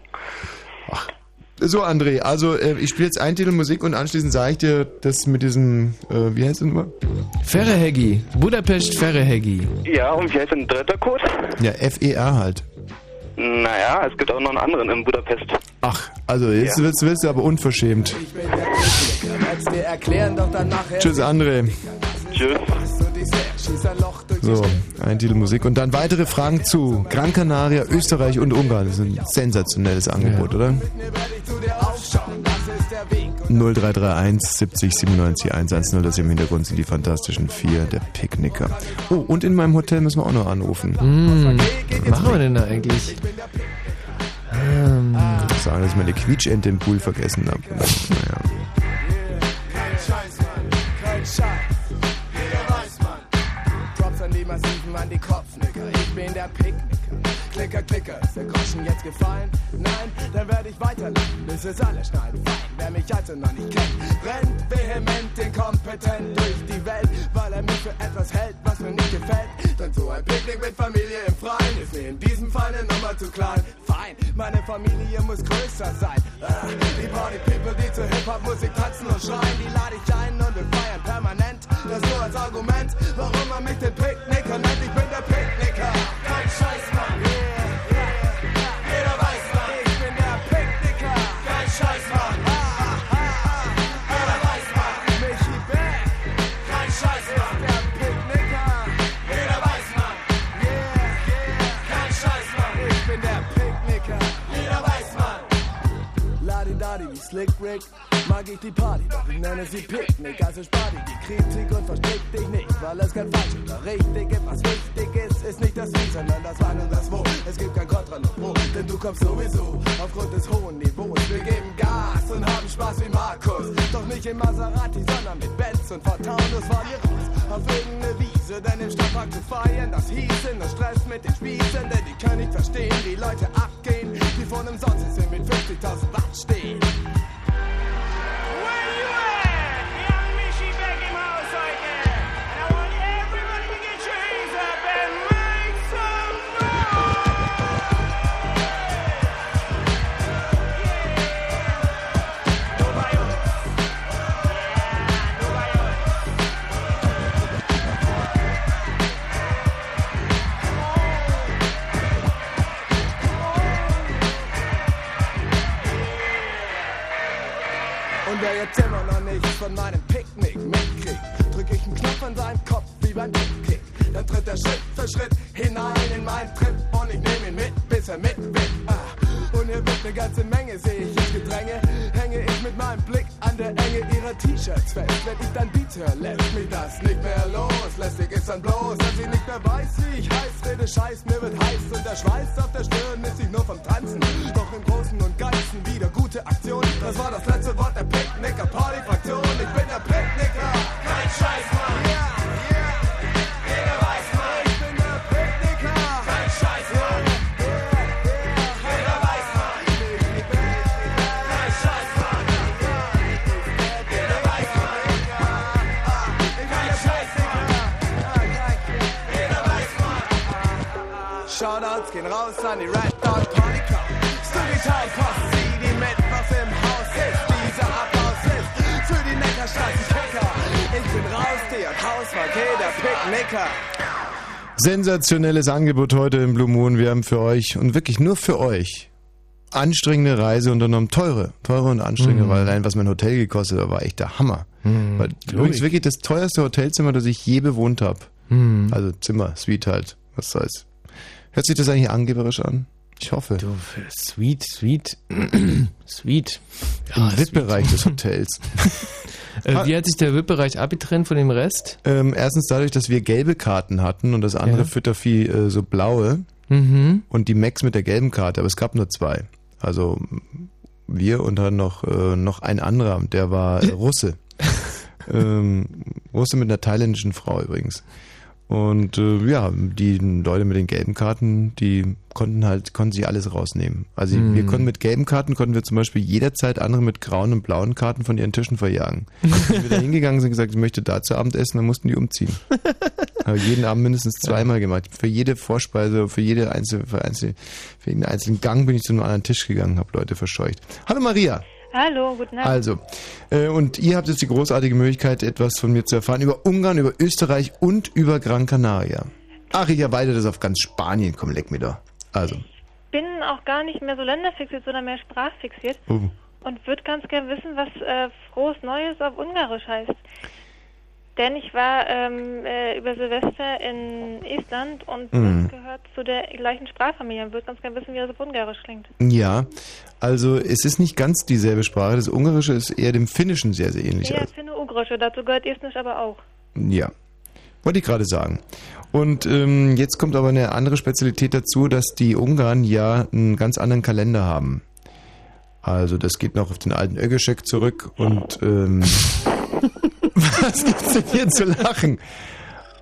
So, André, also äh, ich spiele jetzt ein Titel Musik und anschließend sage ich dir das mit diesem, äh, wie heißt das nochmal? Ferreheggi. Budapest Ferreheggi. Ja, und wie heißt denn der dritte Code? Ja, FER halt. Naja, es gibt auch noch einen anderen in Budapest. Ach, also jetzt Ja. wirst, du aber unverschämt. Tschüss, André. Tschüss. So, ein Titel Musik und dann weitere Fragen zu Gran Canaria, Österreich und Ungarn. Das ist ein sensationelles Angebot, oder? 0331 70 97 110, das hier im Hintergrund sind die fantastischen vier, der Picknicker. Oh, und in meinem Hotel müssen wir auch noch anrufen. Hm, was machen wir denn da eigentlich? Ähm, Ich sagen, dass ich meine Quietschente im Pool vergessen habe. Naja. Props an die Massiven, an die Kopfnicker. Ich bin der Picknicker. Klicker, klicker, ist der Groschen jetzt gefallen? Nein, dann werde ich weiterlachen, bis es alle schneiden. Fein, wer mich also noch nicht kennt, rennt vehement, inkompetent durch die Welt, weil er mich für etwas hält, was mir nicht gefällt. Dann so ein Picknick mit Familie im Freien ist mir in diesem Fall eine Nummer zu klein. Fein, meine Familie muss größer sein. Ah, die Party People, die zur Hip-Hop-Musik tanzen und schreien, die lade ich ein und wir feiern permanent. Das nur als Argument, warum man mich den Picknicker nennt. Ich bin der Picknicker, Slick Rick, mag ich die Party, doch ich nenne sie Picknick. Also spar dir die Kritik und verstrick dich nicht, weil es kein falsch oder richtig ist. Was wichtig ist, ist nicht das Wie, sondern das Wann und das Wo. Es gibt kein Kontra noch Pro, denn du kommst sowieso aufgrund des hohen Niveaus. Wir geben Gas und haben Spaß wie Markus. Doch nicht im Maserati, sondern mit Benz und Fortaunus fahren wir raus. Auf irgendeine Wiese, denn im Stadtpark zu feiern, das hieße nur Stress mit den Spießen, denn die können nicht verstehen, wie Leute abgehen, die von einem Sonnensystem mit 50.000 Watt stehen. jetzt immer noch nichts von meinem Picknick mitkriegt. Drück ich einen Knopf an seinem Kopf wie beim Kick. Dann tritt er Schritt für Schritt hinein in meinen Trip und ich nehm ihn mit, bis er mit will. Ah. Und hier wird ne ganze Menge, seh ich im Gedränge. Hänge ich mit meinem Blick an der Enge ihrer T-Shirts fest. Wenn ich dann hör, lässt mich das nicht mehr los. Lästig ist dann bloß, dass sie nicht mehr weiß, wie ich heiß rede. Scheiß, mir wird heiß und der Schweiß auf der Stirn ist ich nur vom Tanzen. Doch im Großen und Ganzen wieder gute Aktion. Das war das letzte Wort der Picknicker Partyfraktion. Ich bin der Picknicker, kein Scheiß, Mann. Shoutouts gehen raus an die Red Dot Party Club. Storytime Posse, die mit was im Haus ist. Dieser Applaus ist für die Neckarstraßen-Kicker. Ich bin raus, die hat Hausmarke, der Picknicker. Sensationelles Angebot heute im Blue Moon. Wir haben für euch und wirklich nur für euch anstrengende Reise unternommen. Teure, teure und anstrengende, Mhm. weil allein was mein Hotel gekostet hat, war echt der Hammer. Mhm. War übrigens ich. wirklich das teuerste Hotelzimmer, das ich je bewohnt habe. Mhm. Also Zimmer, Suite halt, was soll's. Hört sich das eigentlich angeberisch an? Ich hoffe. Du, sweet, sweet, sweet. Im VIP-Bereich des Hotels. Äh, wie hat sich der VIP-Bereich abgetrennt von dem Rest? Ähm, erstens dadurch, dass wir gelbe Karten hatten und das andere Ja. Füttervieh äh, so blaue Mhm. und die Max mit der gelben Karte, aber es gab nur zwei. Also wir und dann noch, äh, noch ein anderer, der war Russe. ähm, Russe mit einer thailändischen Frau übrigens. Und äh, ja, die Leute mit den gelben Karten, die konnten halt, konnten sich alles rausnehmen. Also Hm. wir konnten mit gelben Karten, konnten wir zum Beispiel jederzeit andere mit grauen und blauen Karten von ihren Tischen verjagen. Wenn wir da hingegangen sind und gesagt, ich möchte da zu Abend essen, dann mussten die umziehen. Habe jeden Abend mindestens zweimal gemacht. Für jede Vorspeise, für jede einzelne, für, einzelne, für jeden einzelnen Gang bin ich zu einem anderen Tisch gegangen, habe Leute verscheucht. Hallo Maria. Hallo, guten Abend. Also, äh, und ihr habt jetzt die großartige Möglichkeit, etwas von mir zu erfahren über Ungarn, über Österreich und über Gran Canaria. Ach, ich erweitere das auf ganz Spanien. Komm, leck mir doch. Also, bin auch gar nicht mehr so länderfixiert, sondern mehr sprachfixiert oh, und würde ganz gern wissen, was äh, frohes Neues auf Ungarisch heißt. Denn ich war ähm, äh, über Silvester in Estland und Mhm. das gehört zu der gleichen Sprachfamilie und würde ganz gern wissen, wie das auf Ungarisch klingt. ja, also es ist nicht ganz dieselbe Sprache. Das Ungarische ist eher dem Finnischen sehr, sehr ähnlich. Ja, Also, Finno-Ugrische, dazu gehört Estnisch aber auch. Ja, wollte ich gerade sagen. Und ähm, jetzt kommt aber eine andere Spezialität dazu, dass die Ungarn ja einen ganz anderen Kalender haben. Also das geht noch auf den alten Ögeschek zurück und ähm, was gibt's denn hier zu lachen?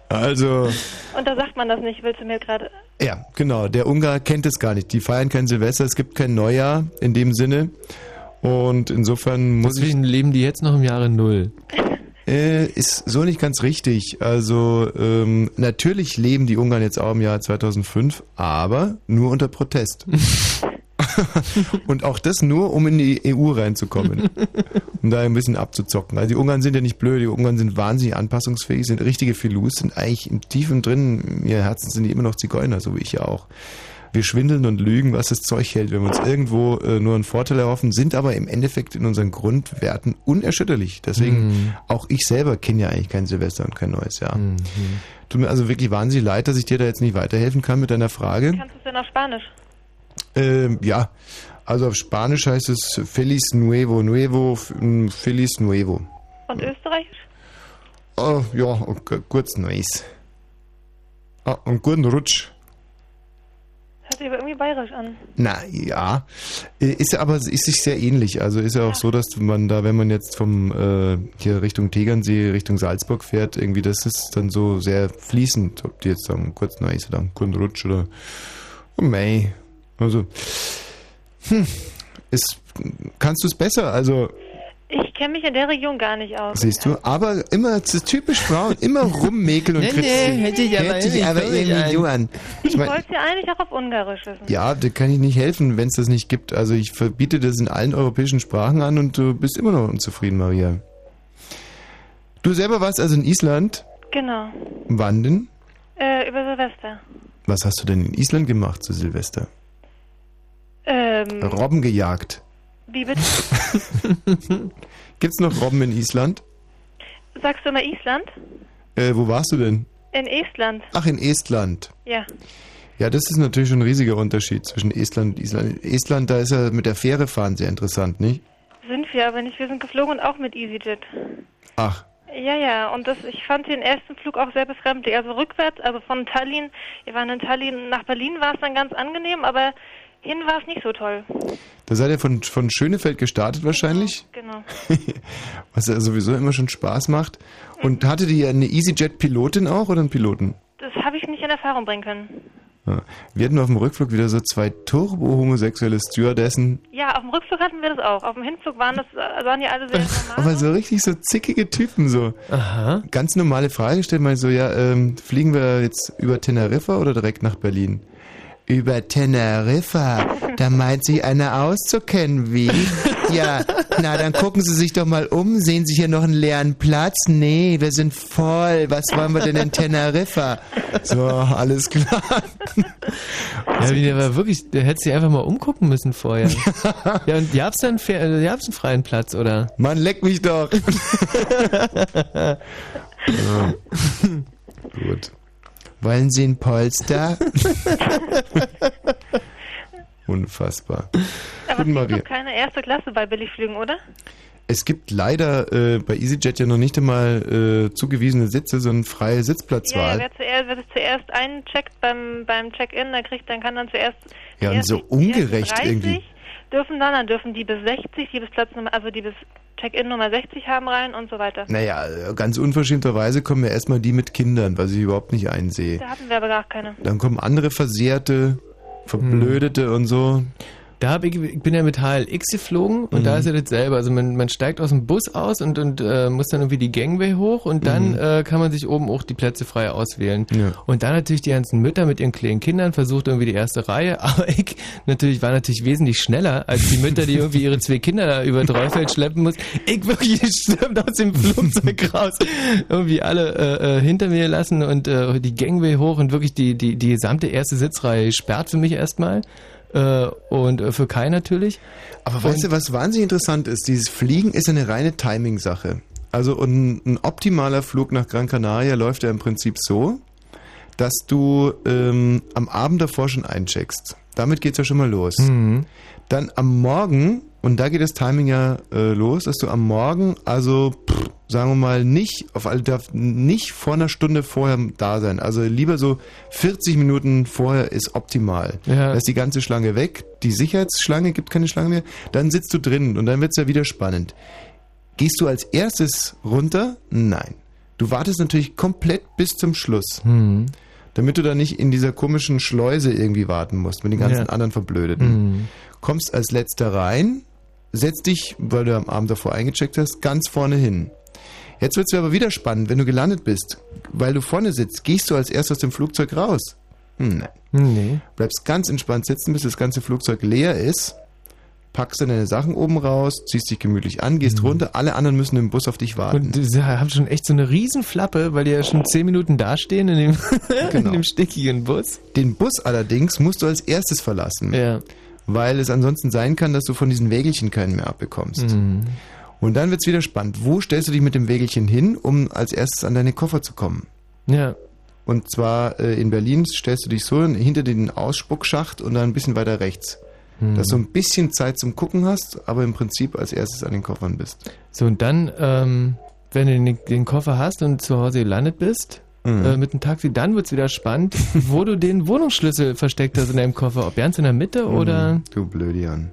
Also Und da sagt man das nicht, willst du mir gerade... ja, genau. Der Ungar kennt es gar nicht. Die feiern kein Silvester, es gibt kein Neujahr in dem Sinne. Und insofern muss Deswegen leben die jetzt noch im Jahre Null. ich. Äh, ist so nicht ganz richtig. Also ähm, natürlich leben die Ungarn jetzt auch im Jahr 2005, aber nur unter Protest. Und auch das nur, um in die EU reinzukommen. Um da ein bisschen abzuzocken. Also die Ungarn sind ja nicht blöd, die Ungarn sind wahnsinnig anpassungsfähig, sind richtige Filus, sind eigentlich im Tiefen drin, in ihr Herzen sind die immer noch Zigeuner, so wie ich ja auch. Wir schwindeln und lügen, was das Zeug hält, wenn wir uns irgendwo äh, nur einen Vorteil erhoffen, sind aber im Endeffekt in unseren Grundwerten unerschütterlich. Deswegen, Mhm. auch ich selber kenne ja eigentlich kein Silvester und kein neues Jahr. Mhm. Tut mir also wirklich wahnsinnig leid, dass ich dir da jetzt nicht weiterhelfen kann mit deiner Frage. Kannst du es denn auf Spanisch? Ähm, ja, also auf Spanisch heißt es Feliz Nuevo, Nuevo, f- m, Feliz Nuevo. Und Österreichisch? Oh, ja, kurz Neues. Ah, und guten Rutsch. Hört sich aber irgendwie bayerisch an. Na ja, Äh, ist ja aber ist sich sehr ähnlich. Also ist ja auch so, dass man da, wenn man jetzt vom äh, hier Richtung Tegernsee, Richtung Salzburg fährt, irgendwie das ist dann so sehr fließend, ob die jetzt sagen kurz Neues oder guten Rutsch oder oh mei. Also hm, ist, kannst du es besser? Also Ich kenne mich in der Region gar nicht aus. Siehst du, aber immer, das ist typisch Frauen, immer rummäkeln und Nee, nee, kritzeln. hätte ich aber Hätte ich irgendwie aber irgendwie an. Ich Ich wollte ja eigentlich auch auf Ungarisch wissen. ja, da kann ich nicht helfen, wenn es das nicht gibt. Also ich verbiete das in allen europäischen Sprachen an und du bist immer noch unzufrieden, Maria. Du selber warst also in Island. Genau. Wann denn? Äh, über Silvester. Was hast du denn in Island gemacht zu Silvester? Ähm, Robben gejagt. wie bitte? Gibt's noch Robben in Island? Sagst du immer Island? Äh, wo warst du denn? In Estland. Ach, in Estland. Ja. Ja, das ist natürlich schon ein riesiger Unterschied zwischen Estland und Island. Estland, da ist ja mit der Fähre fahren sehr interessant, nicht? Sind wir aber nicht. Wir sind geflogen und auch mit EasyJet. Ach, Ja, ja, und das, ich fand den ersten Flug auch sehr befremdlich. Also rückwärts, also von Tallinn, wir waren in Tallinn, nach Berlin war es dann ganz angenehm, aber hin war es nicht so toll. da seid ihr von, von Schönefeld gestartet wahrscheinlich, Genau. was ja sowieso immer schon Spaß macht. Und hattet ihr eine EasyJet-Pilotin auch oder einen Piloten? Das habe ich nicht in Erfahrung bringen können. Ja. Wir hatten auf dem Rückflug wieder so zwei turbo-homosexuelle Stewardessen, Ja, auf dem Rückflug hatten wir das auch. Auf dem Hinflug waren das, äh, waren die alle sehr normal. aber so richtig so zickige Typen so. Aha. Ganz normale Frage gestellt, mal so, ja, ähm, fliegen wir jetzt über Teneriffa oder direkt nach Berlin? Über Teneriffa, da meint sich einer auszukennen, wie? Ja, na, dann gucken Sie sich doch mal um. Sehen Sie hier noch einen leeren Platz? Nee, wir sind voll. Was wollen wir denn in Teneriffa? So, alles klar. Ja, wie der war wirklich, der hätte sich einfach mal umgucken müssen vorher. ja, und fair- äh, gab's einen freien Platz, oder? Mann, leck mich doch. ja. Gut. Wollen Sie ein Polster? Unfassbar. Aber Guten es gibt noch keine erste Klasse bei Billigflügen, oder? Es gibt leider äh, bei EasyJet ja noch nicht einmal äh, zugewiesene Sitze, sondern freie Ja, ja, Sitzplatzwahl. wer zuerst, wer das zuerst eincheckt beim, beim Check-in, der kriegt, dann kann dann zuerst Ja, und so ungerecht 30 irgendwie. Dürfen dann, dann dürfen die bis 60, die bis Platznummer, also die bis Check-in Nummer 60 haben rein und so weiter. Naja, ganz unverschämterweise kommen ja erstmal die mit Kindern, was ich überhaupt nicht einsehe. Da hatten wir aber gar keine. Dann kommen andere Versehrte, Verblödete und so. Da hab ich, ich bin ja mit HLX geflogen und da Mhm. ist ja das selber. Also man, man steigt aus dem Bus aus und, und äh, muss dann irgendwie die Gangway hoch und dann Mhm. äh, kann man sich oben auch die Plätze frei auswählen. Ja. Und dann natürlich die ganzen Mütter mit ihren kleinen Kindern versucht irgendwie die erste Reihe, aber ich natürlich war natürlich wesentlich schneller als die Mütter, die irgendwie ihre zwei Kinder da über Dreufeld schleppen muss. Ich wirklich stürmt aus dem Flugzeug raus, irgendwie alle äh, äh, hinter mir lassen und äh, die Gangway hoch und wirklich die die die gesamte erste Sitzreihe sperrt für mich erstmal. Äh, und äh, für Kai natürlich. Aber weißt du, was wahnsinnig interessant ist? Dieses Fliegen ist eine reine Timing-Sache. Also und ein optimaler Flug nach Gran Canaria läuft ja im Prinzip so, dass du ähm, am Abend davor schon eincheckst. Damit geht's ja schon mal los. Mhm. Dann am Morgen, und da geht das Timing ja äh, los, dass du am Morgen, also pff, sagen wir mal, nicht, auf alle darf nicht vor einer Stunde vorher da sein. Also lieber so 40 Minuten vorher ist optimal. Ja. Da ist die ganze Schlange weg, die Sicherheitsschlange gibt keine Schlange mehr, dann sitzt du drin und dann wird's ja wieder spannend. Gehst du als erstes runter? Nein. Du wartest natürlich komplett bis zum Schluss. Mhm. Damit du da nicht in dieser komischen Schleuse irgendwie warten musst, mit den ganzen Ja. anderen Verblödeten. Mhm. Kommst als letzter rein, setzt dich, weil du am Abend davor eingecheckt hast, ganz vorne hin. Jetzt wird's aber wieder spannend, wenn du gelandet bist. Weil du vorne sitzt, gehst du als erstes aus dem Flugzeug raus. Hm, nein. Nee. Bleibst ganz entspannt sitzen, bis das ganze Flugzeug leer ist. Packst dann deine Sachen oben raus, ziehst dich gemütlich an, gehst runter. Alle anderen müssen im Bus auf dich warten. Mhm. Und sie haben schon echt so eine Riesenflappe, weil die ja schon zehn Minuten dastehen in dem, Genau. in dem stickigen Bus. Den Bus allerdings musst du als erstes verlassen. Ja. Weil es ansonsten sein kann, dass du von diesen Wägelchen keinen mehr abbekommst. Mhm. Und dann wird's wieder spannend. Wo stellst du dich mit dem Wägelchen hin, um als erstes an deine Koffer zu kommen? Ja. Und zwar äh, in Berlin stellst du dich so hinter den Ausspuckschacht und dann ein bisschen weiter rechts. Mhm. Dass du ein bisschen Zeit zum Gucken hast, aber im Prinzip als erstes an den Koffern bist. So, und dann, ähm, wenn du den, den Koffer hast und zu Hause gelandet bist, Mhm. äh, mit dem Taxi, dann wird's wieder spannend, wo du den Wohnungsschlüssel versteckt hast in deinem Koffer. Ob ganz in der Mitte oder... Mhm, Du Blödian.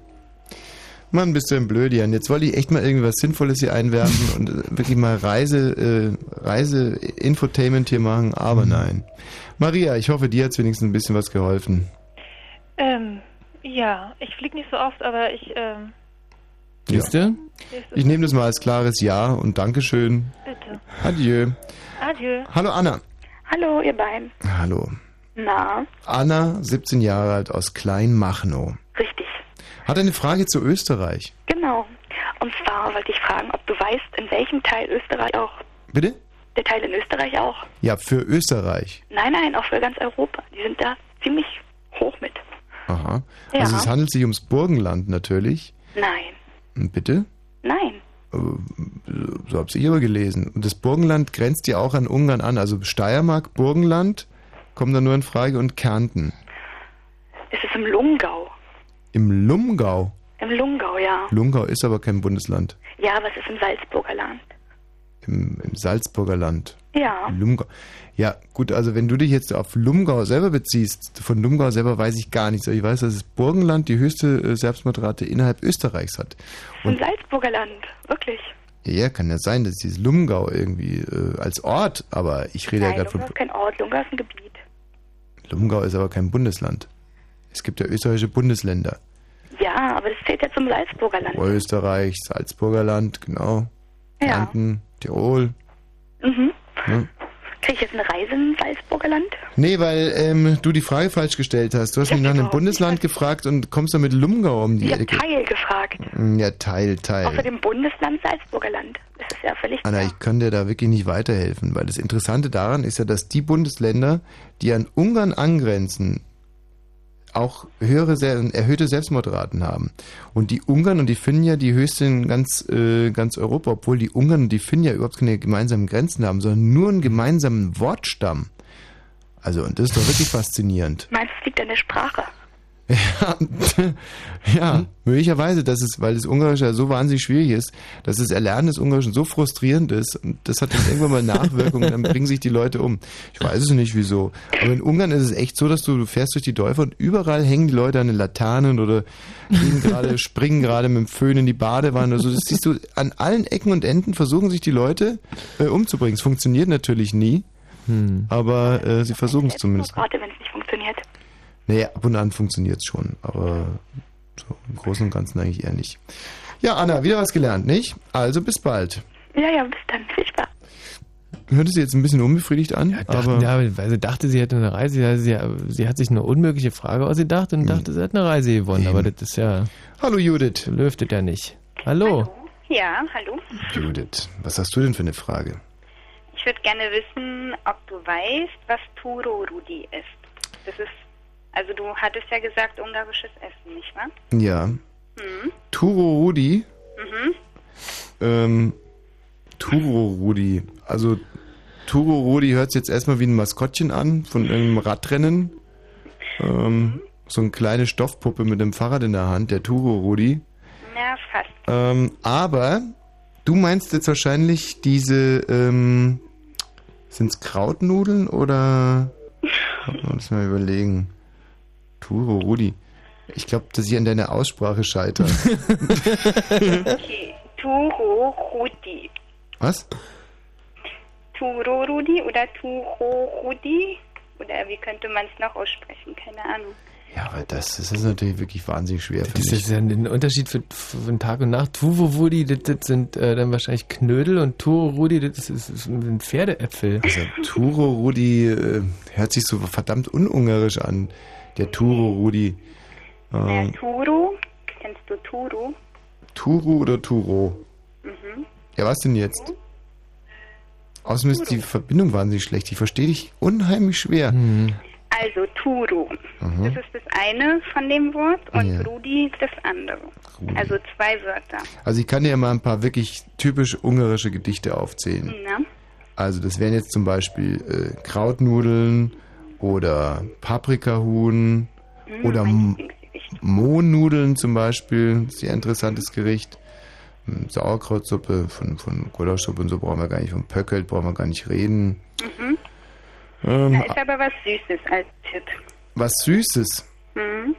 Mann, bist du ein Blödian. Jetzt wollte ich echt mal irgendwas Sinnvolles hier einwerfen und äh, wirklich mal Reise, äh, Reise-Infotainment hier machen, aber Mhm. nein. Maria, ich hoffe, dir hat's wenigstens ein bisschen was geholfen. Ähm, ja, ich fliege nicht so oft, aber ich, ähm, Siehste? Ich nehme das mal als klares Ja und Dankeschön. bitte. Adieu. Adieu. Hallo Anna. Hallo, ihr beiden. Hallo. Na, Anna, 17 Jahre alt aus Kleinmachnow. richtig. Hat eine Frage zu Österreich. Genau. Und zwar wollte ich fragen, ob du weißt, in welchem Teil Österreich auch. Bitte? Der Teil in Österreich auch. Ja, für Österreich. Nein, nein, auch für ganz Europa. Die sind da ziemlich hoch mit. Aha. Ja. Also es handelt sich ums Burgenland natürlich. Nein, Und Bitte? nein. So hab's ich aber gelesen. Und das Burgenland grenzt ja auch an Ungarn an. Also Steiermark, Burgenland kommen da nur in Frage und Kärnten. Es ist im Lungau. Im Lumgau. Im Lungau, ja. Lungau ist aber kein Bundesland. Ja, aber es ist im Salzburger Land. Im, im Salzburger Land. Ja. Lumgau. Ja, gut, also wenn du dich jetzt auf Lumgau selber beziehst, von Lumgau selber weiß ich gar nichts. Ich weiß, dass das Burgenland die höchste äh, Selbstmordrate innerhalb Österreichs hat. Im Und Salzburger Land, wirklich. ja, kann ja sein, dass dieses Lumgau irgendwie äh, als Ort, aber ich rede Nein, ja gerade von ist kein Ort, Lungau ist ein Gebiet. Lumgau ist aber kein Bundesland. Es gibt ja österreichische Bundesländer. Ja, aber das zählt ja zum Salzburger Land. Österreich, Salzburger Land, genau. Ja. Kärnten, Tirol. Mhm. Ne? Krieg ich jetzt eine Reise im Salzburger Land? Nee, weil ähm, du die Frage falsch gestellt hast. Du hast mich nach einem Bundesland gefragt und kommst dann mit Lumgau um die Ich Ecke. Teil gefragt. Ja, Teil, Teil. Außer dem Bundesland Salzburger Land. Das ist ja völlig Anna, ich kann dir da wirklich nicht weiterhelfen, weil das Interessante daran ist ja, dass die Bundesländer, die an Ungarn angrenzen, auch höhere, erhöhte Selbstmordraten haben. Und die Ungarn und die Finnen ja die höchste in ganz, äh, ganz Europa, obwohl die Ungarn und die Finnen ja überhaupt keine gemeinsamen Grenzen haben, sondern nur einen gemeinsamen Wortstamm. Also, und das ist doch wirklich faszinierend. Meinst du, es liegt an der Sprache? Ja, ja möglicherweise, dass es, weil das Ungarische ja so wahnsinnig schwierig ist, dass das Erlernen des Ungarischen so frustrierend ist und das hat dann irgendwann mal Nachwirkungen, dann bringen sich die Leute um. Ich weiß es nicht wieso. Aber in Ungarn ist es echt so, dass du, du fährst durch die Dörfer und überall hängen die Leute an den Laternen oder gerade, springen gerade mit dem Föhn in die Badewanne. Also das siehst du, an allen Ecken und Enden versuchen sich die Leute äh, umzubringen. Es funktioniert natürlich nie, aber äh, sie versuchen es zumindest. Gerade wenn es nicht funktioniert. Naja, ab und an funktioniert es schon, aber so im Großen und Ganzen eigentlich eher nicht. Ja, Anna, wieder was gelernt, nicht? Also bis bald. Ja, ja, bis dann. Viel Spaß. Hört es jetzt ein bisschen unbefriedigt an, Dachte, aber ja, weil sie dachte, sie hätte eine Reise. Ja, sie, sie hat sich eine unmögliche Frage ausgedacht und dachte, sie hat eine Reise gewonnen. Aber das ist ja. Hallo Judith. Löftet ja nicht. Hallo. Ja, hallo. Judith, was hast du denn für eine Frage? Ich würde gerne wissen, ob du weißt, was Turo Rudi ist. Das ist, also du hattest ja gesagt ungarisches Essen, nicht wahr? Ja. Mhm. Turo Rudi, Mhm. ähm, Turo Rudi, also Turo Rudi hört sich jetzt erstmal wie ein Maskottchen an von irgendeinem Radrennen. Ähm, so eine kleine Stoffpuppe mit dem Fahrrad in der Hand, der Turo Rudi. Na, fast. Ähm, aber du meinst jetzt wahrscheinlich diese, ähm, sind es Krautnudeln oder? Muss mal überlegen. Turo Rudi. Ich glaube, dass ich an deiner Aussprache scheitere. Okay. Turo Rudi. Was? Turo Rudi oder Turo Rudi? Oder wie könnte man es noch aussprechen? Keine Ahnung. Ja, aber das, das ist natürlich wirklich wahnsinnig schwer für Das ist ja ein Unterschied für, von Tag und Nacht. Tuvo Rudi, das, das sind äh, dann wahrscheinlich Knödel und Turo Rudi, das ist, das sind Pferdeäpfel. Also Turo Rudi äh, hört sich so verdammt unungarisch an. Der Turo Rudi. Ja, Ähm, Turo. Kennst du Turo? Turo oder Turo? Mhm. Ja, was denn jetzt? Außerdem ist die Verbindung wahnsinnig schlecht. Ich verstehe dich unheimlich schwer. Also Turo. Mhm. Das ist das eine von dem Wort und Ja. Rudi das andere. Also zwei Wörter. Also ich kann dir mal ein paar wirklich typisch ungarische Gedichte aufzählen. Na? Also das wären jetzt zum Beispiel äh, Krautnudeln oder Paprikahuhn Mhm, oder Mohnnudeln zum Beispiel. Sehr interessantes Gericht. Hm, Sauerkrautsuppe, von, von Gulaschsuppe und so brauchen wir gar nicht. Von Pöckelt brauchen wir gar nicht reden. Mhm. Ähm, Na, ist aber was Süßes als Tipp. was Süßes. Mhm.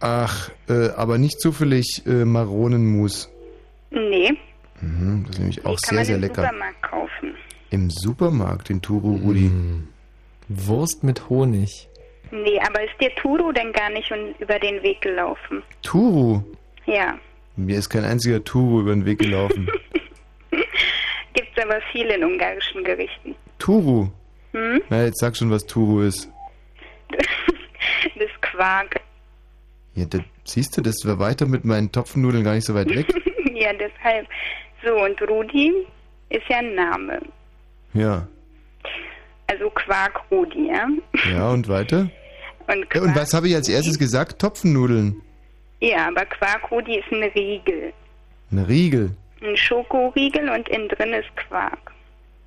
Ach, äh, aber nicht zufällig äh, Maronenmus. Nee, Mhm, das ist nämlich auch sehr, man sehr im lecker. Supermarkt kaufen. Im Supermarkt, den Turo Rudi. Wurst mit Honig. Nee, aber ist dir Turo denn gar nicht un- über den Weg gelaufen? Turu? Ja, Mir ist kein einziger Turu über den Weg gelaufen. gibt's aber viel in ungarischen Gerichten. Turu? Hm? Na, jetzt sag schon, was Turu ist. Das Quark. Ja, das, siehst du, das war weiter mit meinen Topfennudeln gar nicht so weit weg. ja, deshalb. So, und Rudi ist ja ein Name. Ja. Also Quark Rudi, ja? Ja, und weiter? Und, Ja, und was habe ich als erstes gesagt? Topfennudeln. ja, aber Quark Rudi ist ein Riegel. Ein Riegel. ein Schokoriegel und innen drin ist Quark.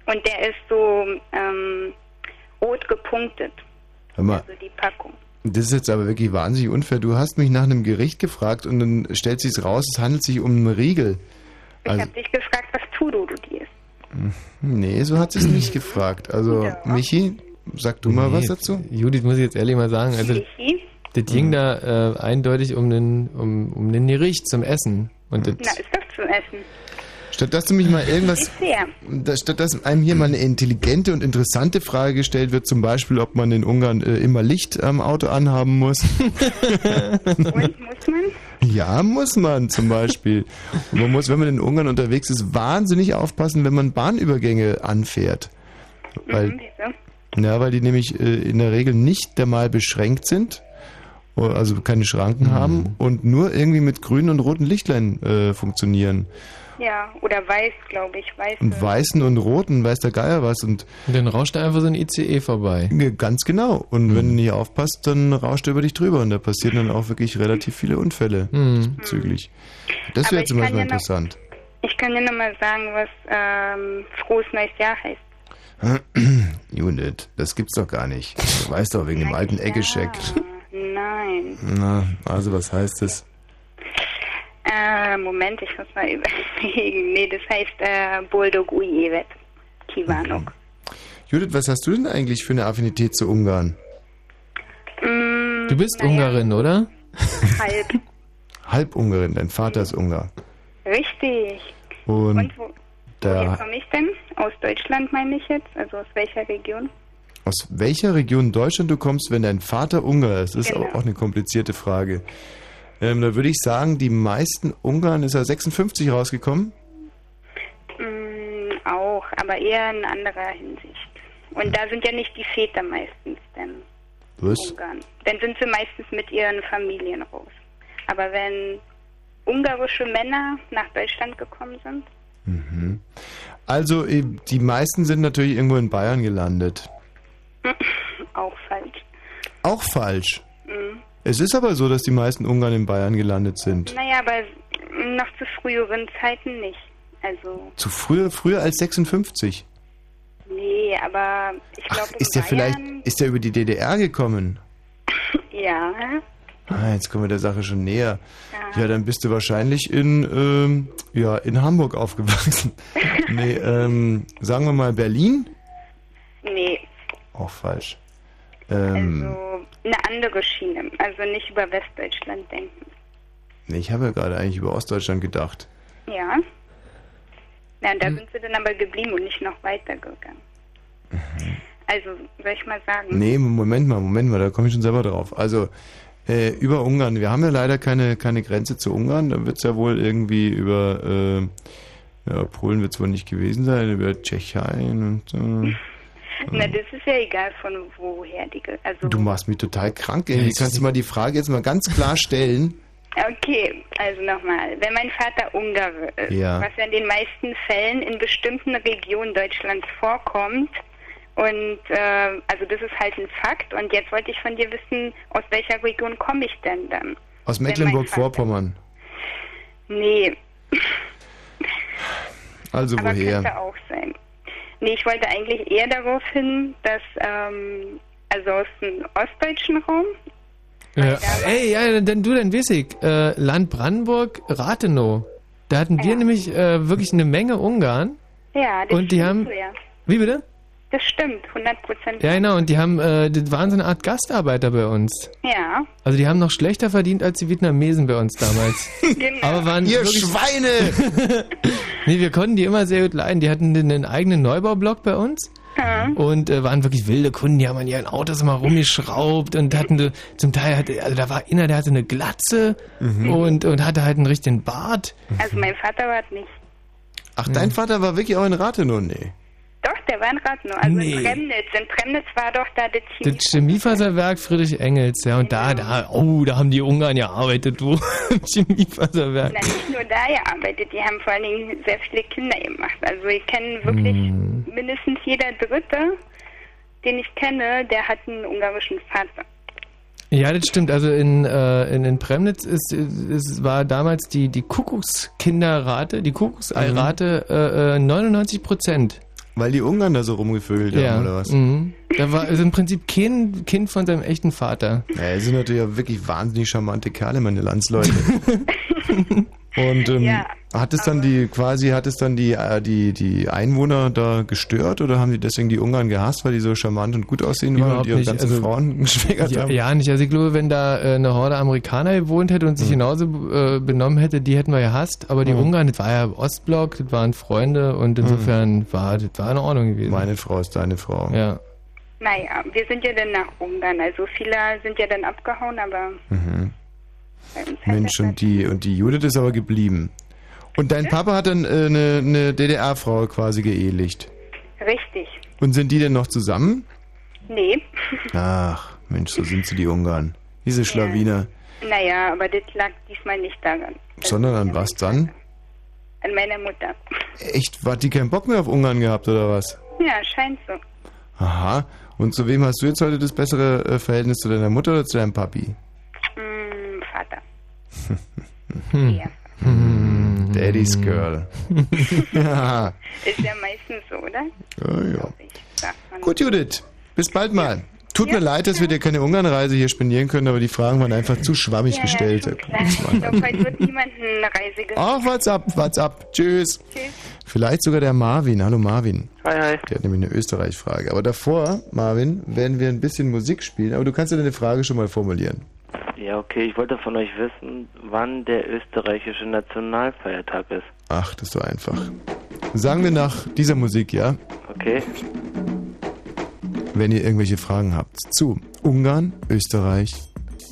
Und der ist so ähm, rot gepunktet, Hör mal, also die Packung. das ist jetzt aber wirklich wahnsinnig unfair. Du hast mich nach einem Gericht gefragt und dann stellt sich raus, es handelt sich um einen Riegel. Ich Also, habe dich gefragt, was Tudorudi ist. Nee, so hat sie es nicht gefragt. Also, Michi, sag du mal Nee, was dazu? Judith, muss ich jetzt ehrlich mal sagen, also Michi? das ging da äh, eindeutig um den um, um den Gericht zum Essen. Und das, Na, ist doch zum Essen. Statt dass du mich mal irgendwas. Da, statt dass einem hier mal eine intelligente und interessante Frage gestellt wird, zum Beispiel, ob man in Ungarn äh, immer Licht am Auto anhaben muss. Und muss man? Ja, muss man zum Beispiel. Und man muss, wenn man in Ungarn unterwegs ist, wahnsinnig aufpassen, wenn man Bahnübergänge anfährt. Weil, Mhm, ja, weil die nämlich äh, in der Regel nicht dermal beschränkt sind, also keine Schranken haben und nur irgendwie mit grünen und roten Lichtlein äh, funktionieren. Ja, oder weiß, glaube ich, weiß. Und weißen und roten, weiß der Geier was. Und dann rauscht da einfach so ein ICE vorbei. Ganz genau. Und wenn du nicht aufpasst, dann rauscht er über dich drüber. Und da passieren dann auch wirklich relativ viele Unfälle Mhm. bezüglich. Das Aber wäre zum Beispiel ja noch- interessant. Ich kann dir nochmal sagen, was ähm, frohes neues Jahr heißt. Judith, das gibt's doch gar nicht. Du weißt doch, wegen dem alten Eggescheck. Nein. Na, also was heißt das? Äh, Moment, ich muss mal überlegen. Nee, das heißt äh, Boldog Ujevet. Kivanok. Judith, was hast du denn eigentlich für eine Affinität zu Ungarn? Mm, Du bist Ungarin, oder? halb. Halbungarin, dein Vater ist Ungar. Richtig. Und, Und wo, woher komme ich denn? Aus Deutschland meine ich jetzt? Also aus welcher Region? aus welcher Region Deutschland du kommst, wenn dein Vater Ungar ist, ist Genau. auch, auch eine komplizierte Frage. Ähm, da würde ich sagen, die meisten Ungarn ist er 56 rausgekommen. Mm, auch, aber eher in anderer Hinsicht. Und da sind ja nicht die Väter meistens denn Was? Ungarn. Dann sind sie meistens mit ihren Familien raus. Aber wenn ungarische Männer nach Deutschland gekommen sind, Mhm. Also, eh, die meisten sind natürlich irgendwo in Bayern gelandet. auch falsch. Auch falsch. Mhm. Es ist aber so, dass die meisten Ungarn in Bayern gelandet sind. Naja, aber noch zu früheren Zeiten nicht. Also, Zu früher, früher als 56. nee, aber ich glaube, Ist der vielleicht, ist der über die DDR gekommen? ja. Ah, jetzt kommen wir der Sache schon näher. Ja, dann bist du wahrscheinlich in, ähm, ja, in Hamburg aufgewachsen. nee, ähm, sagen wir mal Berlin? Nee, Auch falsch. Ähm, so eine andere Schiene. Also nicht über Westdeutschland denken. nee, ich habe ja gerade eigentlich über Ostdeutschland gedacht. Ja. Ja, Hm. da sind sie dann aber geblieben und nicht noch weitergegangen. Also, soll ich mal sagen? Nee, Moment mal, Moment mal, da komme ich schon selber drauf. Also, äh, über Ungarn. Wir haben ja leider keine, keine Grenze zu Ungarn. Da wird es ja wohl irgendwie über, äh, ja, Polen wird es wohl nicht gewesen sein, über Tschechien und, äh, Na, das ist ja egal von woher die. Also, Du machst mich total krank, ey. Kannst du mal die Frage jetzt mal ganz klar stellen? okay, also nochmal. Wenn mein Vater Ungare ist, Ja. was ja in den meisten Fällen in bestimmten Regionen Deutschlands vorkommt, und äh, also das ist halt ein Fakt. Und jetzt wollte ich von dir wissen, aus welcher Region komme ich denn dann? Aus Mecklenburg-Vorpommern. Nee, Also aber woher? könnte auch sein. Nee, ich wollte eigentlich eher darauf hin, dass, ähm, also aus dem ostdeutschen Raum, Ja. Ey, ja, denn du, dann weiß ich. Äh, Land Brandenburg, Rathenow. Da hatten wir nämlich äh, wirklich eine Menge Ungarn. ja, das Und die haben- ja. Wie bitte? Das stimmt, 100 Prozent. Ja, genau. Und die haben, äh, das waren so eine Art Gastarbeiter bei uns. Ja, Also die haben noch schlechter verdient als die Vietnamesen bei uns damals. genau. Aber waren Ihr wirklich- Schweine! nee, wir konnten die immer sehr gut leiden. Die hatten einen eigenen Neubaublock bei uns. Und äh, waren wirklich wilde Kunden, die haben an ihren Autos immer rumgeschraubt und hatten zum Teil, hatte, also da war einer, der hatte eine Glatze Mhm. und, und hatte halt einen richtigen Bart. Also mein Vater war es nicht. Ach, dein Vater war wirklich auch in Rathenow? Nee. Doch, der war in Rathenow, also Nee. in Premnitz. In Premnitz war doch da das Das Chemiefaserwerk Friedrich Engels, ja, und da, da, oh, da haben die Ungarn gearbeitet, du, im Chemiefaserwerk. Na, nicht nur da gearbeitet, die haben vor allen Dingen sehr viele Kinder gemacht. Also ich kenne wirklich Hm. mindestens jeder Dritte, den ich kenne, der hat einen ungarischen Vater. Ja, das stimmt. Also in, äh, in, in Premnitz ist, ist, war damals die, die Kuckuckskinderrate, die Kuckuckseirate äh, äh, 99 Prozent. Weil die Ungarn da so rumgevögelt Ja. haben, oder was? Mhm. Da war also im Prinzip kein Kind von seinem echten Vater. Ja, die sind natürlich auch wirklich wahnsinnig charmante Kerle, meine Landsleute. Und ähm, Ja, hat es dann die quasi hat es dann die äh, die die Einwohner da gestört oder haben die deswegen die Ungarn gehasst, weil die so charmant und gut aussehen waren und ihre nicht. ganzen Also, Frauen geschwägert Ja, haben? ja, nicht. Also ich glaube, wenn da äh, eine Horde Amerikaner gewohnt hätte und sich genauso äh, benommen hätte, die hätten wir gehasst. Aber die Mhm. Ungarn, das war ja Ostblock, das waren Freunde und insofern war das war in Ordnung gewesen. Meine Frau ist deine Frau. Ja. Naja, wir sind ja dann nach Ungarn. Also viele sind ja dann abgehauen, aber Mhm. Mensch, und die und die Judith ist aber geblieben. Und dein Papa hat dann äh, eine, eine DDR-Frau quasi geehelicht. richtig. Und sind die denn noch zusammen? Nee. Ach, Mensch, so sind sie die Ungarn. Diese Schlawiner. naja, aber das lag diesmal nicht daran. Sondern an was dann? An meiner Mutter. Echt, hat die keinen Bock mehr auf Ungarn gehabt oder was? Ja, scheint so. Aha. Und zu wem hast du jetzt heute das bessere äh, Verhältnis zu deiner Mutter oder zu deinem Papi? Mm, Vater. Hm. Daddy's Girl. ja. Ist ja meistens so, oder? ja, ja. Gut, Judith. Bis bald mal. Tut mir leid, dass wir dir keine Ungarnreise hier spendieren können, aber die Fragen waren einfach zu schwammig Ja, gestellt. Ja, ich glaube, heute wird niemand eine Reise gemacht. Ach, what's up, what's up. Tschüss. Vielleicht sogar der Marvin. Hallo Marvin. Hi, hi. Der hat nämlich eine Österreich-Frage. Aber davor, Marvin, werden wir ein bisschen Musik spielen. Aber du kannst ja deine Frage schon mal formulieren. Ja, okay, ich wollte von euch wissen, wann der österreichische Nationalfeiertag ist. Ach, das ist so einfach. Sagen wir nach dieser Musik, ja? Okay? Wenn ihr irgendwelche Fragen habt zu Ungarn, Österreich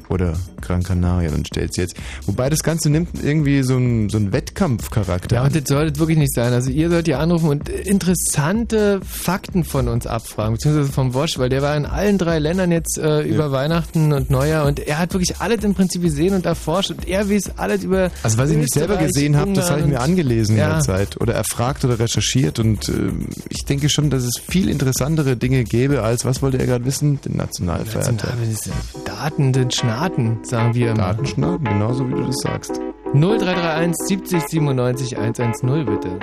oder Gran Canaria, dann stellt sie jetzt. Wobei das Ganze nimmt irgendwie so einen, so einen Wettkampfcharakter. Ja, und das soll das wirklich nicht sein. Also ihr sollt hier anrufen und interessante Fakten von uns abfragen, beziehungsweise vom Wosch, weil der war in allen drei Ländern jetzt äh, über Weihnachten und Neujahr und er hat wirklich alles im Prinzip gesehen und erforscht und er weiß alles über Also was ich nicht selber gesehen habe, das habe ich mir angelesen in Ja. der Zeit oder erfragt oder recherchiert und ähm, ich denke schon, dass es viel interessantere Dinge gäbe als, was wollte er gerade wissen? Den Nationalfeiertag. National- das ist ja Daten, sagen wir immer. Datenschnaden, genauso wie du das sagst. 0331 70 97 110 bitte.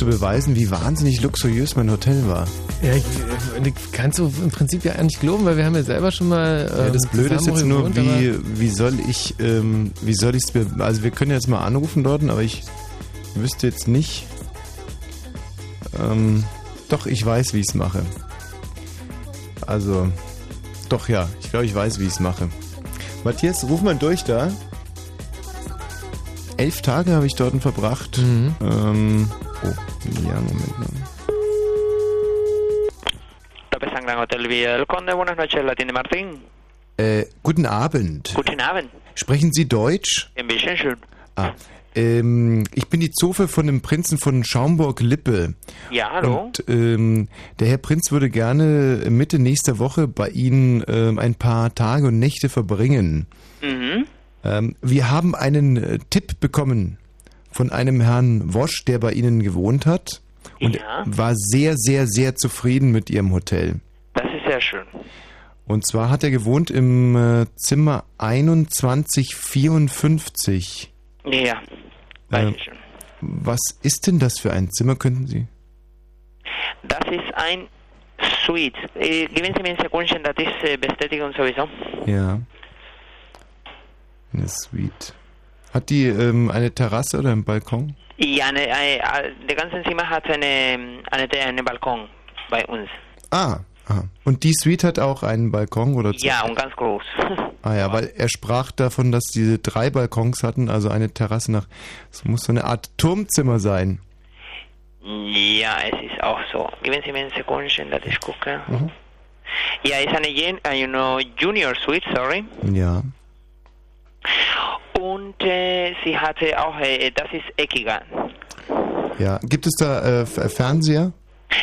Zu beweisen, wie wahnsinnig luxuriös mein Hotel war. Ja, ich, ich kannst du im Prinzip ja eigentlich glauben, weil wir haben ja selber schon mal. Ja, ähm, das Blöde ist jetzt nur, wie, wie soll ich, ähm, wie soll ich es, also wir können jetzt mal anrufen dort, aber ich wüsste jetzt nicht, ähm, doch, ich weiß, wie ich es mache. Also, doch ja, ich glaube, ich weiß, wie ich es mache. Matthias, ruf mal durch da. Elf Tage habe ich dort verbracht. Mhm. Ähm, oh, ja, Moment mal. López Gran Hotel Villa del Conde, buenas noches, la Martín. Äh, guten Abend. Guten Abend, Sprechen Sie Deutsch? ein bisschen schön. Ah, ähm, ich bin die Zofe von dem Prinzen von Schaumburg-Lippe. Ja, hallo. Und ähm, der Herr Prinz würde gerne Mitte nächster Woche bei Ihnen ähm, ein paar Tage und Nächte verbringen. Mhm. Ähm, wir haben einen äh, Tipp bekommen von einem Herrn Wosch, der bei Ihnen gewohnt hat und Ja. war sehr, sehr, sehr zufrieden mit Ihrem Hotel. Das ist sehr schön. Und zwar hat er gewohnt im äh, Zimmer 2154. Ja, weiß Äh, ich schon. was ist denn das für ein Zimmer, könnten Sie? Das ist ein Suite. Äh, geben Sie mir ein Sekundchen, das ist äh, Bestätigung sowieso. Ja. Eine Suite. Hat die ähm, eine Terrasse oder einen Balkon? Ja, eine, äh, äh, der ganze Zimmer hat eine, eine, einen Balkon bei uns. Ah, aha. Und die Suite hat auch einen Balkon oder zwei? Ja, und ganz groß. Ah ja, weil er sprach davon, dass diese drei Balkons hatten, also eine Terrasse nach. Es muss so eine Art Turmzimmer sein. Ja, es ist auch so. Geben Sie mir ein Sekundchen, dass ich gucke. Mhm. Ja, ist eine Gen äh, you know, Junior Suite, sorry. Ja. Und äh, sie hatte auch, äh, das ist eckiger. Ja. Gibt es da äh, F- Fernseher?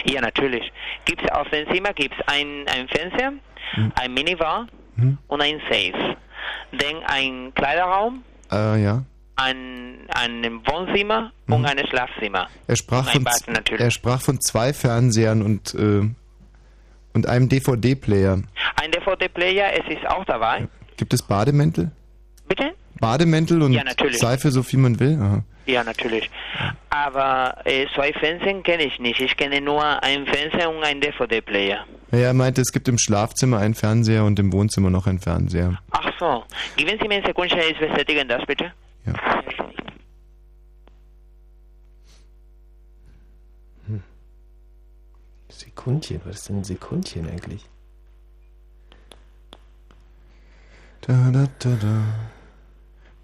Ja, natürlich. Gibt's auf dem Zimmer gibt's ein, ein Fenster, ein Minibar Mhm. und ein Safe. Dann ein Kleiderraum, Äh, ja. ein, ein Wohnzimmer und ein Schlafzimmer. Er sprach von Bad er sprach von zwei Fernsehern und äh, und einem DVD-Player. Ein DVD-Player, es ist auch dabei. Gibt es Bademäntel? Bitte? Bademäntel und Ja. Seife, so viel man will? Aha. Ja, natürlich. Aber äh, zwei Fernsehen kenne ich nicht. Ich kenne nur ein Fernseher und ein DVD-Player. Ja, er meinte, es gibt im Schlafzimmer einen Fernseher und im Wohnzimmer noch einen Fernseher. Ach so. Geben Sie mir eine Sekunde, ich bestätige das bitte. Ja. Sekundchen, was ist denn ein Sekundchen eigentlich? Da, da, da, da.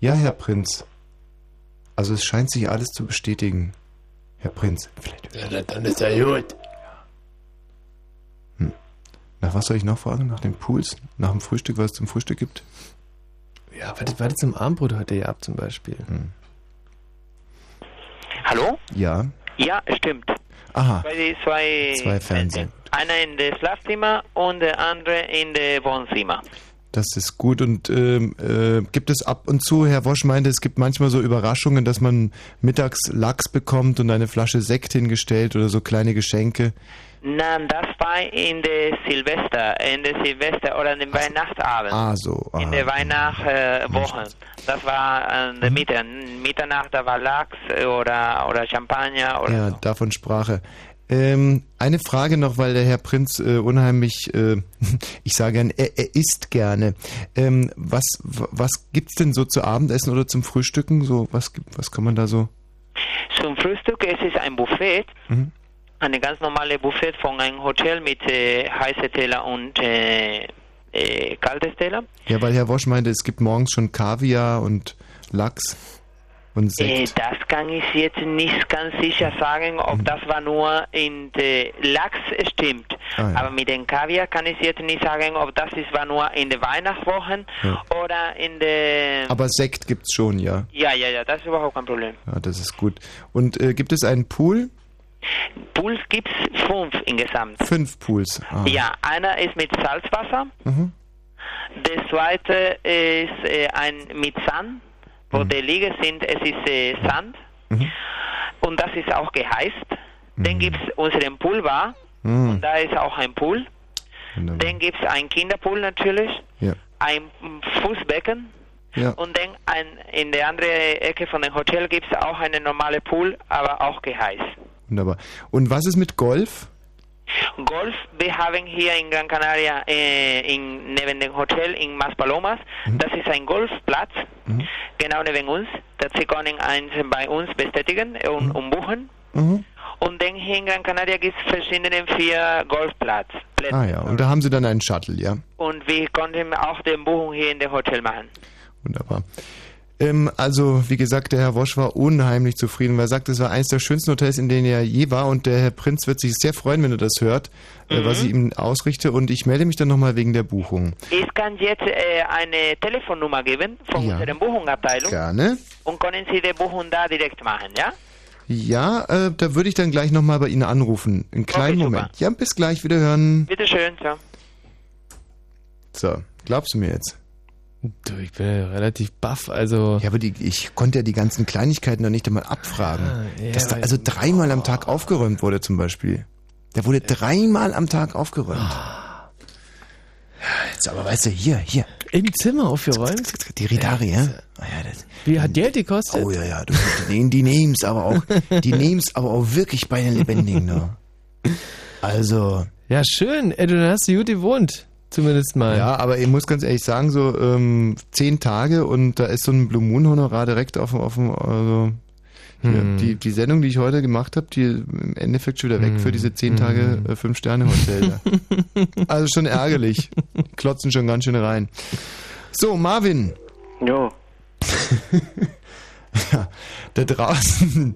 Ja, Herr Prinz. Also es scheint sich alles zu bestätigen. Herr Prinz. Vielleicht. Ja, dann ist ja gut. Nach was soll ich noch fragen? Nach den Pools? Nach dem Frühstück, was es zum Frühstück gibt? Ja, was, was zum Abendbrot heute ihr habt zum Beispiel? Hallo? Ja. Ja, stimmt. Aha. Zwei, zwei, Zwei Fernseher. Einer in das Schlafzimmer und der andere in das Wohnzimmer. Das ist gut. Und ähm, äh, gibt es ab und zu, Herr Wosch meinte, es gibt manchmal so Überraschungen, dass man mittags Lachs bekommt und eine Flasche Sekt hingestellt oder so kleine Geschenke. Nein, das war in der Silvester, in der Silvester oder in den Weihnachtsabend. Ah, so. In Ah. der Weihnachtswoche. Das war an der Mitte, Mitternacht, da war Lachs oder, oder Champagner oder Ja, davon sprach er. Ähm, eine Frage noch, weil der Herr Prinz äh, unheimlich, äh, ich sage gern, er, er isst gerne. Ähm, was was gibt's denn so zu Abendessen oder zum Frühstücken? So was was kann man da so? Zum Frühstück es ist ein Buffet, Mhm. eine ganz normale Buffet von einem Hotel mit äh, heiße Teller und äh, äh, kalte Teller. Ja, weil Herr Wosch meinte, es gibt morgens schon Kaviar und Lachs und Äh, Sekt. das kann ich jetzt nicht ganz sicher sagen, ob Mhm. das war nur in der Lachs stimmt. Ah, ja. Aber mit dem Kaviar kann ich jetzt nicht sagen, ob das ist, war nur in den Weihnachtswochen Ja. oder in der... Aber Sekt gibt's schon, ja. Ja, ja, ja, das ist überhaupt kein Problem. Ja, das ist gut. Und äh, gibt es einen Pool? Pools gibt es fünf insgesamt. Fünf Pools. Ah. Ja, einer ist mit Salzwasser, Mhm. der zweite ist äh, ein mit Sand, wo die Liege sind, es ist äh, Sand Mhm. und das ist auch geheißt. Dann gibt es unseren Poolbar, Mhm. und da ist auch ein Pool. Wunderbar. Dann gibt es einen Kinderpool natürlich, Ja. ein Fußbecken Ja. Und dann ein, in der anderen Ecke von dem Hotel gibt es auch einen normalen Pool, aber auch geheiß. Wunderbar. Und was ist mit Golf? Golf, wir haben hier in Gran Canaria, äh, in, neben dem Hotel in Maspalomas, das ist ein Golfplatz, genau neben uns. Das Sie können eins bei uns bestätigen und, und buchen. Mhm. Und dann hier in Gran Canaria gibt es verschiedene vier Golfplätze. Ah ja, und da haben Sie dann einen Shuttle, ja? Und wir konnten auch die Buchung hier in dem Hotel machen. Wunderbar. Ähm, also, wie gesagt, der Herr Wosch war unheimlich zufrieden, weil er sagt, es war eines der schönsten Hotels, in denen er je war und der Herr Prinz wird sich sehr freuen, wenn er das hört, äh, was ich ihm ausrichte und ich melde mich dann nochmal wegen der Buchung. Ich kann jetzt äh, eine Telefonnummer geben von Ja. unserer Buchungsabteilung Gerne. und können Sie die Buchung da direkt machen, ja? Ja, äh, da würde ich dann gleich nochmal bei Ihnen anrufen. Einen kleinen Moment. Ja, bis gleich, wiederhören. Bitte schön, so. So, glaubst du mir jetzt? Du, ich bin ja relativ baff, also. Ja, aber die, ich konnte ja die ganzen Kleinigkeiten noch nicht einmal abfragen. Ah, ja, dass da also dreimal am Tag aufgeräumt wurde zum Beispiel. Da wurde dreimal am Tag aufgeräumt. Ah. Jetzt aber weißt du, hier, hier. Im Zimmer aufgeräumt? Die Ridari, ja? Ah, ja das, Wie hat der die gekostet? oh ja, ja, du, die, die nehmen's aber auch, die nehmen's aber auch wirklich bei den Lebendigen, ne? Also. Ja, schön. Ey, du hast du gut gewohnt. Zumindest mal. Ja, aber ich muss ganz ehrlich sagen, so ähm, zehn Tage und da ist so ein Blue Moon Honorar direkt auf dem, auf dem also Hm. die, die Sendung, die ich heute gemacht habe, die im Endeffekt schon wieder weg für diese zehn Tage äh, fünf Sterne Hotel. also schon ärgerlich. Klotzen schon ganz schön rein. So, Marvin. Jo. ja, da draußen.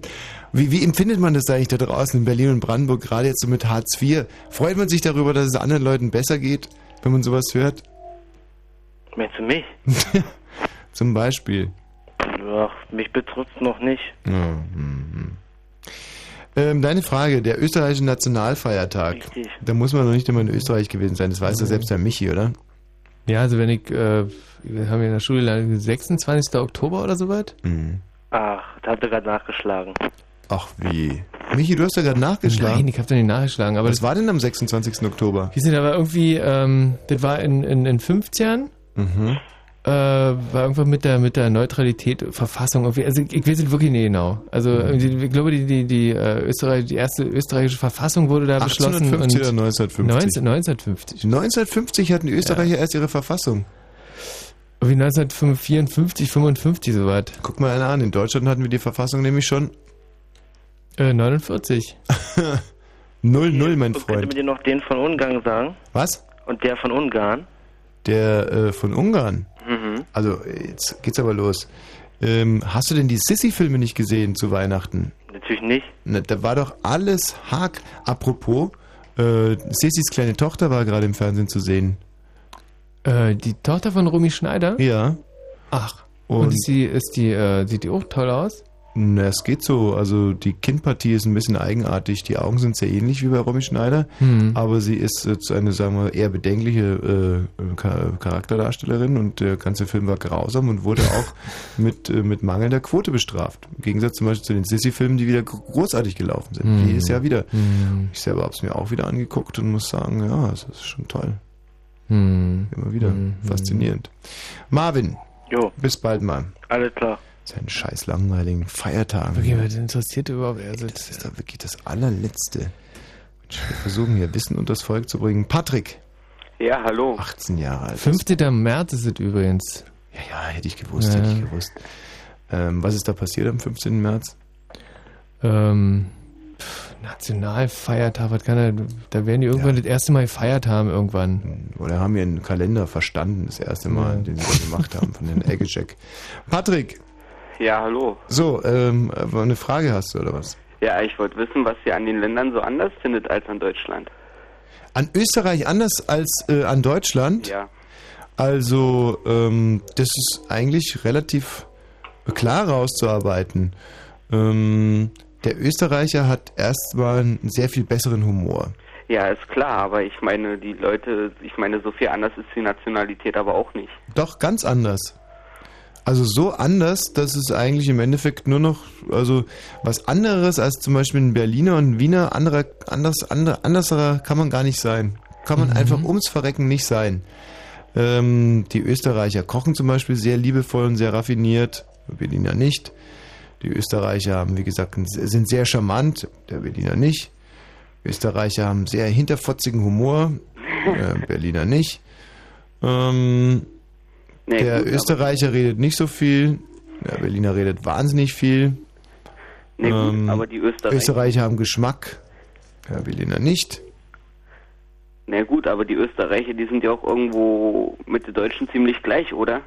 Wie, wie empfindet man das eigentlich da draußen in Berlin und Brandenburg, gerade jetzt so mit Hartz IV? Freut man sich darüber, dass es anderen Leuten besser geht, wenn man sowas hört? Meinst du mich? Zum Beispiel. Ach, mich betrifft noch nicht. Ja, hm, hm. Ähm, deine Frage, der österreichische Nationalfeiertag. Richtig. Da muss man noch nicht immer in Österreich gewesen sein, das weiß ja selbst der Michi, oder? Ja, also wenn ich, äh, wir haben ja in der Schule gelernt, 26. Oktober oder so weit? Mhm. Ach, da habt ihr gerade nachgeschlagen. Ach wie. Michi, du hast ja gerade nachgeschlagen. Nein, ich habe da nicht nachgeschlagen. Aber Was war denn am 26. Oktober? Wir sind aber irgendwie, ähm, das war in, in, in 50ern, Mhm. äh, war irgendwann mit der mit der Neutralität, Verfassung irgendwie, also ich, ich weiß es wirklich nicht genau. Also Mhm. die, ich glaube, die, die, die, äh, Österreich, die erste österreichische Verfassung wurde da beschlossen. 1850 und oder 1950? 19, 1950. 1950 hatten die Österreicher erst ihre Verfassung. Wie 1954, 55 soweit. Guck mal einer an, in Deutschland hatten wir die Verfassung nämlich schon Äh, 49. 0-0, mein Könnt ihr Freund. mir dir noch den von Ungarn sagen? Was? Und der von Ungarn? Der äh, von Ungarn. Mhm. Also, jetzt geht's aber los. Ähm, hast du denn die Sissy-Filme nicht gesehen zu Weihnachten? Natürlich nicht. Na, da war doch alles Hack. Apropos, äh, Sissys kleine Tochter war gerade im Fernsehen zu sehen. Äh, die Tochter von Romy Schneider? Ja. Ach. Und, Und, ist die, ist die, äh, sieht die auch toll aus? Na, es geht so. Also die Kindpartie ist ein bisschen eigenartig. Die Augen sind sehr ähnlich wie bei Romy Schneider, Hm. aber sie ist jetzt eine, sagen wir, eher bedenkliche äh, Cha- Charakterdarstellerin und der ganze Film war grausam und wurde auch mit, äh, mit mangelnder Quote bestraft. Im Gegensatz zum Beispiel zu den Sissy-Filmen, die wieder gro- großartig gelaufen sind. Hm. Jedes Jahr wieder. Hm. Ich selber habe es mir auch wieder angeguckt und muss sagen, ja, es ist schon toll. Hm. Immer wieder. Hm. Faszinierend. Marvin. Jo. Bis bald mal. Alles klar. Seinen scheiß langweiligen Feiertagen. Wirklich, was interessiert überhaupt? Also, Das ist doch wirklich das allerletzte. Mensch, Wir versuchen hier Wissen unter das Volk zu bringen. Patrick. Ja, hallo. 18 Jahre alt. 15. März ist es übrigens. Ja, ja, hätte ich gewusst, Ja. hätte ich gewusst. Ähm, was ist da passiert am 15. März? Ähm, Nationalfeiertag, was kann er, da werden die irgendwann das erste Mal gefeiert haben irgendwann. Oder haben wir einen Kalender verstanden, das erste Mal, Ja. den wir gemacht haben von den Eggecheck. Patrick, Ja, hallo. so, ähm, eine Frage hast du oder was? Ja, ich wollte wissen, was ihr an den Ländern so anders findet als an Deutschland. An Österreich anders als äh, an Deutschland? Ja. Also, ähm, das ist eigentlich relativ klar rauszuarbeiten. Ähm, der Österreicher hat erstmal einen sehr viel besseren Humor. Ja, ist klar, aber ich meine, die Leute, ich meine, so viel anders ist die Nationalität aber auch nicht. Doch, ganz anders. Also so anders, dass es eigentlich im Endeffekt nur noch, also was anderes als zum Beispiel ein Berliner und ein Wiener, anderer, anders, andere, anderser kann man gar nicht sein. Kann man Mhm. einfach ums Verrecken nicht sein. Ähm, die Österreicher kochen zum Beispiel sehr liebevoll und sehr raffiniert, Berliner nicht. Die Österreicher haben, wie gesagt, sind sehr charmant, der Berliner nicht. Österreicher haben sehr hinterfotzigen Humor, der Berliner nicht. Ähm, Nee, der gut, Österreicher redet nicht so viel, der Berliner redet wahnsinnig viel. Nee, gut, Ähm, aber die Österreicher. Österreicher haben Geschmack, der Berliner nicht. Na gut, aber die Österreicher, die sind ja auch irgendwo mit den Deutschen ziemlich gleich, oder?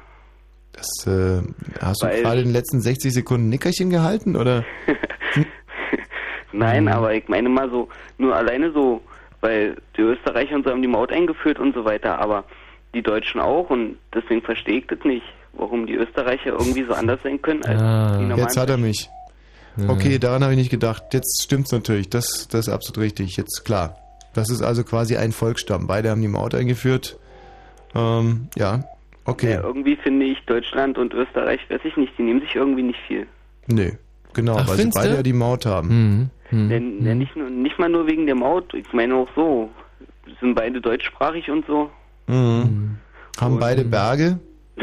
Das, äh, hast du Weil- gerade in den letzten 60 Sekunden Nickerchen gehalten, oder? Nein, Mhm. aber ich meine mal so, nur alleine so, weil die Österreicher und so haben die Maut eingeführt und so weiter, aber die Deutschen auch und deswegen verstehe ich das nicht, warum die Österreicher irgendwie so anders sein können als die normalen. Jetzt hat er mich. Okay, daran habe ich nicht gedacht. Jetzt stimmt's natürlich. Das, das ist absolut richtig. Jetzt klar. Das ist also quasi ein Volksstamm. Beide haben die Maut eingeführt. Ähm, ja, okay. Ja, irgendwie finde ich Deutschland und Österreich, weiß ich nicht, die nehmen sich irgendwie nicht viel. Nee, genau, Ach, weil sie beide du? ja die Maut haben. Denn, ja, nicht, nur, nicht mal nur wegen der Maut, ich meine auch so, sind beide deutschsprachig und so. Mhm. Haben beide Berge.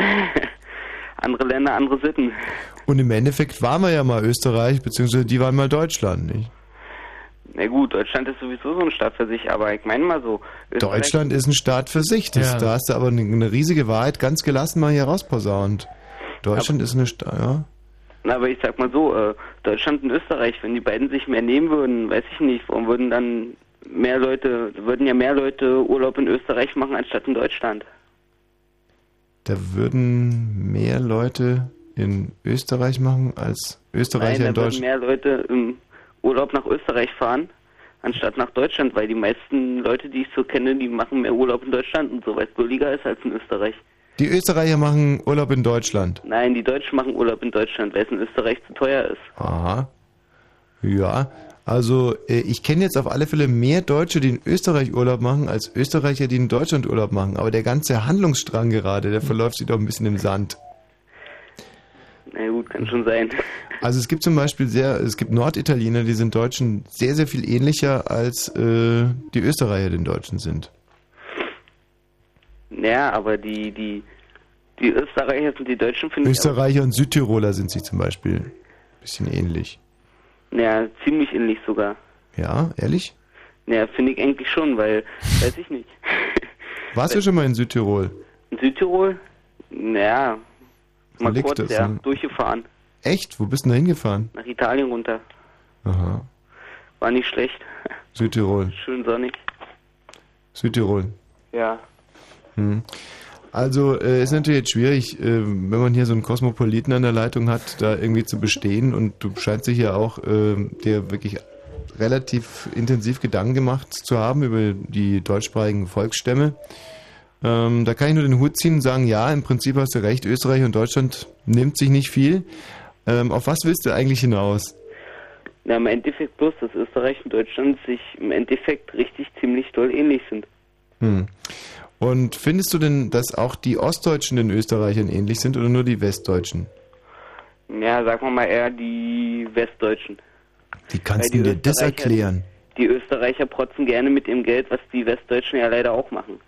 Andere Länder, andere Sitten. Und im Endeffekt waren wir ja mal Österreich, beziehungsweise die waren mal Deutschland, nicht? Na gut, Deutschland ist sowieso so ein Staat für sich, aber ich meine mal so. Österreich- Deutschland ist ein Staat für sich. Das, Ja. Da hast du aber eine, eine riesige Wahrheit ganz gelassen mal hier rausposaunt. Deutschland ist eine Stadt, ja. Na, aber ich sag mal so, äh, Deutschland und Österreich, wenn die beiden sich mehr nehmen würden, weiß ich nicht, warum würden dann mehr Leute, würden ja mehr Leute Urlaub in Österreich machen anstatt in Deutschland. Da würden mehr Leute in Österreich machen als Österreicher Nein, in da würden Deutschland. mehr Leute im Urlaub nach Österreich fahren, anstatt nach Deutschland, weil die meisten Leute, die ich so kenne, die machen mehr Urlaub in Deutschland und so, weil es billiger ist als in Österreich. Die Österreicher machen Urlaub in Deutschland. Nein, die Deutschen machen Urlaub in Deutschland, weil es in Österreich zu teuer ist. Aha. Ja, also äh, ich kenne jetzt auf alle Fälle mehr Deutsche, die in Österreich Urlaub machen, als Österreicher, die in Deutschland Urlaub machen. Aber der ganze Handlungsstrang gerade, der verläuft sich doch ein bisschen im Sand. Na gut, kann schon sein. Also es gibt zum Beispiel sehr, es gibt Norditaliener, die sind Deutschen sehr, sehr viel ähnlicher als äh, die Österreicher den Deutschen sind. Ja, aber die, die, die Österreicher und die Deutschen finde ich Österreicher und Südtiroler sind sich zum Beispiel ein bisschen ähnlich. Ja, ziemlich ähnlich sogar. Ja, ehrlich? Ja, finde ich eigentlich schon, weil, weiß ich nicht. Warst du schon mal in Südtirol? In Südtirol? Naja, mal liegt kurz, das, ja, ne? durchgefahren. Echt? Wo bist du denn da hingefahren? Nach Italien runter. Aha. War nicht schlecht. Südtirol. Schön sonnig. Südtirol. Ja. Hm. Also äh, ist natürlich jetzt schwierig, äh, wenn man hier so einen Kosmopoliten an der Leitung hat, da irgendwie zu bestehen und du scheinst dich ja auch äh, dir wirklich relativ intensiv Gedanken gemacht zu haben über die deutschsprachigen Volksstämme. Ähm, da kann ich nur den Hut ziehen und sagen, ja, im Prinzip hast du recht, Österreich und Deutschland nimmt sich nicht viel. Ähm, auf was willst du eigentlich hinaus? Na, im Endeffekt bloß, dass Österreich und Deutschland sich im Endeffekt richtig ziemlich doll ähnlich sind. Hm. Und findest du denn, dass auch die Ostdeutschen den Österreichern ähnlich sind oder nur die Westdeutschen? Ja, sagen wir mal eher die Westdeutschen. Wie kannst du dir das erklären? Die Österreicher protzen gerne mit ihrem Geld, was die Westdeutschen ja leider auch machen.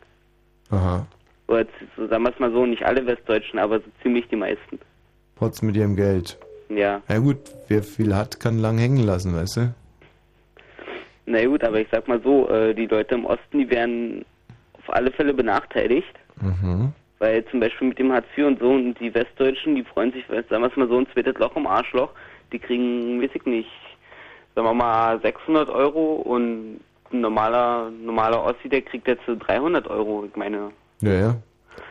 Aha. Oder sagen wir es mal so, nicht alle Westdeutschen, aber so ziemlich die meisten. Trotz mit ihrem Geld. Ja. Na gut, wer viel hat, kann lang hängen lassen, weißt du? Na gut, aber ich sag mal so, äh, die Leute im Osten, die werden auf alle Fälle benachteiligt. Mhm. Weil zum Beispiel mit dem Hartz IV und so und die Westdeutschen, die freuen sich, sagen wir es mal so, ein zweites Loch im Arschloch. Die kriegen, weiß ich nicht, sagen wir mal 600 Euro und ein normaler, normaler Ossi, der kriegt jetzt so 300 Euro. Ich meine, Ja, ja.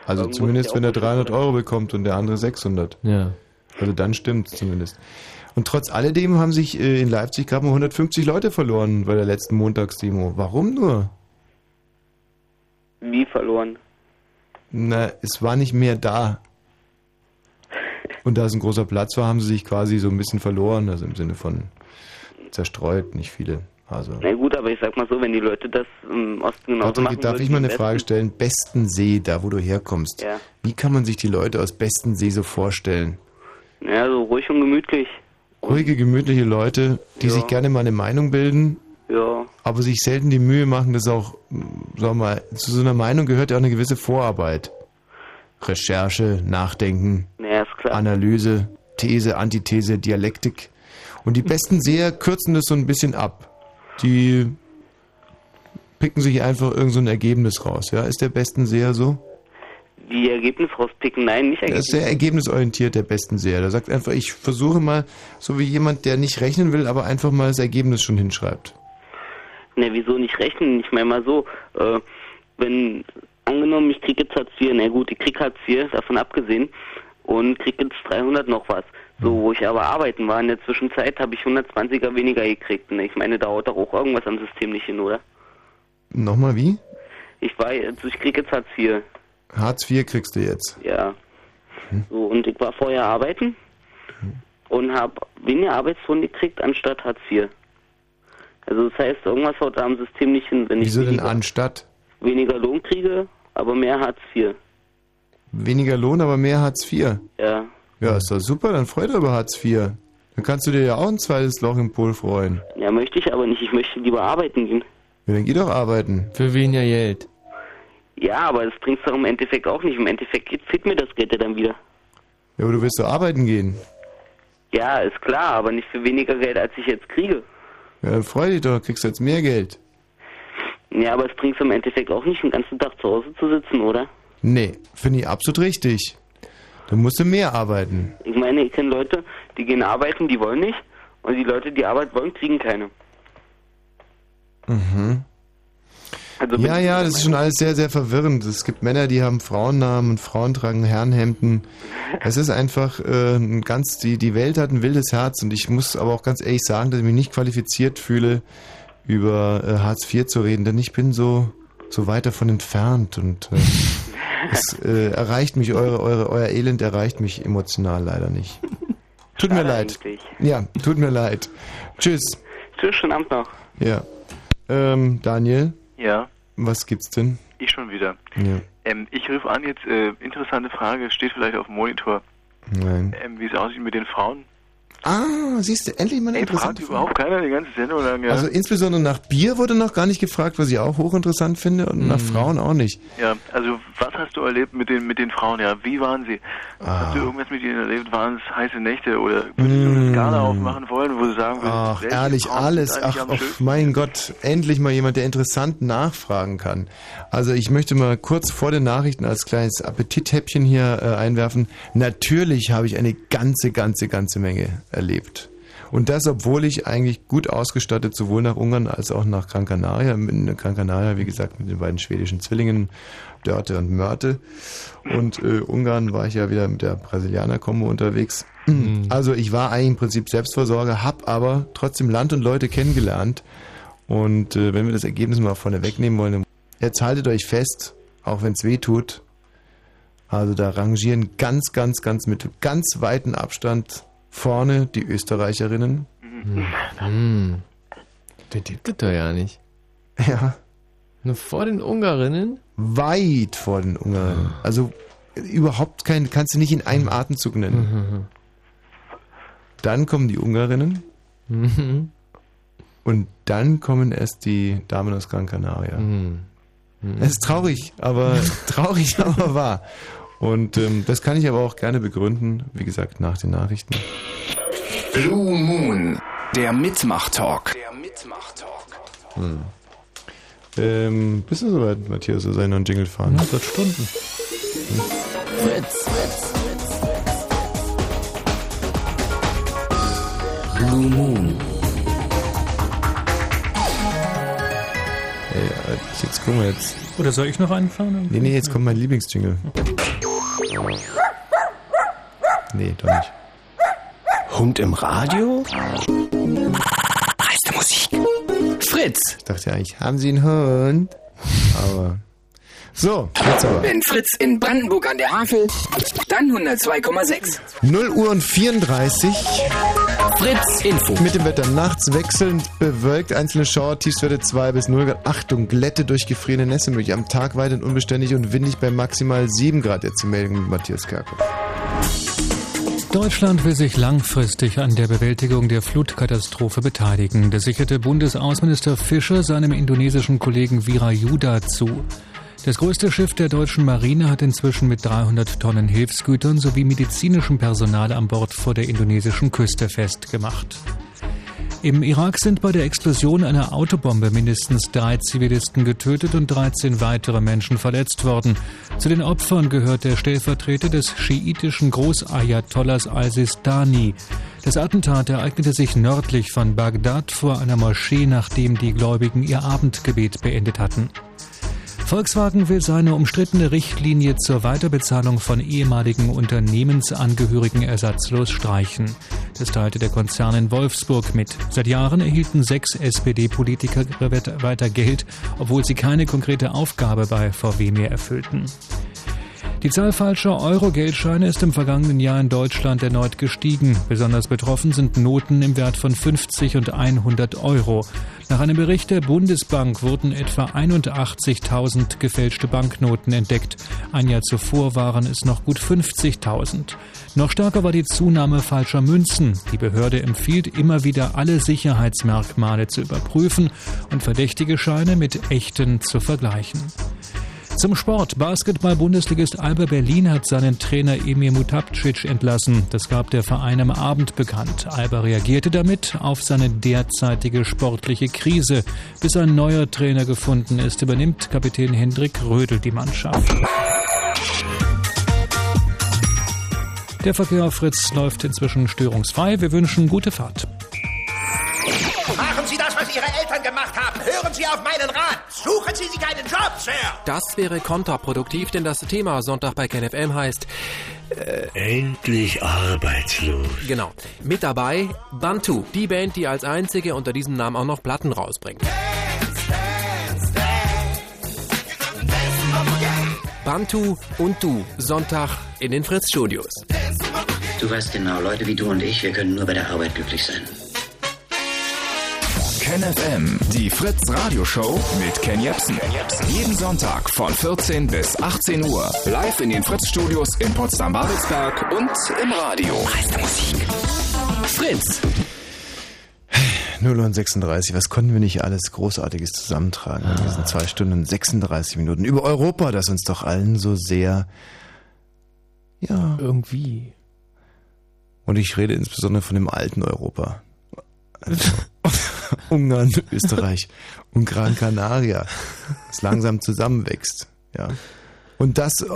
Also zumindest wenn er auch 300 Euro bekommt und der andere 600. Ja. Also dann stimmt's zumindest. Und trotz alledem haben sich äh, in Leipzig gerade mal 150 Leute verloren bei der letzten Montagsdemo. Warum nur? Wie verloren. Na, es war nicht mehr da. Und da es ein großer Platz war, haben sie sich quasi so ein bisschen verloren, also im Sinne von zerstreut, nicht viele. Also. Na gut, aber ich sag mal so, wenn die Leute das im Osten genauso Patrick, machen darf ich mal eine Frage stellen? Bestensee, da wo du herkommst. Ja. Wie kann man sich die Leute aus Bestensee so vorstellen? Ja, so ruhig und gemütlich. Ruhige, gemütliche Leute, die Ja. sich gerne mal eine Meinung bilden, Ja. aber sich selten die Mühe machen, das auch, wir mal, zu so einer Meinung gehört ja auch eine gewisse Vorarbeit. Recherche, Nachdenken, ist klar. Analyse, These, Antithese, Dialektik. Und die besten Seher kürzen das so ein bisschen ab. Die picken sich einfach irgend so ein Ergebnis raus. Ja, ist der besten Seher so? Die Ergebnisse rauspicken, nein, nicht Er ist Ergebnisse. sehr ergebnisorientiert, der besten Seher. Der sagt einfach, ich versuche mal, so wie jemand, der nicht rechnen will, aber einfach mal das Ergebnis schon hinschreibt. Ne, wieso nicht rechnen? Ich meine mal so, äh, wenn, angenommen, ich krieg jetzt Hartz IV, na gut, ich krieg Hartz IV, davon abgesehen, und krieg jetzt 300 noch was. So, wo ich aber arbeiten war in der Zwischenzeit, habe ich 120er weniger gekriegt. Ne? Ich meine, da haut doch auch irgendwas am System nicht hin, oder? Nochmal wie? Ich war, also ich krieg jetzt Hartz IV, Hartz IV kriegst du jetzt. ja. So, und ich war vorher arbeiten und habe weniger Arbeitslohn gekriegt anstatt Hartz IV. Also das heißt, irgendwas haut da am System nicht hin, wenn Wieso ich denn weniger, anstatt? weniger Lohn kriege, aber mehr Hartz IV. Weniger Lohn, aber mehr Hartz IV. Ja. Ja, ist doch super, dann freu dich über Hartz IV. Dann kannst du dir ja auch ein zweites Loch im Pol freuen. Ja, möchte ich aber nicht. Ich möchte lieber arbeiten gehen. Ja, dann geh doch arbeiten. Für weniger Geld. Ja, aber das bringt's doch im Endeffekt auch nicht. Im Endeffekt fehlt mir das Geld ja dann wieder. Ja, aber du willst doch arbeiten gehen. Ja, ist klar, aber nicht für weniger Geld, als ich jetzt kriege. Ja, freu dich doch, kriegst jetzt mehr Geld. Ja, aber es bringt's im Endeffekt auch nicht, den ganzen Tag zu Hause zu sitzen, oder? Nee, finde ich absolut richtig. Dann musst du mehr arbeiten. Ich meine, ich kenne Leute, die gehen arbeiten, die wollen nicht. Und die Leute, die Arbeit wollen, kriegen keine. Mhm. Also Ja, ja, das ist schon alles sehr, sehr verwirrend. Es gibt Männer, die haben Frauennamen und Frauen tragen Herrenhemden. Es ist einfach äh, ein ganz, die, die Welt hat ein wildes Herz und ich muss aber auch ganz ehrlich sagen, dass ich mich nicht qualifiziert fühle, über äh, Hartz IV zu reden, denn ich bin so, so weit davon entfernt und äh, es äh, erreicht mich, eure, eure, euer Elend erreicht mich emotional leider nicht. Tut mir leid. Ja, tut mir leid. Tschüss. Tschüss, schönen Abend noch. Ja. Ähm, Daniel, Ja, was gibt's denn? ich schon wieder. Ja. Ähm, ich rufe an jetzt, äh, interessante Frage, steht vielleicht auf dem Monitor, Nein. ähm, wie es aussieht mit den Frauen. Ah, siehst du, endlich mal eine Ey, fragt interessante überhaupt keiner die ganze Sendung lang, ja. Also insbesondere nach Bier wurde noch gar nicht gefragt, was ich auch hochinteressant finde, und nach Frauen auch nicht. ja, also was hast du erlebt mit den mit den Frauen, ja? Wie waren sie? Ah. Hast du irgendwas mit ihnen erlebt? Waren es heiße Nächte oder würdest du eine Skala aufmachen wollen, wo du sagen würdest, Mm. Ach, ehrlich, Frauen alles. Ach, ach, schönsten? mein Gott, endlich mal jemand, der interessant nachfragen kann. Also ich möchte mal kurz vor den Nachrichten als kleines Appetithäppchen hier äh, einwerfen. Natürlich habe ich eine ganze, ganze, ganze Menge erlebt. Und das, obwohl ich eigentlich gut ausgestattet sowohl nach Ungarn als auch nach Gran Canaria, mit Gran Canaria, wie gesagt, mit den beiden schwedischen Zwillingen, Dörte und Mörte. Und äh, Ungarn war ich ja wieder mit der Brasilianer-Kombo unterwegs. Also ich war eigentlich im Prinzip Selbstversorger, hab aber trotzdem Land und Leute kennengelernt. Und äh, wenn wir das Ergebnis mal vorne wegnehmen wollen, jetzt haltet euch fest, auch wenn es weh tut. Also da rangieren ganz, ganz, ganz mit ganz weiten Abstand vorne die Österreicherinnen. Hm. Der gibt es doch ja nicht. Ja. Nur vor den Ungarinnen? Weit vor den Ungarn. Also überhaupt kein, kannst du nicht in einem Atemzug nennen. Dann kommen die Ungarinnen. Und dann kommen erst die Damen aus Gran Canaria. Es ist traurig, aber traurig, aber wahr. Und ähm, das kann ich aber auch gerne begründen, wie gesagt, nach den Nachrichten. Blue Moon, der Mitmach-Talk. Hm. Ähm, bist du soweit, Matthias? Noch einen Jingle fahren? 100 Stunden. Fritz. Blue Moon. Ey, jetzt gucken wir jetzt. Oder soll ich noch einen fahren? Nee, nee, jetzt kommt mein Lieblingsjingle. Nee, doch nicht. Hund im Radio? Dreiste Musik. Fritz. Ich dachte eigentlich, haben Sie einen Hund? Aber. So, jetzt aber. Wenn Fritz in Brandenburg an der Havel, dann 102,6. 0 Uhr und 34. Fritz Info. Mit dem Wetter nachts wechselnd bewölkt, einzelne Schauer, Tiefstwerte 2 bis 0 Grad. Achtung, Glätte durch gefrierende Nässe möglich. Am Tag weiterhin unbeständig und windig bei maximal 7 Grad. Jetzt die Meldung mit Matthias Kerkhoff. Deutschland will sich langfristig an der Bewältigung der Flutkatastrophe beteiligen. Das sicherte Bundesaußenminister Fischer seinem indonesischen Kollegen Wirayuda zu. Das größte Schiff der deutschen Marine hat inzwischen mit 300 Tonnen Hilfsgütern sowie medizinischem Personal an Bord vor der indonesischen Küste festgemacht. Im Irak sind bei der Explosion einer Autobombe mindestens drei Zivilisten getötet und 13 weitere Menschen verletzt worden. Zu den Opfern gehört der Stellvertreter des schiitischen Großayatollahs al-Sistani. Das Attentat ereignete sich nördlich von Bagdad vor einer Moschee, nachdem die Gläubigen ihr Abendgebet beendet hatten. Volkswagen will seine umstrittene Richtlinie zur Weiterbezahlung von ehemaligen Unternehmensangehörigen ersatzlos streichen. Das teilte der Konzern in Wolfsburg mit. Seit Jahren erhielten sechs SPD-Politiker weiter Geld, obwohl sie keine konkrete Aufgabe bei VW mehr erfüllten. Die Zahl falscher Euro-Geldscheine ist im vergangenen Jahr in Deutschland erneut gestiegen. Besonders betroffen sind Noten im Wert von 50 und 100 Euro. Nach einem Bericht der Bundesbank wurden etwa 81.000 gefälschte Banknoten entdeckt. Ein Jahr zuvor waren es noch gut 50.000. Noch stärker war die Zunahme falscher Münzen. Die Behörde empfiehlt immer wieder alle Sicherheitsmerkmale zu überprüfen und verdächtige Scheine mit echten zu vergleichen. Zum Sport. Basketball-Bundesligist Alba Berlin hat seinen Trainer Emir Mutapcic entlassen. Das gab der Verein am Abend bekannt. Alba reagierte damit auf seine derzeitige sportliche Krise. Bis ein neuer Trainer gefunden ist, übernimmt Kapitän Hendrik Rödel die Mannschaft. Der Verkehr auf Fritz läuft inzwischen störungsfrei. Wir wünschen gute Fahrt. Machen Sie das, was Ihre Eltern gemacht haben. Hören Sie auf meinen Rat. Suchen Sie sich einen Job, Sir. Das wäre kontraproduktiv, denn das Thema Sonntag bei KenFM heißt äh, Endlich arbeitslos. Genau. Mit dabei Bantu, die Band, die als einzige unter diesem Namen auch noch Platten rausbringt. Bantu und du, Sonntag in den Fritz-Studios. Du weißt genau, Leute wie du und ich, wir können nur bei der Arbeit glücklich sein. KenFM, die Fritz Radio Show mit Ken Jepsen. Jeden Sonntag von 14 bis 18 Uhr. Live in den Fritz Studios in Potsdam-Babelsberg und im Radio. Musik. Fritz. 0 und 36, was konnten wir nicht alles Großartiges zusammentragen in diesen zwei Stunden und 36 Minuten über Europa, das uns doch allen so sehr, ja. Irgendwie. Und ich rede insbesondere von dem alten Europa. Also Ungarn, Österreich und Gran Canaria, das langsam zusammenwächst, ja. Und das äh,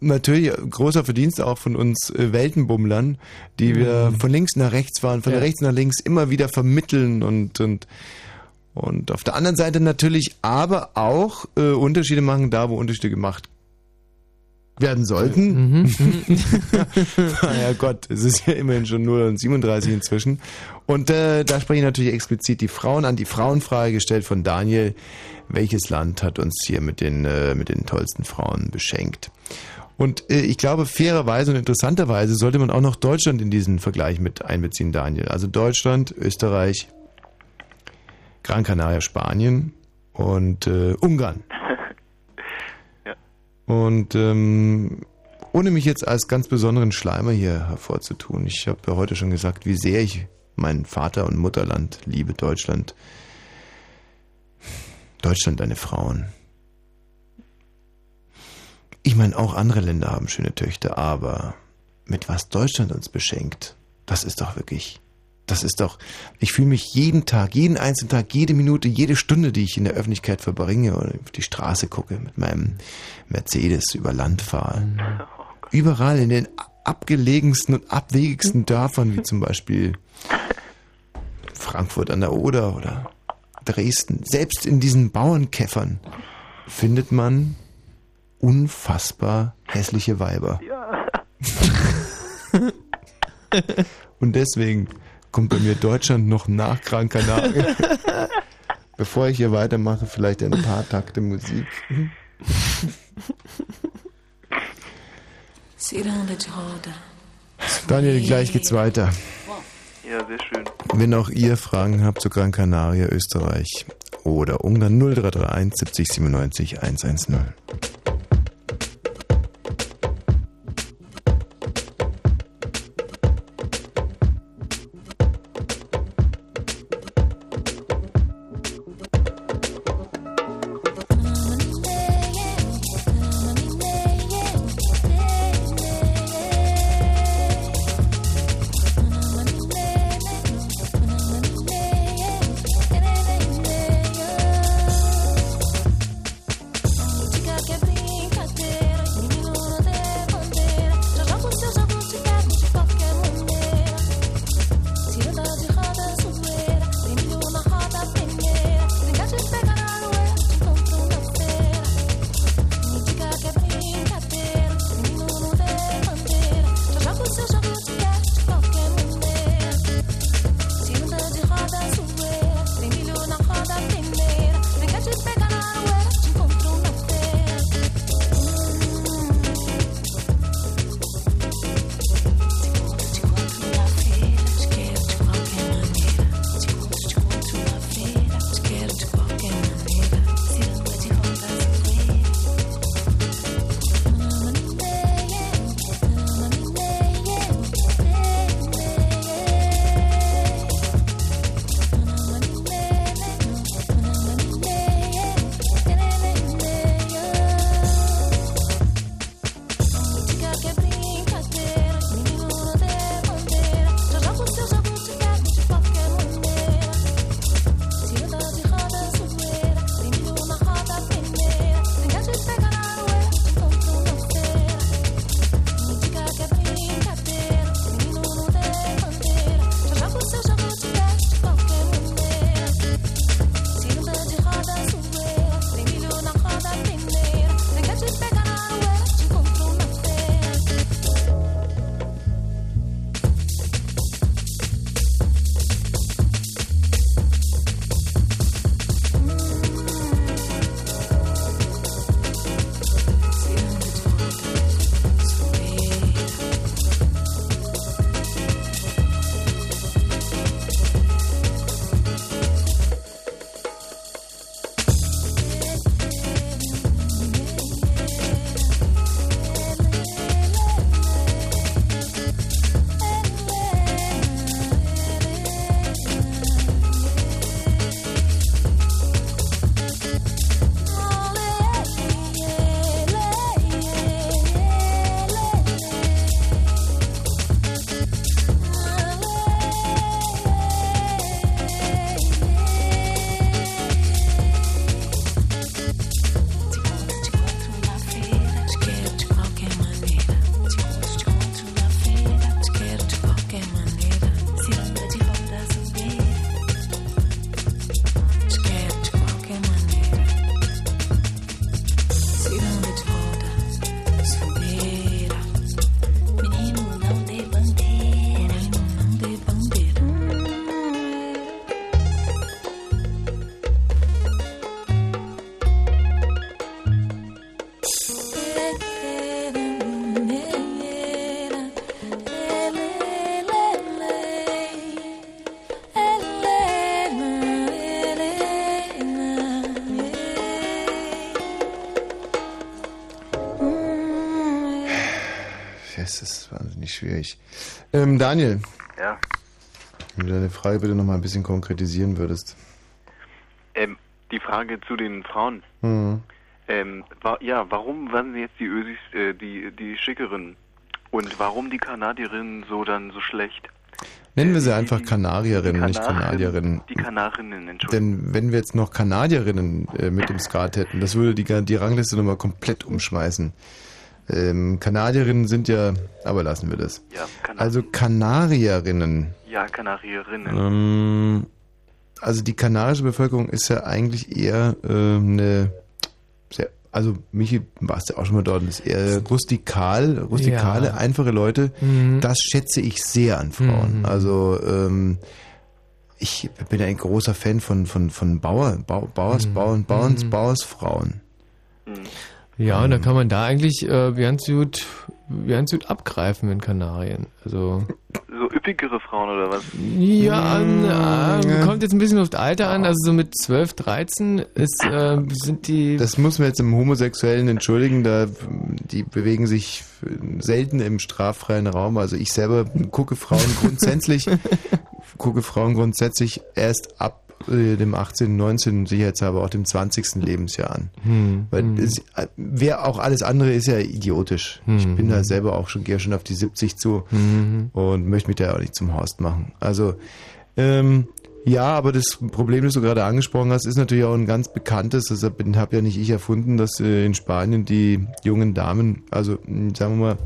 natürlich großer Verdienst auch von uns äh, Weltenbummlern, die wir Mhm. von links nach rechts fahren, von Ja. rechts nach links immer wieder vermitteln und und und auf der anderen Seite natürlich aber auch äh, Unterschiede machen, da wo Unterschiede gemacht werden sollten. Mhm. ja Gott, es ist ja immerhin schon 0 und 37 inzwischen. Und äh, da spreche ich natürlich explizit die Frauen an. Die Frauenfrage gestellt von Daniel. Welches Land hat uns hier mit den, äh, mit den tollsten Frauen beschenkt? Und äh, ich glaube, fairerweise und interessanterweise sollte man auch noch Deutschland in diesen Vergleich mit einbeziehen, Daniel. Also Deutschland, Österreich, Gran Canaria, Spanien und äh, Ungarn. Und ähm, ohne mich jetzt als ganz besonderen Schleimer hier hervorzutun, ich habe ja heute schon gesagt, wie sehr ich mein Vater- und Mutterland liebe, Deutschland. Deutschland, deine Frauen. Ich meine, auch andere Länder haben schöne Töchter, aber mit was Deutschland uns beschenkt, das ist doch wirklich, das ist doch, ich fühle mich jeden Tag, jeden einzelnen Tag, jede Minute, jede Stunde, die ich in der Öffentlichkeit verbringe oder auf die Straße gucke, mit meinem Mercedes über Land fahre. Überall in den abgelegensten und abwegigsten Dörfern, wie zum Beispiel Frankfurt an der Oder oder Dresden, selbst in diesen Bauernkäffern findet man unfassbar hässliche Weiber. Und deswegen kommt bei mir Deutschland noch nach Gran Canaria. Bevor ich hier weitermache, vielleicht ein paar Takte Musik. Daniel, gleich geht's weiter. Ja, sehr schön. Wenn auch ihr Fragen habt zu Gran Canaria, Österreich oder Ungarn 0331 70 97 110. wahnsinnig schwierig. Ähm, Daniel. Ja. Wenn du deine Frage bitte nochmal ein bisschen konkretisieren würdest. Ähm, die Frage zu den Frauen. Mhm. Ähm, wa ja, warum waren jetzt die Ösis, äh, die, die Schickeren? Und warum die Kanadierinnen so dann so schlecht? Nennen wir sie einfach Kanarierinnen, nicht Kanaren- Kanadierinnen. Die Kanarinnen, Entschuldigung. Denn wenn wir jetzt noch Kanadierinnen äh, mit im Skat hätten, das würde die, die Rangliste nochmal komplett umschmeißen. Ähm, Kanadierinnen sind ja, aber lassen wir das. Ja, Kana Also Kanarierinnen. ja, Kanarierinnen. Ähm, also die kanarische Bevölkerung ist ja eigentlich eher äh, eine sehr, also Michi, warst ja auch schon mal dort, ist eher rustikal, rustikale, Ja. einfache Leute. Mhm. Das schätze ich sehr an Frauen. Mhm. Also ähm, ich bin ein großer Fan von von von Bauer, Bau, Bauers, Mhm. Bauern, Bauerns, Mhm. Ja, und da kann man da eigentlich äh, ganz gut, ganz gut abgreifen in Kanarien. Also So üppigere Frauen oder was? ja, Mm, äh, kommt jetzt ein bisschen auf das Alter an. Also so mit 12, 13 ist, äh, sind die. Das muss man jetzt im Homosexuellen entschuldigen, da die bewegen sich selten im straffreien Raum. Also ich selber gucke Frauen grundsätzlich, gucke Frauen grundsätzlich erst ab äh, dem 18., 19., sicherheitshalber auch dem 20. Lebensjahr an. Hm, Weil hm. es, äh, wer auch alles andere ist ja idiotisch. Ich Hm. bin da selber auch schon, gehe schon auf die 70 zu Mhm. und möchte mich da auch nicht zum Horst machen. Also, ähm, ja, aber das Problem, das du gerade angesprochen hast, ist natürlich auch ein ganz bekanntes. Das habe ja nicht ich erfunden, dass äh, in Spanien die jungen Damen, also sagen wir mal,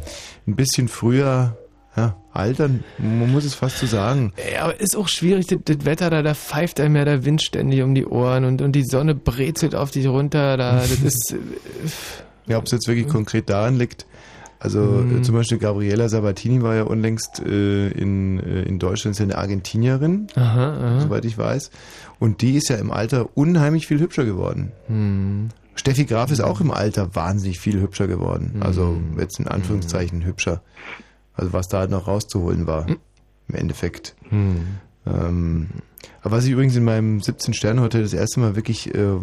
ein bisschen früher ja, altern. Man muss es fast so sagen. Ja, aber ist auch schwierig, das, das Wetter da, da pfeift einem ja der Wind ständig um die Ohren und, und die Sonne brezelt auf dich runter, da, das ist, äh, Ja, ob es jetzt wirklich konkret daran liegt. Also Mhm. äh, zum Beispiel Gabriela Sabatini war ja unlängst äh, in, äh, in Deutschland, ist ja eine Argentinierin, Aha, aha. soweit ich weiß. Und die ist ja im Alter unheimlich viel hübscher geworden. Hm. Steffi Graf ist auch im Alter wahnsinnig viel hübscher geworden. Also jetzt in Anführungszeichen hübscher. Also was da halt noch rauszuholen war, im Endeffekt. Hm. Ähm, aber was ich übrigens in meinem 17-Sterne-Hotel das erste Mal wirklich äh,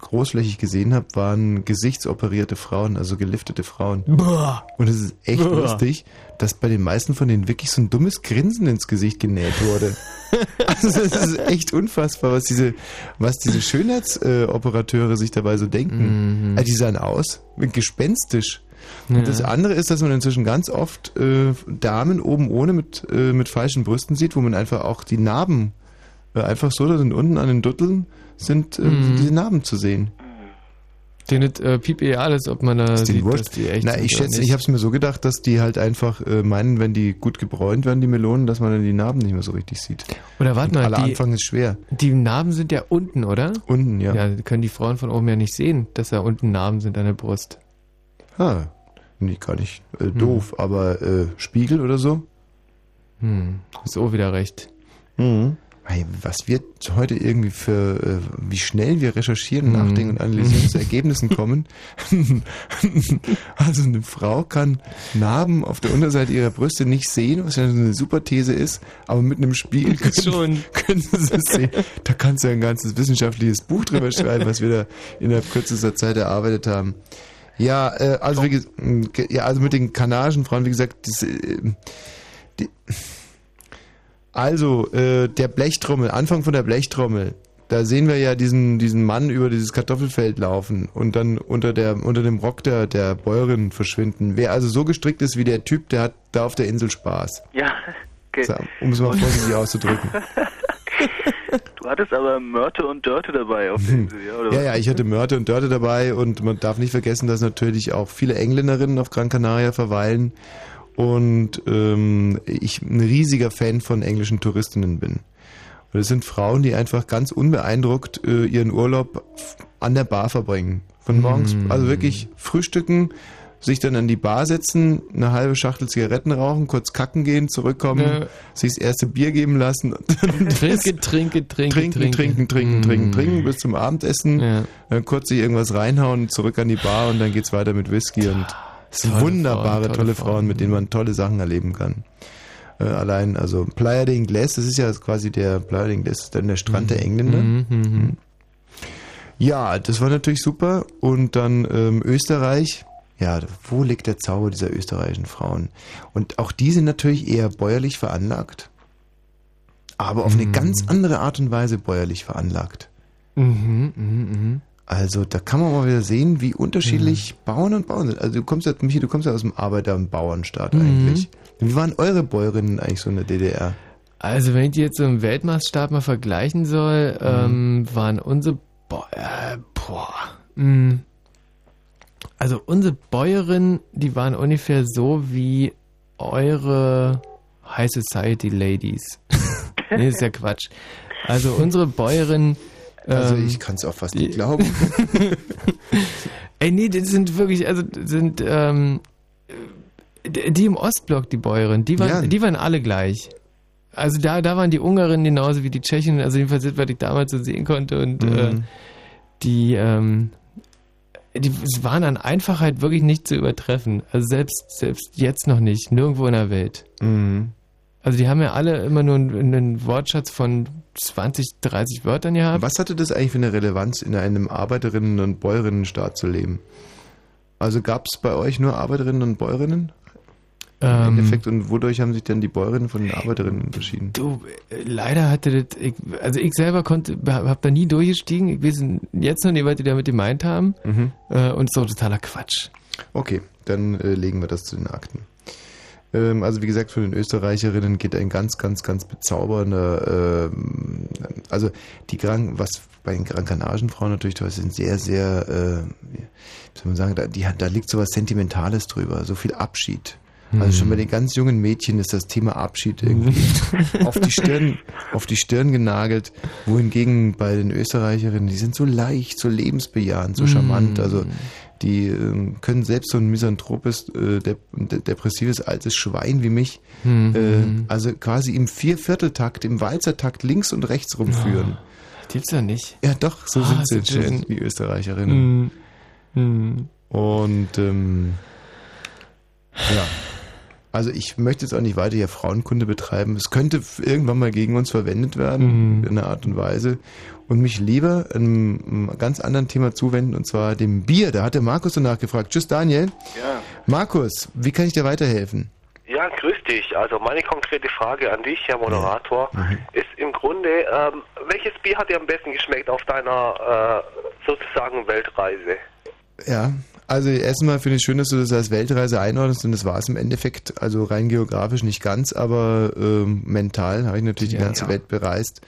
großflächig gesehen habe, waren gesichtsoperierte Frauen, also geliftete Frauen. Boah. Und es ist echt Boah. lustig, dass bei den meisten von denen wirklich so ein dummes Grinsen ins Gesicht genäht wurde. also das ist echt unfassbar, was diese, was diese Schönheitsoperateure sich dabei so denken. Mhm. Also die sahen aus, gespenstisch. Ja. Das andere ist, dass man inzwischen ganz oft äh, Damen oben ohne mit, äh, mit falschen Brüsten sieht, wo man einfach auch die Narben äh, einfach so da sind unten an den Dutteln sind äh, Mhm. diese Narben zu sehen. denen es äh, piep eh alles, ob man da Ist sieht, dass die echt Na, ich schätze, nicht. ich habe es mir so gedacht, dass die halt einfach äh, meinen, wenn die gut gebräunt werden, die Melonen, dass man dann die Narben nicht mehr so richtig sieht. Oder warte Und mal, aller die- Anfang ist schwer. Die Narben sind ja unten, oder? Unten, ja. Ja, können die Frauen von oben ja nicht sehen, dass da unten Narben sind an der Brust. Ah, nee, gar nicht äh, Hm. doof, aber äh, Spiegel oder so? Hm, ist auch wieder recht. Mhm. Hey, was wir heute irgendwie für, äh, wie schnell wir recherchieren, Mhm. nachdenken und analysieren, zu Ergebnissen kommen. also eine Frau kann Narben auf der Unterseite ihrer Brüste nicht sehen, was ja eine super These ist, aber mit einem Spiegel können, Schon. können sie es sehen. Da kannst du ja ein ganzes wissenschaftliches Buch drüber schreiben, was wir da innerhalb kürzester Zeit erarbeitet haben. Ja, äh, also wie mh, ja, also mit den kanadischen Frauen, wie gesagt, das, äh, die, also, äh, der Blechtrommel, Anfang von der Blechtrommel. Da sehen wir ja diesen, diesen Mann über dieses Kartoffelfeld laufen und dann unter, der, unter dem Rock der, der Bäuerin verschwinden. Wer also so gestrickt ist wie der Typ, der hat da auf der Insel Spaß. Ja, okay. Um es mal vorsichtig auszudrücken. Du hattest aber Mörte und Dörte dabei auf der Insel, ja? Oder Ja, ja, ich hatte Mörte und Dörte dabei und man darf nicht vergessen, dass natürlich auch viele Engländerinnen auf Gran Canaria verweilen und ähm, ich ein riesiger Fan von englischen Touristinnen bin. Und es sind Frauen, die einfach ganz unbeeindruckt äh, ihren Urlaub an der Bar verbringen. Von morgens, Mm. also wirklich frühstücken, sich dann an die Bar setzen, eine halbe Schachtel Zigaretten rauchen, kurz kacken gehen, zurückkommen, Ja. sich das erste Bier geben lassen und dann Trinke, trinke, trinke, trinken, trinken, trinken, trinken, trinken bis zum Abendessen. Ja. Dann kurz sich irgendwas reinhauen, zurück an die Bar und dann geht's weiter mit Whisky und es Tolle wunderbare, Frauen, tolle, tolle Frauen, Frauen. mit denen man tolle Sachen erleben kann. Äh, allein, also Playa de Ingles, das ist ja quasi der Playa de Ingles, dann der Strand der Engländer. Mhm, mhm. Ja, das war natürlich super. Und dann ähm, Österreich. Ja, wo liegt der Zauber dieser österreichischen Frauen? Und auch die sind natürlich eher bäuerlich veranlagt, aber auf eine ganz andere Art und Weise bäuerlich veranlagt. Mhm, mhm, mhm. Also da kann man mal wieder sehen, wie unterschiedlich Bauern und Bauern sind. Also du kommst ja, Michi, du kommst ja aus dem Arbeiter- und Bauernstaat Mhm. eigentlich. Wie waren eure Bäuerinnen eigentlich so in der DDR? Also wenn ich die jetzt so im Weltmaßstab mal vergleichen soll, ähm, waren unsere Bo äh, boah, mh. Also unsere Bäuerinnen, die waren ungefähr so wie eure High Society Ladies. nee, ist ja Quatsch. Also unsere Bäuerinnen Also ähm, ich kann es auch fast nicht glauben. Ey, nee, die sind wirklich, also sind ähm, die die im Ostblock, die Bäuerinnen, die waren, Ja. die waren alle gleich. Also da, da waren die Ungarinnen genauso wie die Tschechen, also jedenfalls das, was ich damals so sehen konnte und Mhm. äh, die, ähm, die waren an Einfachheit wirklich nicht zu übertreffen. Also selbst, selbst jetzt noch nicht, nirgendwo in der Welt. Mhm. Also die haben ja alle immer nur einen, einen Wortschatz von 20, 30 Wörtern gehabt. Was hatte das eigentlich für eine Relevanz, in einem Arbeiterinnen- und Bäuerinnenstaat zu leben? Also gab es bei euch nur Arbeiterinnen und Bäuerinnen? Im Ähm, Endeffekt, und wodurch haben sich denn die Bäuerinnen von den Arbeiterinnen unterschieden? Du, leider hatte das, ich, also ich selber konnte, hab da nie durchgestiegen. Ich weiß jetzt noch nicht, was die damit gemeint haben. Mhm. Äh, und ist doch totaler Quatsch. Okay, dann äh, legen wir das zu den Akten. Ähm, also wie gesagt, von den Österreicherinnen geht ein ganz, ganz, ganz bezaubernder, ähm, also die Gran, was bei den Gran Canarischen Frauen natürlich toll sind sehr, sehr, äh, wie soll man sagen, da, die, da liegt so was Sentimentales drüber, so viel Abschied. Also schon bei den ganz jungen Mädchen ist das Thema Abschied irgendwie auf die Stirn, auf die Stirn genagelt, wohingegen bei den Österreicherinnen, die sind so leicht, so lebensbejahend, so charmant, also die ähm, können selbst so ein misanthropes, äh, dep de depressives altes Schwein wie mich, Mhm. äh, also quasi im Viervierteltakt, im Walzertakt links und rechts rumführen. Gibt's ja nicht. Ja, doch, so Ah, sind sie, schön. sind die Österreicherinnen. Mhm. Mhm. Und ähm, ja. Also ich möchte jetzt auch nicht weiter hier Frauenkunde betreiben. Es könnte irgendwann mal gegen uns verwendet werden, Mhm. in einer Art und Weise. Und mich lieber einem, einem ganz anderen Thema zuwenden, und zwar dem Bier. Da hat der Markus so nachgefragt. Tschüss Daniel. Ja. Markus, wie kann ich dir weiterhelfen? Ja, grüß dich. Also meine konkrete Frage an dich, Herr Moderator, Mhm. ist im Grunde, ähm, welches Bier hat dir am besten geschmeckt auf deiner äh, sozusagen Weltreise? Ja, also erstmal finde ich schön, dass du das als Weltreise einordnest und das war es im Endeffekt, also rein geografisch nicht ganz, aber ähm, mental habe ich natürlich die Ja. ganze Welt bereist.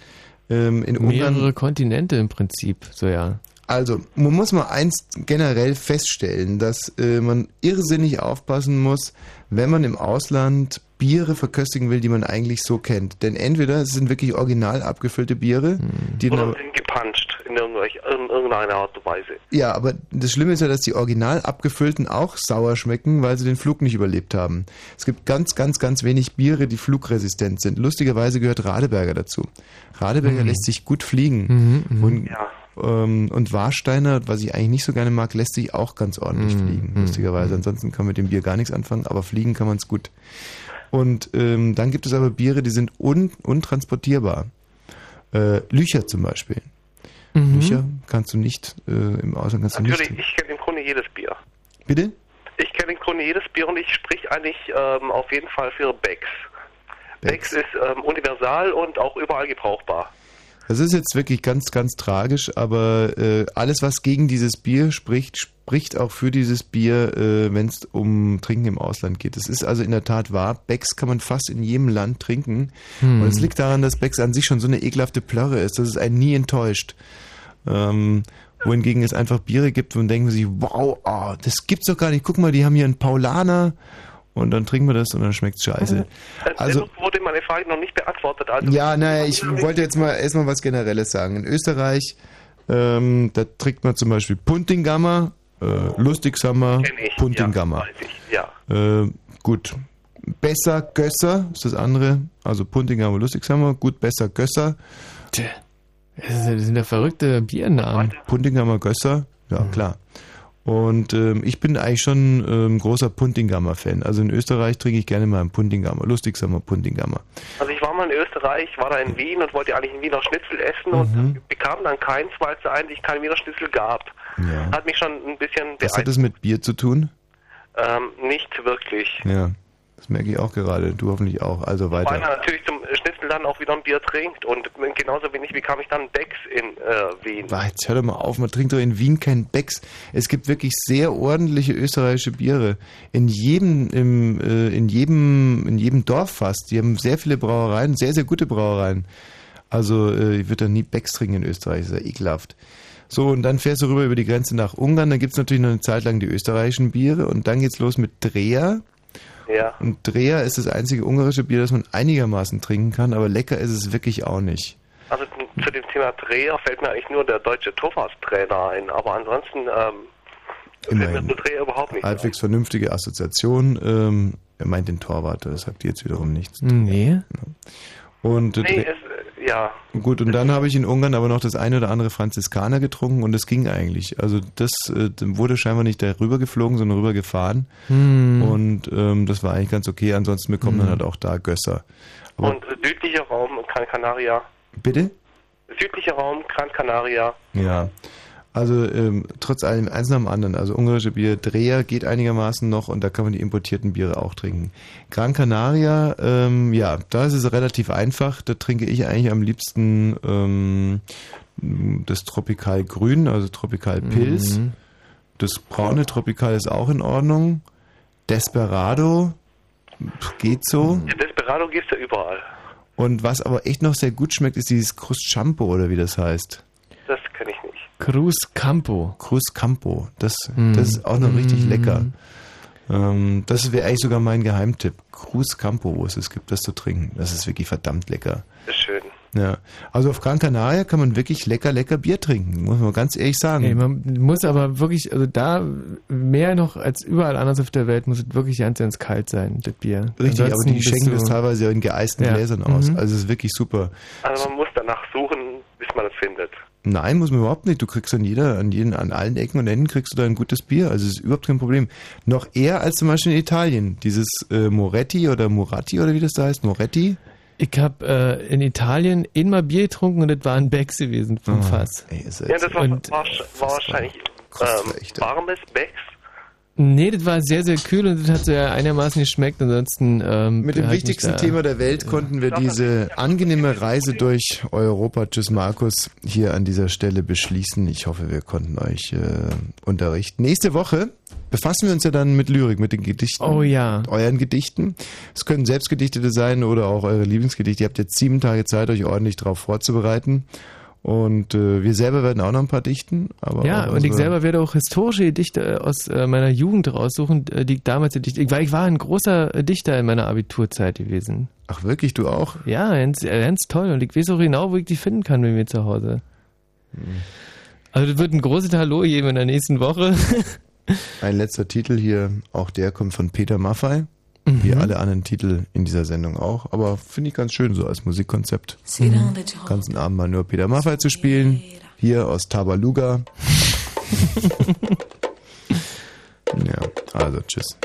Ähm, in Mehrere Ungarn, Kontinente im Prinzip, so ja. also man muss mal eins generell feststellen, dass äh, man irrsinnig aufpassen muss, wenn man im Ausland Biere verköstigen will, die man eigentlich so kennt. Denn entweder es sind wirklich original abgefüllte Biere, die dann Oder sind gepanscht in, irgendwelch, in irgendeiner Art und Weise? Ja, aber das Schlimme ist ja, dass die original abgefüllten auch sauer schmecken, weil sie den Flug nicht überlebt haben. Es gibt ganz, ganz, ganz wenig Biere, die flugresistent sind. Lustigerweise gehört Radeberger dazu. Radeberger Mhm. lässt sich gut fliegen. Mhm, mhm. Und, ähm, und Warsteiner, was ich eigentlich nicht so gerne mag, lässt sich auch ganz ordentlich Mhm, fliegen. mhm, Lustigerweise. Ansonsten kann man mit dem Bier gar nichts anfangen, aber fliegen kann man es gut. Und ähm, dann gibt es aber Biere, die sind un untransportierbar. Äh, Lücher zum Beispiel. Mhm. Lücher kannst du nicht, äh, im Ausland kannst du Natürlich, nicht. ich kenne im Grunde jedes Bier. Bitte? Ich kenne im Grunde jedes Bier und ich sprich eigentlich ähm, auf jeden Fall für Becks. Becks ist ähm, universal und auch überall gebrauchbar. Das ist jetzt wirklich ganz, ganz tragisch, aber äh, alles, was gegen dieses Bier spricht, spricht auch für dieses Bier, äh, wenn es um Trinken im Ausland geht. Es ist also in der Tat wahr, Becks kann man fast in jedem Land trinken. Hm. Und es liegt daran, dass Becks an sich schon so eine ekelhafte Plörre ist, dass es einen nie enttäuscht. Ähm, wohingegen es einfach Biere gibt und denken sich, wow, oh, das gibt's doch gar nicht. Guck mal, die haben hier einen Paulaner und dann trinken wir das und dann schmeckt's scheiße. Also, Dennoch wurde meine Frage noch nicht beantwortet. Also ja, naja, ich wollte jetzt mal erstmal was Generelles sagen. In Österreich, ähm, da trinkt man zum Beispiel Puntingammer, äh, Lustigsammer, Puntingammer. ja. Äh, gut. Besser Gösser ist das andere. Also Puntingammer, Lustigsammer. Gut, besser Gösser. Das sind ja verrückte Biernamen. Puntingammer Gösser, ja klar. Und ähm, ich bin eigentlich schon ähm, großer Puntingammer-Fan. Also in Österreich trinke ich gerne mal einen Puntingammer, Lustigsammer Puntingammer. Also ich war mal in Österreich, war da in Wien und wollte eigentlich einen Wiener Schnitzel essen Mhm. und bekam dann keins, weil es da eigentlich keinen Wiener Schnitzel gab. Ja. Hat mich schon ein bisschen Was hat beeindruckt. das mit Bier zu tun? Ähm, nicht wirklich. Ja, das merke ich auch gerade. Du hoffentlich auch. Also Weil weiter. er natürlich zum Schnitzel dann auch wieder ein Bier trinkt und genauso wenig bekam ich dann Becks in äh, Wien. Boah, Jetzt hör doch mal auf, man trinkt doch in Wien kein Becks. Es gibt wirklich sehr ordentliche österreichische Biere. In jedem, im, äh, in jedem, in jedem Dorf fast. Die haben sehr viele Brauereien, sehr, sehr gute Brauereien. Also äh, ich würde da nie Becks trinken in Österreich, das ist ja ekelhaft. So, und dann fährst du rüber über die Grenze nach Ungarn, dann gibt's natürlich noch eine Zeit lang die österreichischen Biere und dann geht's los mit Dreher. Ja. Und Dreher ist das einzige ungarische Bier, das man einigermaßen trinken kann, aber lecker ist es wirklich auch nicht. Also zu dem Thema Dreher fällt mir eigentlich nur der deutsche Thomas-Trainer ein, aber ansonsten ähm, fällt mir Immerhin. zu Dreher überhaupt nicht ein. Halbwegs vernünftige Assoziation. Ähm, er meint den Torwart, das sagt jetzt wiederum nichts. Nee. Und, äh, Nee, es, ja. gut, und dann habe ich in Ungarn aber noch das eine oder andere Franziskaner getrunken und das ging eigentlich. Also das äh, wurde scheinbar nicht darüber geflogen, sondern rüber gefahren. Hm. Und ähm, das war eigentlich ganz okay. Ansonsten bekommen dann Hm. halt auch da Gösser. Aber Und südlicher Raum, Gran Canaria. bitte? Südlicher Raum, Gran Canaria. Ja. Also ähm, trotz allem eins nach dem anderen. Also ungarische Bier, Dreher geht einigermaßen noch und da kann man die importierten Biere auch trinken. Gran Canaria, ähm, ja, da ist es relativ einfach. Da trinke ich eigentlich am liebsten ähm, das Tropikal Grün, also Tropikal Pilz. Mhm. Das braune Tropikal ist auch in Ordnung. Desperado geht so. Ja, Desperado gibt's ja überall. Und was aber echt noch sehr gut schmeckt, ist dieses Cruzcampo oder wie das heißt. Das kenne ich nicht. Cruz Campo. Cruz Campo. Das, Mm. das ist auch noch richtig Mm. lecker. Ähm, das wäre eigentlich sogar mein Geheimtipp. Cruz Campo, wo es es gibt, das zu trinken. Das ist wirklich verdammt lecker. Ist schön. Ja. Also auf Gran Canaria kann man wirklich lecker, lecker Bier trinken, muss man ganz ehrlich sagen. Ey, man muss aber wirklich, also da mehr noch als überall anders auf der Welt muss es wirklich ganz, ganz kalt sein, das Bier. Richtig, aber Ansonsten die bist schenken das teilweise in geeisten Ja. Gläsern aus. Mhm. Also es ist wirklich super. Also man muss danach suchen, bis man es findet. Nein, muss man überhaupt nicht. Du kriegst an jeder, an jeden, an allen Ecken und Enden kriegst du da ein gutes Bier. Also es ist überhaupt kein Problem. Noch eher als zum Beispiel in Italien. Dieses äh, Moretti oder Moratti oder wie das da heißt, Moretti. Ich habe äh, in Italien einmal Bier getrunken und das war ein Becks gewesen vom Ah, Fass. Ja, das war, war, war wahrscheinlich ähm, warmes Becks. Nee, das war sehr, sehr kühl und das hat ja einigermaßen geschmeckt. Ansonsten ähm, Mit dem wichtigsten Thema der Welt konnten wir diese angenehme Reise durch Europa, tschüss Markus, hier an dieser Stelle beschließen. Ich hoffe, wir konnten euch äh, unterrichten. Nächste Woche befassen wir uns ja dann mit Lyrik, mit den Gedichten. Oh ja. Euren Gedichten. Es können selbstgedichtete sein oder auch eure Lieblingsgedichte. Ihr habt jetzt sieben Tage Zeit, euch ordentlich darauf vorzubereiten. Und äh, wir selber werden auch noch ein paar dichten. Aber Ja, und ich selber werde auch historische Gedichte aus äh, meiner Jugend raussuchen, äh, die ich damals gedichtet ich, Weil ich war ein großer Dichter in meiner Abiturzeit gewesen. Ach wirklich, du auch? Ja, ganz, äh, ganz toll. Und ich weiß auch genau, wo ich die finden kann bei mir zu Hause. Hm. Also das wird ein großes Hallo geben in der nächsten Woche. Ein letzter Titel hier, auch der kommt von Peter Maffei. Mhm. Wie alle anderen Titel in dieser Sendung auch. Aber finde ich ganz schön so als Musikkonzept. Mhm. Ganzen Abend mal nur Peter Maffei zu spielen. Hier aus Tabaluga. ja, also tschüss.